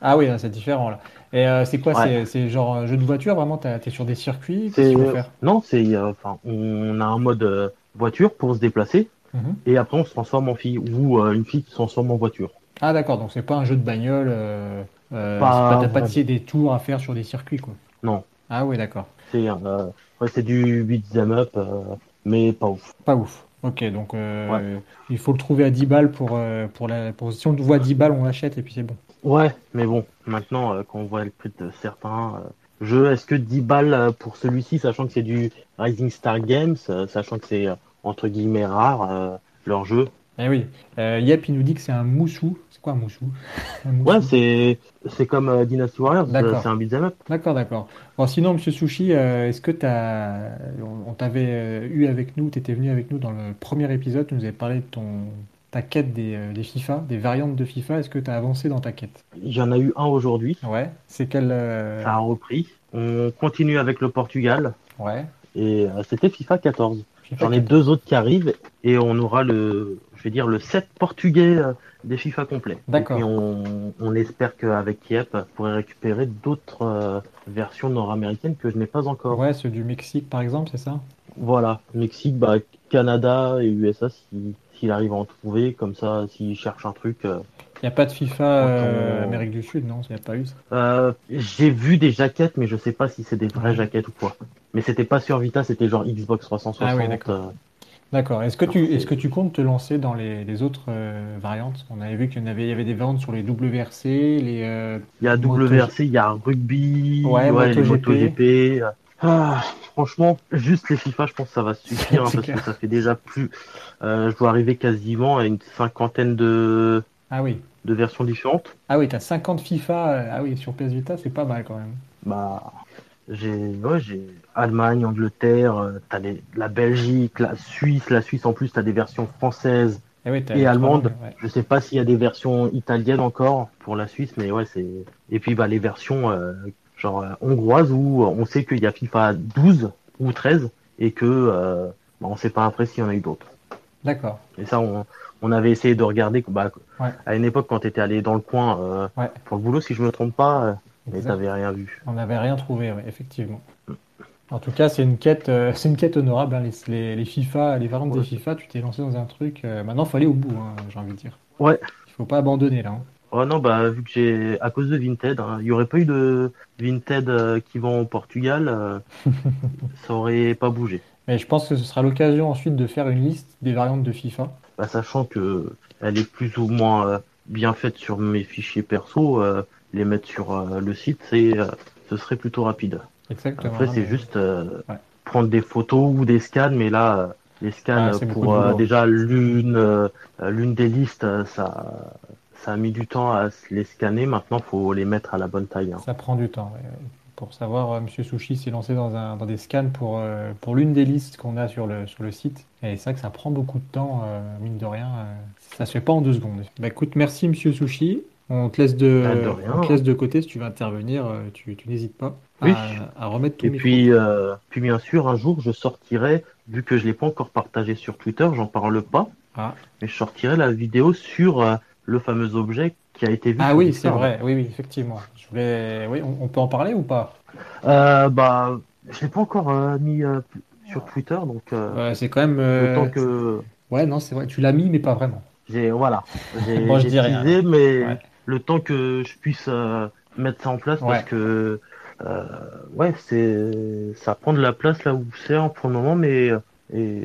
[SPEAKER 1] Ah oui, c'est différent là. Et euh, c'est quoi?
[SPEAKER 5] Ouais.
[SPEAKER 1] C'est genre un jeu de voiture, vraiment? T'es sur des circuits? Faut faire?
[SPEAKER 5] non, c'est euh, enfin on a un mode euh, voiture pour se déplacer
[SPEAKER 1] Mhm.
[SPEAKER 5] et après on se transforme en fille ou euh, une fille qui se transforme en voiture.
[SPEAKER 1] Ah, d'accord, donc c'est pas un jeu de bagnole. Euh, euh, t'as pas de- des tours à faire sur des circuits, quoi.
[SPEAKER 5] Non,
[SPEAKER 1] Ah oui, d'accord.
[SPEAKER 5] c'est euh, ouais, c'est du beat'em up, euh, mais pas ouf.
[SPEAKER 1] Pas ouf. Ok, donc euh, il faut le trouver à 10 balles pour, euh, pour la. Pour, si on voit à 10 balles, on l'achète et puis c'est bon.
[SPEAKER 5] Ouais, mais bon, maintenant, euh, quand on voit le prix de certains euh, jeux, est-ce que 10 balles euh, pour celui-ci, sachant que c'est du Rising Star Games, sachant que c'est entre guillemets rare leur jeu?
[SPEAKER 1] Eh oui. Yep, il nous dit que c'est un moussou. C'est quoi un moussou? Un moussou
[SPEAKER 5] Ouais, c'est c'est comme euh, Dynasty Warriors, c'est un beat'em up.
[SPEAKER 1] D'accord, d'accord. Bon, sinon, Monsieur Sushi, euh, est-ce que t'as, on, on t'avait euh, eu avec nous, t'étais venu avec nous dans le premier épisode, tu nous avais parlé de ton, ta quête des, des FIFA, des variantes de FIFA. Est-ce que tu as avancé dans ta quête?
[SPEAKER 5] Il y en a eu un aujourd'hui.
[SPEAKER 1] Ouais. C'est quel
[SPEAKER 5] Ça a repris. On continue avec le Portugal.
[SPEAKER 1] Ouais.
[SPEAKER 5] Et c'était FIFA 14. J'en ai deux autres qui arrivent et on aura le, je vais dire, le set portugais des FIFA complets.
[SPEAKER 1] D'accord.
[SPEAKER 5] Et on, on espère qu'avec Yep, on pourrait récupérer d'autres euh, versions nord-américaines que je n'ai pas encore.
[SPEAKER 1] Ouais, ceux du Mexique par exemple, c'est ça?
[SPEAKER 5] Voilà, Mexique, bah, Canada et USA s'il arrive à en trouver, comme ça, s'il cherche un truc. Il euh,
[SPEAKER 1] n'y a pas de FIFA euh. Amérique du Sud, non Il n'y a pas eu ça
[SPEAKER 5] euh, J'ai vu des jaquettes, mais je sais pas si c'est des vraies jaquettes ou quoi. Mais c'était pas sur Vita, c'était genre Xbox 360.
[SPEAKER 1] Ah oui, d'accord. D'accord. Est-ce que, tu, est-ce que tu comptes te lancer dans les, les autres euh, variantes? On avait vu qu'il y, en avait, il y avait des variantes sur les WRC, les. Euh,
[SPEAKER 5] il y a WRC, il y a rugby,
[SPEAKER 1] ouais,
[SPEAKER 5] ouais
[SPEAKER 1] MotoGP.
[SPEAKER 5] MotoGP. Ah, franchement, juste les FIFA, je pense que ça va suffire hein, parce que ça fait déjà plus. Euh, je dois arriver quasiment à une cinquantaine de.
[SPEAKER 1] Ah oui.
[SPEAKER 5] De versions différentes.
[SPEAKER 1] Ah oui, t'as 50 FIFA. Ah oui, sur PS Vita, c'est pas mal quand même.
[SPEAKER 5] Bah, j'ai ouais, j'ai Allemagne, Angleterre, euh, t'as les, la Belgique, la Suisse, la Suisse en plus t'as des versions françaises
[SPEAKER 1] et, oui,
[SPEAKER 5] et allemandes. Ouais. Je sais pas s'il y a des versions italiennes encore pour la Suisse, mais ouais c'est et puis bah les versions euh, genre euh, hongroises où on sait qu'il y a FIFA 12 ou 13 et que euh, bah, on sait pas après s'il y en a eu d'autres.
[SPEAKER 1] D'accord.
[SPEAKER 5] Et ça on, on avait essayé de regarder bah,
[SPEAKER 1] ouais.
[SPEAKER 5] à une époque quand tu étais allé dans le coin euh,
[SPEAKER 1] ouais.
[SPEAKER 5] pour le boulot si je me trompe pas mais t'avais rien vu.
[SPEAKER 1] On n'avait rien trouvé, effectivement. En tout cas, c'est une quête, euh, c'est une quête honorable. Hein, les, les, les, FIFA, les variantes
[SPEAKER 5] ouais.
[SPEAKER 1] des FIFA, tu t'es lancé dans un truc. Euh, maintenant, faut aller au bout, hein, j'ai envie de dire.
[SPEAKER 5] Ouais.
[SPEAKER 1] Il faut pas abandonner là. Hein.
[SPEAKER 5] Oh non, bah vu que j'ai à cause de Vinted, hein, il y aurait pas eu de Vinted euh, qui vont au Portugal, euh, ça aurait pas bougé.
[SPEAKER 1] Mais je pense que ce sera l'occasion ensuite de faire une liste des variantes de FIFA.
[SPEAKER 5] Bah, sachant que elle est plus ou moins euh, bien faite sur mes fichiers perso, les mettre sur le site, c'est ce serait plutôt rapide.
[SPEAKER 1] Exactement.
[SPEAKER 5] Après, c'est
[SPEAKER 1] mais...
[SPEAKER 5] juste
[SPEAKER 1] ouais.
[SPEAKER 5] prendre des photos ou des scans, mais là, les scans
[SPEAKER 1] ah,
[SPEAKER 5] pour déjà l'une l'une des listes, ça ça a mis du temps à les scanner. Maintenant, faut les mettre à la bonne taille. Hein.
[SPEAKER 1] Ça prend du temps. Ouais. Pour savoir, euh, Monsieur Sushi s'est lancé dans, un, dans des scans pour, euh, pour l'une des listes qu'on a sur le, sur le site. Et c'est vrai que ça prend beaucoup de temps, euh, mine de rien. ça se fait pas en deux secondes. Bah écoute, merci Monsieur Sushi. On te laisse de,
[SPEAKER 5] Ah, de rien.
[SPEAKER 1] on te laisse de côté si tu veux intervenir. Tu, tu n'hésites pas à,
[SPEAKER 5] Oui.
[SPEAKER 1] à remettre ton
[SPEAKER 5] Et
[SPEAKER 1] micro.
[SPEAKER 5] puis, euh, puis bien sûr, un jour, je sortirai, vu que je l'ai pas encore partagé sur Twitter, j'en parle pas,
[SPEAKER 1] Ah.
[SPEAKER 5] mais je sortirai la vidéo sur euh, le fameux objet qui a été vu.
[SPEAKER 1] Ah oui, c'est vrai. Oui, oui, effectivement. Je voulais... Oui, on, on peut en parler ou pas?
[SPEAKER 5] Euh, bah, je l'ai pas encore euh, mis euh, sur Twitter, donc euh,
[SPEAKER 1] Ouais, C'est quand même.
[SPEAKER 5] autant que
[SPEAKER 1] Ouais, non, c'est vrai. Tu l'as mis, mais pas vraiment.
[SPEAKER 5] j'ai voilà, j'ai
[SPEAKER 1] Moi, je dis rien.
[SPEAKER 5] teasé, mais
[SPEAKER 1] Ouais.
[SPEAKER 5] le temps que je puisse mettre ça en place,
[SPEAKER 1] Ouais.
[SPEAKER 5] parce que ouais, c'est ça prend de la place là où c'est pour le moment, mais et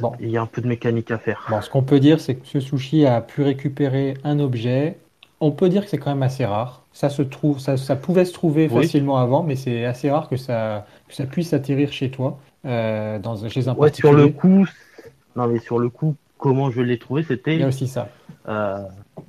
[SPEAKER 1] Bon.
[SPEAKER 5] il y a un peu de mécanique à faire.
[SPEAKER 1] Bon, ce qu'on peut dire, c'est que ce sushi a pu récupérer un objet. On peut dire que c'est quand même assez rare. Ça se trouve, ça, ça pouvait se trouver
[SPEAKER 5] Oui.
[SPEAKER 1] facilement avant, mais c'est assez rare que ça, que ça puisse atterrir chez toi, euh, dans, chez un
[SPEAKER 5] Ouais, sur le coup, non mais sur le coup, comment je l'ai trouvé,
[SPEAKER 1] Il y a
[SPEAKER 5] c'était,
[SPEAKER 1] aussi ça.
[SPEAKER 5] euh,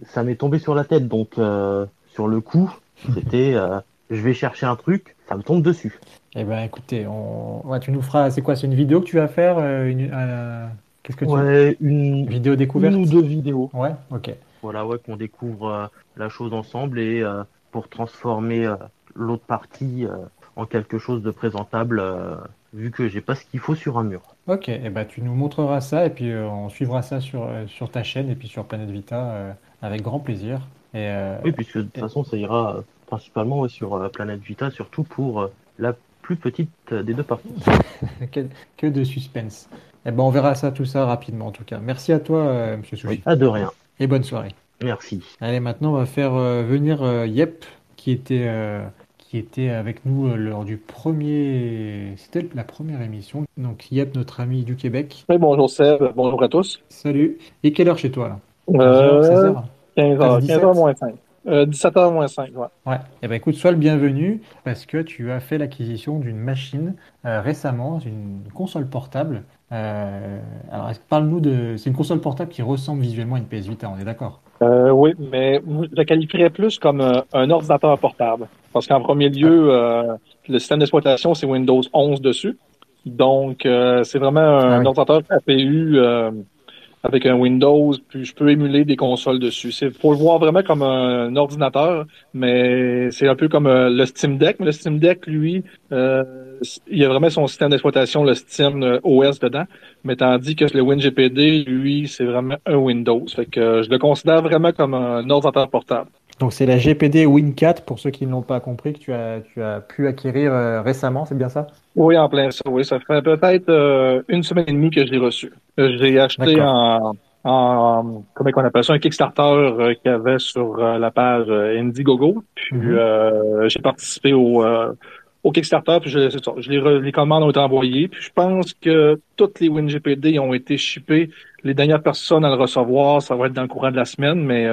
[SPEAKER 5] ça m'est tombé sur la tête, donc euh, sur le coup, c'était, euh, je vais chercher un truc, ça me tombe dessus.
[SPEAKER 1] Eh ben, écoutez, on... ouais, tu nous feras. C'est quoi? C'est une vidéo que tu vas faire? euh, une, euh, Qu'est-ce que tu.
[SPEAKER 5] Ouais, une,
[SPEAKER 1] Vidéo découverte?
[SPEAKER 5] une ou deux vidéos.
[SPEAKER 1] Ouais, ok.
[SPEAKER 5] Voilà, ouais, qu'on découvre euh, la chose ensemble et euh, pour transformer euh, l'autre partie euh, en quelque chose de présentable, euh, vu que j'ai pas ce qu'il faut sur un mur.
[SPEAKER 1] Ok, et ben tu nous montreras ça et puis euh, on suivra ça sur, euh, sur ta chaîne et puis sur Planète Vita euh, avec grand plaisir. Et, euh,
[SPEAKER 5] Oui, puisque de toute façon, ça ira principalement ouais, sur euh, Planète Vita, surtout pour euh, la plus petite euh, des deux parties.
[SPEAKER 1] que, que de suspense. Et ben on verra ça, tout ça rapidement en tout cas. Merci à toi, euh, Monsieur Sushi.
[SPEAKER 5] Ah, de rien.
[SPEAKER 1] Et bonne soirée.
[SPEAKER 5] Merci.
[SPEAKER 1] Allez, maintenant on va faire euh, venir euh, Yep qui était, euh, qui était avec nous euh, lors du premier. C'était la première émission. Donc Yep, notre ami du Québec.
[SPEAKER 6] Oui, bonjour Seb, bonjour à tous.
[SPEAKER 1] Salut. Et quelle heure chez toi là?
[SPEAKER 6] Euh,
[SPEAKER 1] 16h
[SPEAKER 6] 15h,
[SPEAKER 1] 17.
[SPEAKER 6] 15h moins 5. Euh, 17h moins 5, ouais.
[SPEAKER 1] Ouais, et ben écoute, sois le bienvenu parce que tu as fait l'acquisition d'une machine euh, récemment, une console portable. Euh, alors, parle-nous de. C'est une console portable qui ressemble visuellement à une PS Vita, on est d'accord?
[SPEAKER 6] Euh, oui, mais je la qualifierais plus comme euh, un ordinateur portable. Parce qu'en premier lieu, euh, le système d'exploitation, c'est Windows 11 dessus. Donc, euh, c'est vraiment un
[SPEAKER 1] Ah oui.
[SPEAKER 6] ordinateur APU euh, avec un Windows, puis je peux émuler des consoles dessus. C'est pour le voir vraiment comme un, ordinateur, mais c'est un peu comme euh, le Steam Deck. Mais le Steam Deck, lui, euh, il y a vraiment son système d'exploitation, le Steam euh, OS dedans, mais tandis que le WinGPD, lui, c'est vraiment un Windows. Fait que je le considère vraiment comme un ordinateur portable.
[SPEAKER 1] Donc c'est la GPD Win4 pour ceux qui ne l'ont pas compris que tu as, tu as pu acquérir euh, récemment, c'est bien ça?
[SPEAKER 6] Oui, en plein ça. Oui, ça fait peut-être euh, une semaine et demie que je l'ai reçu. Je l'ai acheté en, en comment on appelle ça un Kickstarter euh, qu'il y avait sur la page Indiegogo. Puis mhm. j'ai participé au au Kickstarter, puis je, je les, les, commandes ont été envoyées. Puis je pense que toutes les WinGPD ont été shippées. Les dernières personnes à le recevoir, ça va être dans le courant de la semaine, mais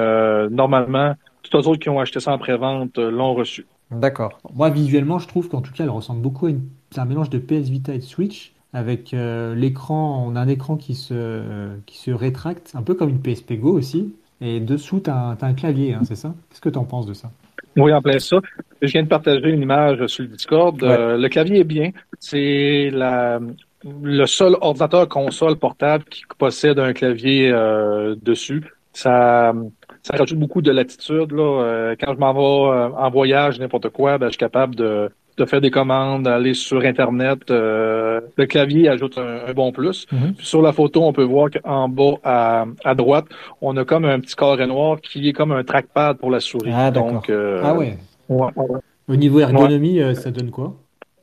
[SPEAKER 6] normalement, tous les autres qui ont acheté ça en pré-vente euh, l'ont reçu.
[SPEAKER 1] D'accord. Moi, visuellement, je trouve qu'en tout cas, elle ressemble beaucoup à une... un mélange de PS Vita et de Switch. Avec euh, l'écran, on a un écran qui se, euh, qui se rétracte, un peu comme une PSP Go aussi. Et dessous, tu as, un clavier, hein, c'est ça? Qu'est-ce que tu en penses de ça?
[SPEAKER 6] Oui, en plein ça. Je viens de partager une image sur le Discord. le clavier est bien. C'est la, le seul ordinateur console portable qui possède un clavier dessus. Ça, ça rajoute beaucoup de latitude. Là. Euh, quand je m'en vais euh, en voyage, n'importe quoi, ben, je suis capable de, de faire des commandes, d'aller sur Internet. Euh, le clavier ajoute un, bon plus. Mhm. sur la photo, on peut voir qu'en bas à, à droite, on a comme un petit carré noir qui est comme un trackpad pour la souris.
[SPEAKER 1] Ah, Donc, ah ouais. Au niveau ergonomie, ça donne quoi?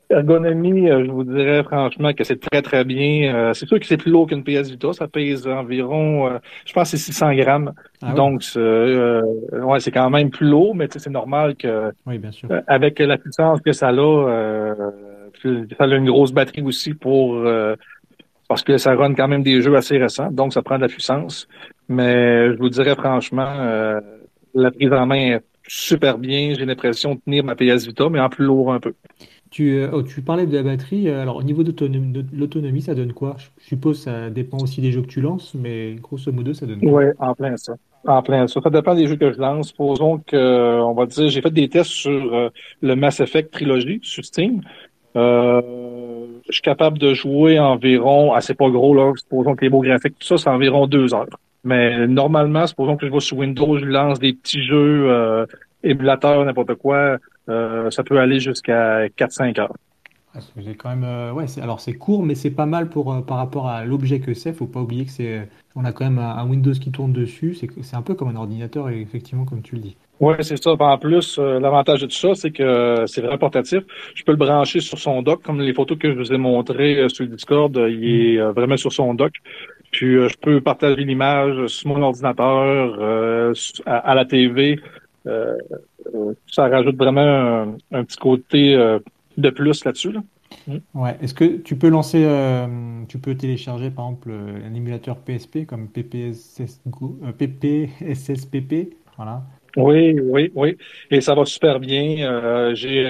[SPEAKER 6] Ergonomie, euh, je vous dirais franchement que c'est très très bien. Euh, c'est sûr que c'est plus lourd qu'une PS Vita, ça pèse environ, euh, je pense que c'est 600 grammes. Ah Donc, ouais, c'est quand même plus lourd, mais c'est normal que
[SPEAKER 1] oui, bien sûr.
[SPEAKER 6] avec la puissance que ça a, ça a une grosse batterie aussi pour parce que ça run quand même des jeux assez récents, donc ça prend de la puissance. Mais je vous dirais franchement, la prise en main est super bien. J'ai l'impression de tenir ma PS Vita, mais en plus lourd un peu.
[SPEAKER 1] Tu, euh, oh, tu parlais de la batterie. Euh, alors, au niveau de l'autonomie, ça donne quoi? Je suppose que ça dépend aussi des jeux que tu lances, mais grosso modo, ça donne quoi?
[SPEAKER 6] Oui, en plein ça. En plein ça. Ça dépend des jeux que je lance. Supposons que, on va dire, j'ai fait des tests sur euh, le Mass Effect Trilogy sur Steam. je suis capable de jouer environ, assez pas gros là, supposons que les beaux graphiques, tout ça, c'est environ deux heures. Mais normalement, supposons que je vais sur Windows, je lance des petits jeux émulateurs, n'importe quoi. Euh, ça peut aller jusqu'à 4-5 heures.
[SPEAKER 1] J'ai quand même, euh, ouais, alors c'est court, mais c'est pas mal pour euh, par rapport à l'objet que c'est. Faut pas oublier que c'est, on a quand même un, Windows qui tourne dessus. C'est, un peu comme un ordinateur, effectivement, comme tu le dis.
[SPEAKER 6] Oui, c'est ça. En plus, l'avantage de tout ça, c'est que c'est vraiment portatif. Je peux le brancher sur son dock, comme les photos que je vous ai montrées sur le Discord. il est vraiment sur son dock. Puis je peux partager l'image sur mon ordinateur, à, la TV. Euh, ça rajoute vraiment un, petit côté euh, de plus là-dessus.
[SPEAKER 1] Mm. Ouais. Est-ce que tu peux lancer, euh, tu peux télécharger par exemple un émulateur PSP comme PPSSPP, voilà.
[SPEAKER 6] Oui, oui, oui. Et ça va super bien. j'ai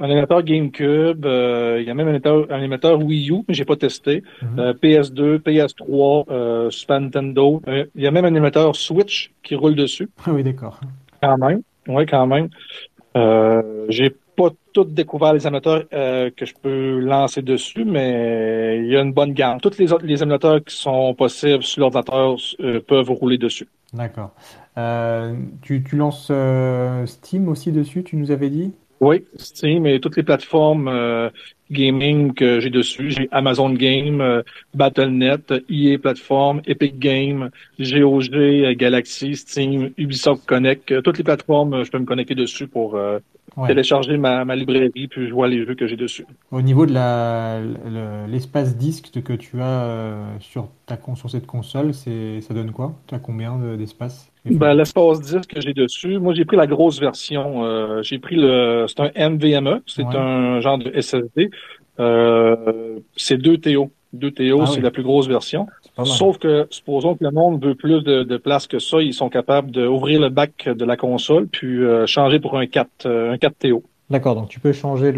[SPEAKER 6] un émulateur GameCube, il y a même un émulateur, Wii U, mais j'ai pas testé. PS2, PS3, Super Nintendo. il y a même un émulateur Switch qui roule dessus.
[SPEAKER 1] Ah oui, d'accord.
[SPEAKER 6] Quand même. Oui, quand même. Euh, j'ai pas tout découvert les émulateurs euh, que je peux lancer dessus, mais il y a une bonne gamme. Tous les autres les émulateurs qui sont possibles sur l'ordinateur euh, peuvent rouler dessus.
[SPEAKER 1] D'accord. Euh, tu, tu, lances Steam aussi dessus, tu nous avais dit?
[SPEAKER 6] Oui, Steam et toutes les plateformes gaming que j'ai dessus. J'ai Amazon Game, euh, Battle.net, EA Platform, Epic Game, GOG, euh, Galaxy, Steam, Ubisoft Connect. Euh, toutes les plateformes, je peux me connecter dessus pour télécharger ma, ma, librairie, puis je vois les jeux que j'ai dessus.
[SPEAKER 1] Au niveau de la, l'espace disque que tu as sur, ta, sur cette console, c'est, ça donne quoi? Tu as combien d'espace?
[SPEAKER 6] Ben, l'espace disque que j'ai dessus, moi j'ai pris la grosse version. j'ai pris le, c'est un NVMe, c'est un genre de SSD. Euh, c'est deux TO. Deux TO, ah c'est la plus grosse version. Sauf que, supposons que le monde veut plus de, place que ça, ils sont capables d'ouvrir le bac de la console puis euh, changer pour un 4, euh, un 4 TO.
[SPEAKER 1] D'accord, donc tu peux changer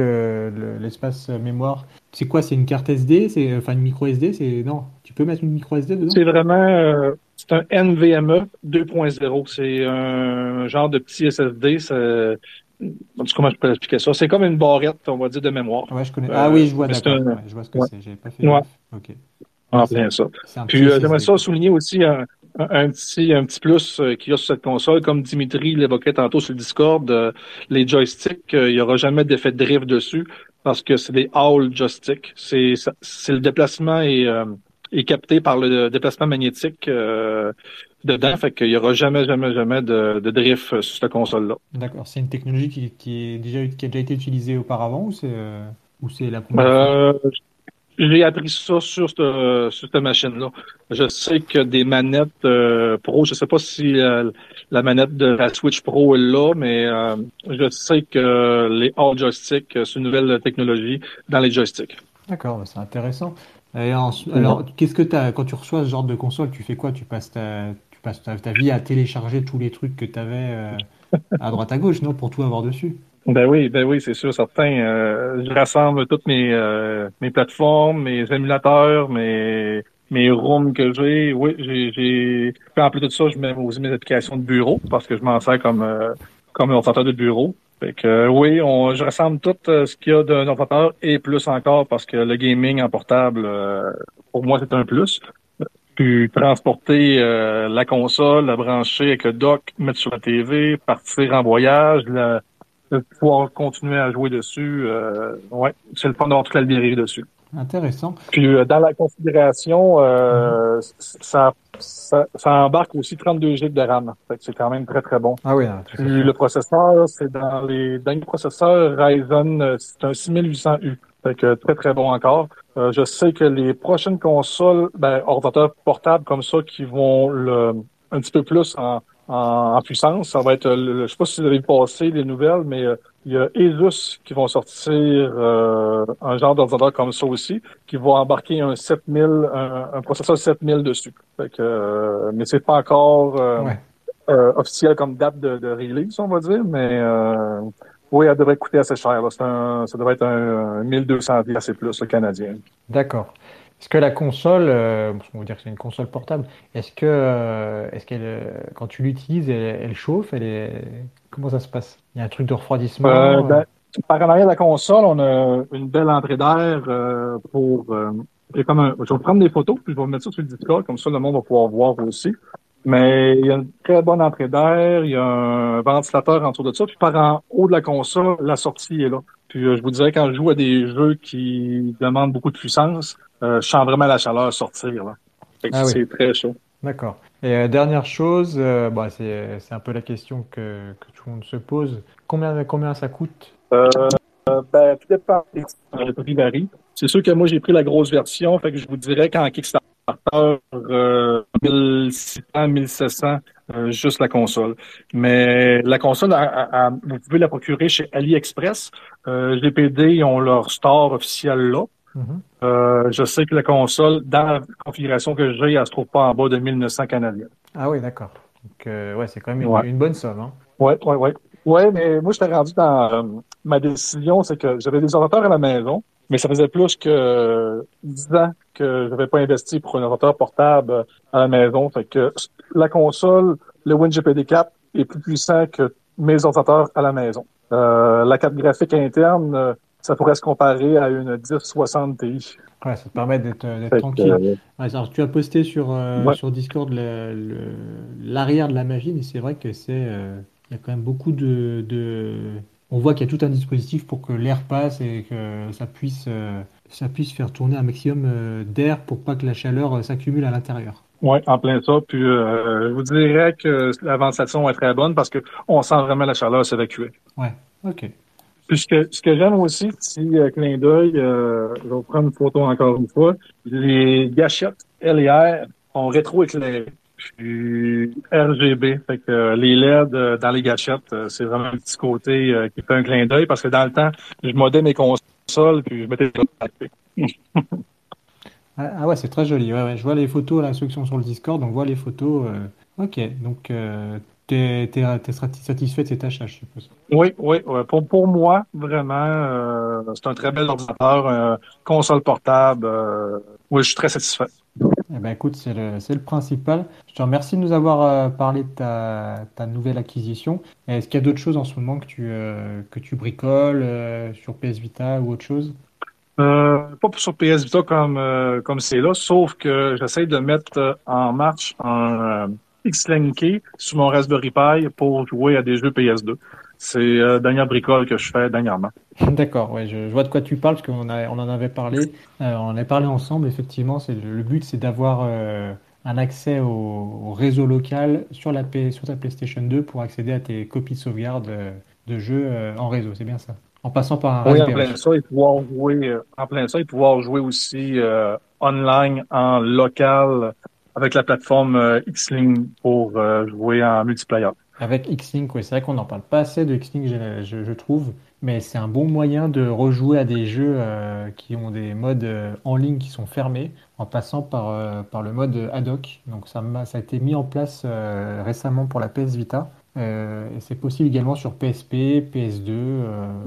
[SPEAKER 1] l'espace le, mémoire. C'est quoi C'est une carte SD C'est enfin une micro SD C'est non Tu peux mettre une micro SD dedans?
[SPEAKER 6] C'est vraiment c'est un NVMe 2.0. C'est un genre de petit SSD. Comment je peux expliquer ça? C'est comme une barrette, on va dire, de mémoire.
[SPEAKER 1] Ouais, je connais. ah oui, je vois, d'accord. je vois ce que c'est. J'avais pas fait.
[SPEAKER 6] Ouais. Ok. En plein ça. Puis j'aimerais ça souligner aussi un, un, petit, un petit plus qu'il y a sur cette console. Comme Dimitri l'évoquait tantôt sur le Discord, les joysticks, il n'y aura jamais d'effet de drift dessus parce que c'est des all joysticks. C'est le déplacement est, est capté par le déplacement magnétique dedans, fait qu'il n'y aura jamais, jamais, jamais de, de drift sur cette console-là.
[SPEAKER 1] D'accord. C'est une technologie qui, qui, est déjà, qui a déjà été utilisée auparavant ou c'est euh, ou c'est la première
[SPEAKER 6] euh, J'ai appris ça sur cette, sur cette machine-là. Je sais que des manettes euh, Pro, je sais pas si euh, la manette de la Switch Pro est là, mais euh, je sais que les all joysticks, c'est une nouvelle technologie dans les joysticks.
[SPEAKER 1] D'accord, bah, c'est intéressant. Alors, qu'est-ce que tu as quand tu reçois ce genre de console Tu fais quoi? Tu passes ta, tu passes ta, vie à télécharger tous les trucs que tu avais euh, à droite à gauche, non, pour tout avoir dessus.
[SPEAKER 6] Ben oui, ben oui, c'est sûr, certain. Euh, je rassemble toutes mes euh, mes plateformes, mes émulateurs, mes mes rooms que j'ai. Oui, j'ai j'ai en plus de ça, je mets aussi mes applications de bureau parce que je m'en sers comme comme un ordinateur de bureau. Fait que oui, on, je rassemble tout ce qu'il y a d'un ordinateur et plus encore parce que le gaming en portable, pour moi, c'est un plus pu transporter euh, la console, la brancher avec le dock, mettre sur la TV, partir en voyage, pouvoir continuer à jouer dessus. Euh, ouais, c'est le fun d'avoir toute la librairie dessus.
[SPEAKER 1] Intéressant.
[SPEAKER 6] Puis euh, dans la configuration, euh, mm-hmm. ça, ça, ça, embarque aussi 32 GB de RAM. c'est quand même très très bon.
[SPEAKER 1] Ah oui.
[SPEAKER 6] Puis le processeur, c'est dans les derniers processeurs Ryzen, c'est un 6800U. Fait que très très bon encore. Euh, je sais que les prochaines consoles, ben, ordinateurs portables comme ça, qui vont le un petit peu plus en, en, puissance, ça va être, le, je sais pas si vous avez passé les nouvelles, mais euh, il y a Asus qui vont sortir euh, un genre d'ordinateur comme ça aussi, qui va embarquer un 7000, un, un processeur 7000 dessus. Fait que, mais c'est pas encore officiel comme date de, de, release, on va dire, mais oui, elle devrait coûter assez cher. Un, ça devrait être un, 1200 assez plus, le canadien.
[SPEAKER 1] D'accord. Est-ce que la console, euh, on va dire que c'est une console portable, est-ce que, euh, est-ce qu'elle, euh, quand tu l'utilises, elle, chauffe elle est... Comment ça se passe? Il y a un truc de refroidissement
[SPEAKER 6] euh, ben, Par en arrière de la console, on a une belle entrée d'air pour. comme un, je vais prendre des photos, puis je vais mettre ça sur le Discord, comme ça le monde va pouvoir voir aussi. Mais il y a une très bonne entrée d'air, il y a un ventilateur en dessous de ça. Puis par en haut de la console, la sortie est là. Puis euh, je vous dirais, quand je joue à des jeux qui demandent beaucoup de puissance, euh, je sens vraiment la chaleur sortir. Là. Ah c'est très chaud.
[SPEAKER 1] D'accord. Et euh, dernière chose, bah, c'est, c'est un peu la question que, que tout le monde se pose. Combien, combien ça coûte?
[SPEAKER 6] Ben, tout dépend. Le prix varie. C'est sûr que moi, j'ai pris la grosse version, fait que je vous dirais qu'en Kickstarter, euh, 1600, 1700, euh, juste la console. Mais la console, vous pouvez la procurer chez AliExpress. Euh, GPD ont leur store officiel là. Mm-hmm. Euh, je sais que la console, dans la configuration que j'ai, elle se trouve pas en bas de 1900 canadiens.
[SPEAKER 1] Ah oui, d'accord. Donc, euh, ouais, c'est quand même une, bonne somme. Hein?
[SPEAKER 6] Ouais, ouais, ouais. Ouais, mais moi, j'étais rendu dans ma décision, c'est que j'avais des ordinateurs à la maison. Mais ça faisait plus que dix ans que je n'avais pas investi pour un ordinateur portable à la maison. Fait que la console, le WinGPD 4 est plus puissant que mes ordinateurs à la maison. Euh, la carte graphique interne, euh, ça pourrait se comparer à une 1060 Ti.
[SPEAKER 1] Ouais, ça te permet d'être tranquille. Euh, tu as posté sur, sur Discord l'arrière de la machine et c'est vrai que c'est il y a quand même beaucoup de on voit qu'il y a tout un dispositif pour que l'air passe et que ça puisse, euh, ça puisse faire tourner un maximum euh, d'air pour pas que la chaleur euh, s'accumule à l'intérieur.
[SPEAKER 6] Oui, en plein ça. Puis je vous dirais que la ventilation est très bonne parce que on sent vraiment la chaleur s'évacuer.
[SPEAKER 1] Ouais, ok.
[SPEAKER 6] Puis ce que, ce que j'aime aussi, petit clin d'œil, je vais prendre une photo encore une fois. Les gâchettes LR ont rétro-éclairé. Puis RGB, fait que euh, les LED euh, dans les gâchettes, euh, c'est vraiment un petit côté qui fait un clin d'œil parce que dans le temps, je modais mes consoles puis je mettais
[SPEAKER 1] des ah, ah ouais, c'est très joli. Ouais, ouais. Je vois les photos, l'instruction sur le Discord, donc on voit les photos. Ok, donc tu es, satisfait de cet achat, je suppose.
[SPEAKER 6] Oui, oui. Pour, pour moi, vraiment, c'est un très bel ordinateur, console portable. Oui, je suis très satisfait.
[SPEAKER 1] Eh ben, écoute, c'est le, le, principal. Je te remercie de nous avoir euh, parlé de ta, ta nouvelle acquisition. Est-ce qu'il y a d'autres choses en ce moment que tu, euh, que tu bricoles euh, sur PS Vita ou autre chose?
[SPEAKER 6] Euh, pas sur PS Vita comme comme c'est là, sauf que j'essaie de mettre en marche un X-Link sur mon Raspberry Pi pour jouer à des jeux PS2. C'est euh, dernière bricole que je fais dernièrement.
[SPEAKER 1] D'accord, ouais, je, je, vois de quoi tu parles parce qu'on on en avait parlé. Euh, on en avait parlé ensemble, effectivement. C'est le, le but, c'est d'avoir euh, un accès au, au, réseau local sur, la sur ta PlayStation 2 pour accéder à tes copies de sauvegarde euh, de jeux euh, en réseau. C'est bien ça. En passant par un
[SPEAKER 6] oui, en plein ça et pouvoir jouer, euh, en plein ça et pouvoir jouer aussi online en local avec la plateforme X-Link pour jouer en multiplayer.
[SPEAKER 1] Avec X-Link, oui, c'est vrai qu'on n'en parle pas assez de X-Link, je, je, je, trouve, mais c'est un bon moyen de rejouer à des jeux euh, qui ont des modes euh, en ligne qui sont fermés en passant par, euh, par le mode ad hoc. Donc ça, a, ça a été mis en place récemment pour la PS Vita. et c'est possible également sur PSP, PS2,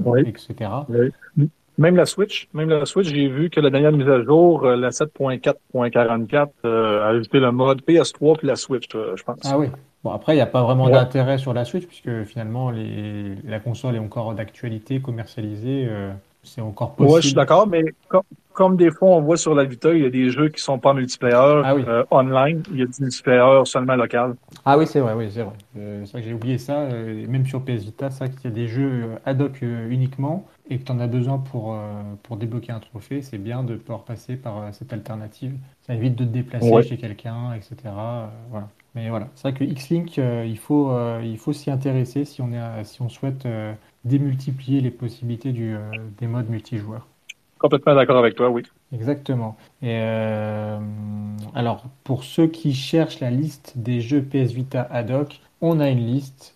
[SPEAKER 1] oui. etc.
[SPEAKER 6] Oui. Même la Switch, même la Switch, j'ai vu que la dernière mise à jour, la 7.4.44, a ajouté le mode PS3 puis la Switch, je pense.
[SPEAKER 1] Ah oui. Bon, après, il n'y a pas vraiment ouais. d'intérêt sur la Switch, puisque finalement, les, la console est encore d'actualité, commercialisée. Euh, c'est encore possible.
[SPEAKER 6] Oui, je suis d'accord, mais comme, comme, des fois, on voit sur la Vita, il y a des jeux qui sont pas multiplayer ah oui. euh, online. Il y a des multiplayer seulement local.
[SPEAKER 1] Ah oui, c'est vrai, oui, c'est vrai. Euh, c'est vrai que j'ai oublié ça. Même sur PS Vita, c'est vrai qu'il y a des jeux ad hoc uniquement et que tu en as besoin pour, pour débloquer un trophée. C'est bien de pouvoir passer par cette alternative. Ça évite de te déplacer ouais. chez quelqu'un, etc. voilà. Mais voilà, c'est vrai que X-Link, euh, il faut, euh, il faut s'y intéresser si on, est, si on souhaite euh, démultiplier les possibilités du, des modes multijoueurs.
[SPEAKER 6] Complètement d'accord avec toi, oui.
[SPEAKER 1] Exactement. Et alors, pour ceux qui cherchent la liste des jeux PS Vita ad hoc, on a une liste.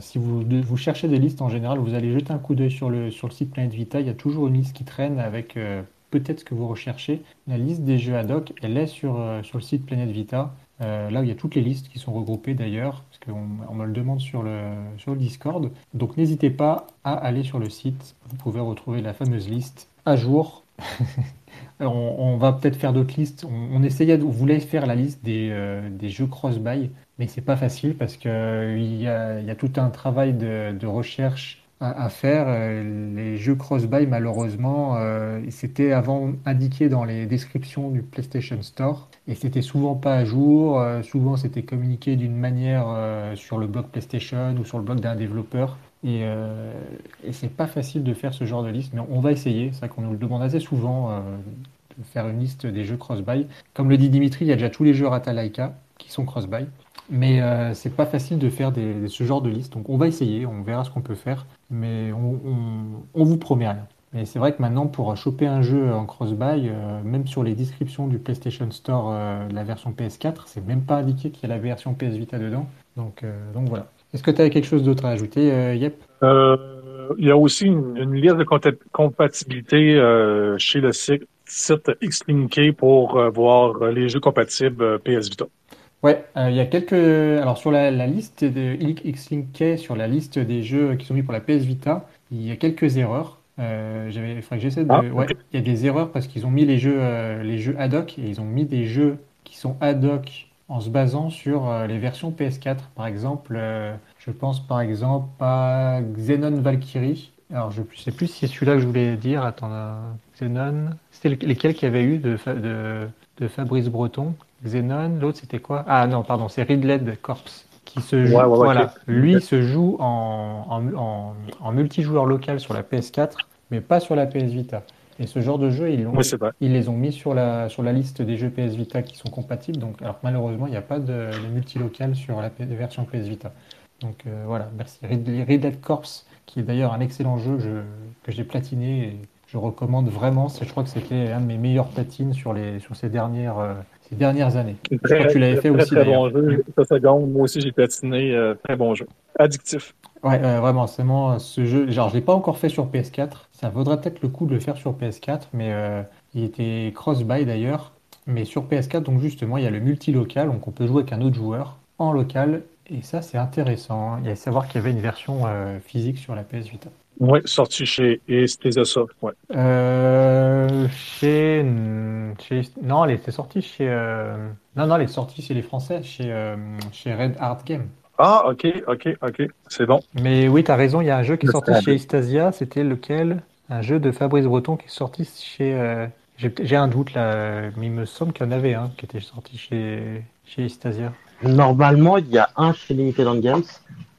[SPEAKER 1] si vous, vous cherchez des listes en général, vous allez jeter un coup d'œil sur le, sur le site Planet Vita. Il y a toujours une liste qui traîne avec peut-être ce que vous recherchez. La liste des jeux ad hoc, elle est sur, sur le site Planet Vita. Euh, là où il y a toutes les listes qui sont regroupées d'ailleurs, parce qu'on on me le demande sur le, Discord. Donc n'hésitez pas à aller sur le site, vous pouvez retrouver la fameuse liste à jour. on, va peut-être faire d'autres listes. On, essayait, on voulait faire la liste des, euh, des jeux cross-buy, mais c'est pas facile parce qu'il euh, y, a, tout un travail de recherche à, faire. Euh, les jeux cross-buy, malheureusement, euh, c'était avant indiqué dans les descriptions du PlayStation Store et c'était souvent pas à jour. Euh, souvent, c'était communiqué d'une manière euh, sur le blog PlayStation ou sur le blog d'un développeur. Et, euh, et c'est pas facile de faire ce genre de liste, mais on va essayer. C'est vrai qu'on nous le demande assez souvent de faire une liste des jeux cross-buy. Comme le dit Dimitri, il y a déjà tous les jeux Ratalaika qui sont cross-buy. Mais euh, c'est pas facile de faire des, ce genre de liste. Donc on va essayer, on verra ce qu'on peut faire, mais on, on, on, vous promet rien. Mais c'est vrai que maintenant, pour choper un jeu en cross-buy, euh, même sur les descriptions du PlayStation Store, euh, la version PS4, c'est même pas indiqué qu'il y a la version PS Vita dedans. Donc, euh, donc voilà. Est-ce que tu as quelque chose d'autre à ajouter, euh, Yep?
[SPEAKER 6] Il y a aussi une, une, liste de compatibilité chez le site, site pour voir les jeux compatibles PS Vita.
[SPEAKER 1] Ouais, euh, il y a quelques. Alors sur la, la liste de X-Link sur la liste des jeux qui sont mis pour la PS Vita, il y a quelques erreurs. Euh, il faudrait que j'essaie de. Ah, okay. Ouais, il y a des erreurs parce qu'ils ont mis les jeux, euh, les jeux ad hoc et ils ont mis des jeux qui sont ad hoc en se basant sur euh, les versions PS4. Par exemple, euh, je pense par exemple à Xenon Valkyrie. Alors je sais plus si c'est celui-là que je voulais dire. Attends, Xenon. C'était lesquels qu'il y avait eu de, de, de Fabrice Breton? Xenon, l'autre c'était quoi? Ah non, pardon, c'est Ridley Corps qui se joue.
[SPEAKER 6] Ouais, ouais,
[SPEAKER 1] voilà,
[SPEAKER 6] okay.
[SPEAKER 1] lui se joue en, en, en, en, multijoueur local sur la PS4, mais pas sur la PS Vita. Et ce genre de jeu, ils,
[SPEAKER 6] oui,
[SPEAKER 1] ils les ont mis sur la, sur la liste des jeux PS Vita qui sont compatibles. Donc, alors malheureusement, il n'y a pas de, de multilocal sur la version PS Vita. Donc euh, voilà, merci. Ridley, Ridley Corps, qui est d'ailleurs un excellent jeu je, que j'ai platiné et je recommande vraiment. Je crois que c'était un de mes meilleurs platines sur, les, sur ces dernières, euh, ces dernières années.
[SPEAKER 6] Très, je crois que tu l'avais fait très, aussi. Très bon jeu. Ça seconde. Moi aussi, j'ai platiné. Euh, très bon jeu. Addictif.
[SPEAKER 1] Ouais, euh, vraiment, c'est vraiment ce jeu. Genre, je l'ai pas encore fait sur PS4. Ça vaudrait peut-être le coup de le faire sur PS4, mais euh, il était cross-buy d'ailleurs. Mais sur PS4, donc justement, il y a le multi-local, donc on peut jouer avec un autre joueur en local. Et ça, c'est intéressant. Il y a à savoir qu'il y avait une version euh, physique sur la PS Vita.
[SPEAKER 6] Oui, sorti chez Estezasoft, ouais.
[SPEAKER 1] Euh, chez, chez, non, elle était sortie chez, euh, non, non, elle est sortie chez les Français, chez, euh, chez Red Art Game.
[SPEAKER 6] Ah, ok, ok, ok, c'est bon.
[SPEAKER 1] Mais oui, tu as raison, il y a un jeu qui est sorti chez Estasia, c'était lequel? Un jeu de Fabrice Breton qui est sorti chez. euh, j'ai un doute là, mais il me semble qu'il y en avait un qui était sorti chez, chez Istasia.
[SPEAKER 5] Normalement, il y a un chez Limited Games,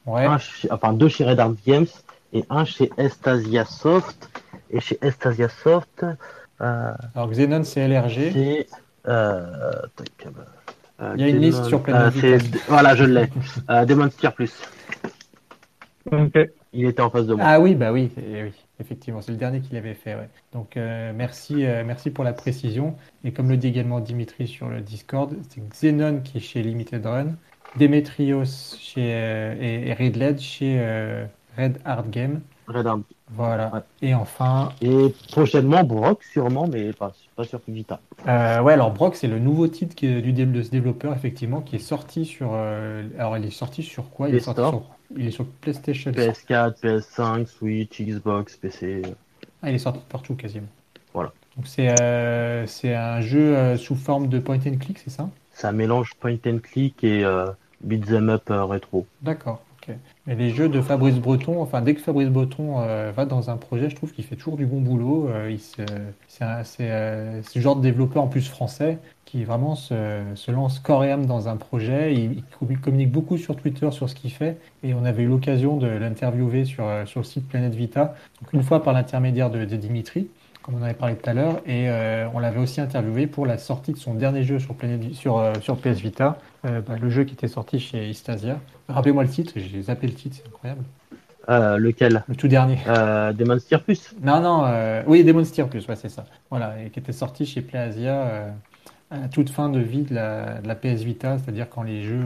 [SPEAKER 1] Ouais.
[SPEAKER 5] un chez- enfin deux chez Red Art Games et un chez Estasia Soft. Et chez Estasia Soft, euh,
[SPEAKER 1] Alors Xenon, c'est LRG.
[SPEAKER 5] c'est. Euh, euh,
[SPEAKER 1] Il y a une
[SPEAKER 5] Demon-
[SPEAKER 1] liste sur Planet
[SPEAKER 5] euh, Voilà, je l'ai. euh, Demon Plus.
[SPEAKER 6] Ok.
[SPEAKER 5] Il était en face de moi.
[SPEAKER 1] Ah oui, bah oui, oui, effectivement, c'est le dernier qu'il avait fait. ouais. Donc euh, merci, euh, merci pour la précision. Et comme le dit également Dimitri sur le Discord, c'est Xenon qui est chez Limited Run, Demetrios chez, euh, et, et Redled chez euh, Red Hard Game.
[SPEAKER 5] Red Art.
[SPEAKER 1] Voilà.
[SPEAKER 5] Ouais.
[SPEAKER 1] Et enfin,
[SPEAKER 5] Et prochainement, Brock, sûrement, mais pas, pas sur Vita.
[SPEAKER 1] euh, ouais, alors Brock, c'est le nouveau titre qui est- du de ce développeur, effectivement, qui est sorti sur. euh, alors, il est sorti sur quoi? Il est sorti sur, il est sur PlayStation.
[SPEAKER 5] PS4, PS5, Switch, Xbox, PC.
[SPEAKER 1] Ah, il est sorti partout quasiment.
[SPEAKER 5] Voilà.
[SPEAKER 1] Donc c'est euh, un jeu sous forme de point and click, c'est ça?
[SPEAKER 5] Ça mélange point and click et beat'em up rétro.
[SPEAKER 1] D'accord, Mais les jeux de Fabrice Breton, enfin dès que Fabrice Breton euh, va dans un projet, je trouve qu'il fait toujours du bon boulot. Euh, c'est euh, le genre de développeur en plus français qui vraiment se, lance corps et âme dans un projet. Il, il commu- communique beaucoup sur Twitter sur ce qu'il fait et on avait eu l'occasion de l'interviewer sur, euh, sur le site Planète Vita. Donc une fois par l'intermédiaire de Dimitri, comme on avait parlé tout à l'heure, et euh, on l'avait aussi interviewé pour la sortie de son dernier jeu sur, sur, euh, sur PS Vita, euh, bah, le jeu qui était sorti chez Istasia. Rappelez-moi le titre, j'ai zappé le titre, c'est incroyable.
[SPEAKER 5] Euh, lequel?
[SPEAKER 1] Le tout dernier.
[SPEAKER 5] euh, Demon Spear Plus.
[SPEAKER 1] Non, non, euh, oui, Demon ouais, c'est ça. Voilà, et qui était sorti chez PlayAsia à la toute fin de vie de la, de la PS Vita, c'est-à-dire quand les jeux,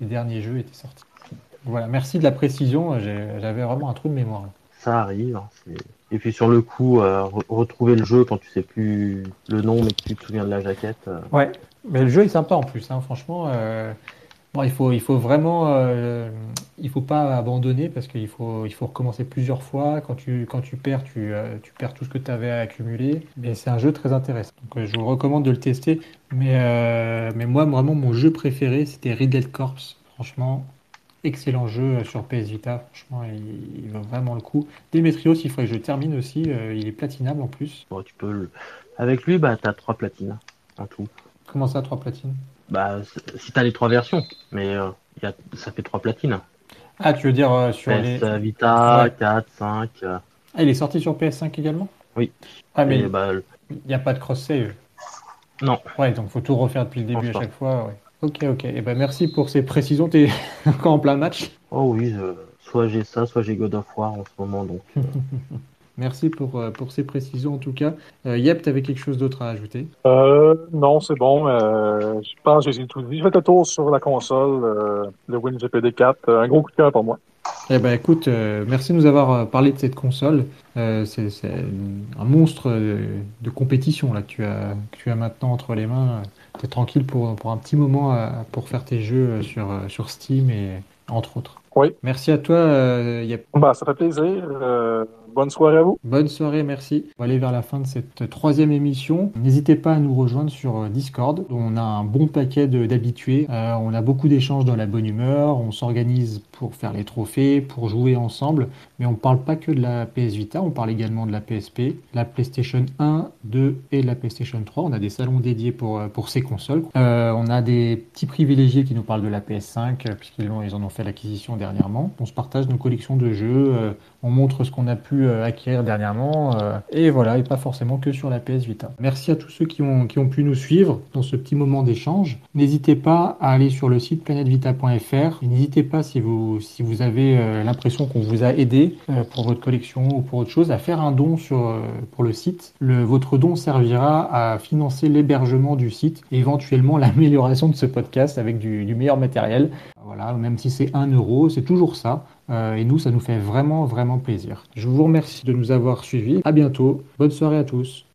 [SPEAKER 1] les derniers jeux étaient sortis. Voilà, merci de la précision, j'avais vraiment un trou de mémoire.
[SPEAKER 5] Ça arrive. hein, c'est- et puis sur le coup, euh, re- retrouver le jeu quand tu sais plus le nom mais que tu te souviens de la jaquette. euh,
[SPEAKER 1] Ouais, mais le jeu est sympa en plus, hein, franchement. euh, bon, il faut, il faut vraiment, il faut pas abandonner parce qu'il faut, il faut recommencer plusieurs fois. Quand tu, quand tu perds, tu, tu perds tout ce que tu avais accumulé. Mais c'est un jeu très intéressant. Donc, je vous recommande de le tester. Mais, mais moi, vraiment, mon jeu préféré, c'était Red Corps. Franchement, excellent jeu euh, sur PS Vita. Franchement, il, il vaut vraiment le coup. Demetrios, il faudrait que je termine aussi. euh, il est platinable en plus.
[SPEAKER 5] bon, tu peux le- Avec lui, bah t'as trois platines en tout.
[SPEAKER 1] Comment ça, trois platines?
[SPEAKER 5] Bah si t'as les trois versions, mais euh, y a... ça fait trois platines.
[SPEAKER 1] Ah, tu veux dire euh, sur
[SPEAKER 5] PS
[SPEAKER 1] les.
[SPEAKER 5] Vita,
[SPEAKER 1] Ouais.
[SPEAKER 5] 4, 5. euh,
[SPEAKER 1] Ah, il est sorti sur PS5 également?
[SPEAKER 5] Oui.
[SPEAKER 1] Ah, mais
[SPEAKER 5] bah, le-
[SPEAKER 1] il n'y a pas de cross-save.
[SPEAKER 5] non.
[SPEAKER 1] Ouais, donc faut tout refaire depuis le début à chaque fois. Ouais. Ok, ok. Et ben merci pour ces précisions. T'es encore en plein match?
[SPEAKER 5] Oh oui, je- soit j'ai ça, soit j'ai God of War en ce moment. Donc
[SPEAKER 1] Merci pour, euh, pour ces précisions en tout cas. Euh, Yep, t'avais quelque chose d'autre à ajouter?
[SPEAKER 6] Euh, non, c'est bon. Euh, je pense que j'ai tout dit. Je fais le tour sur la console, euh, le WinGPD 4. Euh, un gros coup de cœur pour moi.
[SPEAKER 1] Eh ben écoute, euh, merci de nous avoir euh, parlé de cette console. Euh, c'est c'est un monstre de, de compétition là que tu as, que tu as maintenant entre les mains. Tu es tranquille pour, pour un petit moment euh, pour faire tes jeux euh, sur, euh, sur Steam et entre autres.
[SPEAKER 6] Oui.
[SPEAKER 1] Merci à toi, euh.
[SPEAKER 6] Bah, ça fait plaisir. Euh, bonne soirée à vous.
[SPEAKER 1] Bonne soirée, merci. On va aller vers la fin de cette troisième émission. N'hésitez pas à nous rejoindre sur euh, Discord. On a un bon paquet d'habitués. Euh, on a beaucoup d'échanges dans la bonne humeur. On s'organise pour faire les trophées, pour jouer ensemble. Mais on ne parle pas que de la PS Vita, on parle également de la PSP, la PlayStation 1, 2 et la PlayStation 3. On a des salons dédiés pour, euh, pour ces consoles. On a des petits privilégiés qui nous parlent de la PS5, euh, puisqu'ils ils en ont fait l'acquisition dernièrement. On se partage nos collections de jeux. on montre ce qu'on a pu acquérir dernièrement. euh, et voilà, et pas forcément que sur la PS Vita. Merci à tous ceux qui ont, pu nous suivre dans ce petit moment d'échange. N'hésitez pas à aller sur le site planetvita.fr. Et N'hésitez pas si vous, si vous avez euh, l'impression qu'on vous a aidé euh, pour votre collection ou pour autre chose à faire un don sur, euh, pour le site. Votre don servira à financer l'hébergement du site et éventuellement l'amélioration de ce podcast avec du meilleur matériel. Voilà, même si c'est 1 euro, c'est toujours ça. Euh, et nous, ça nous fait vraiment, vraiment plaisir. Je vous remercie de nous avoir suivis. À bientôt. Bonne soirée à tous.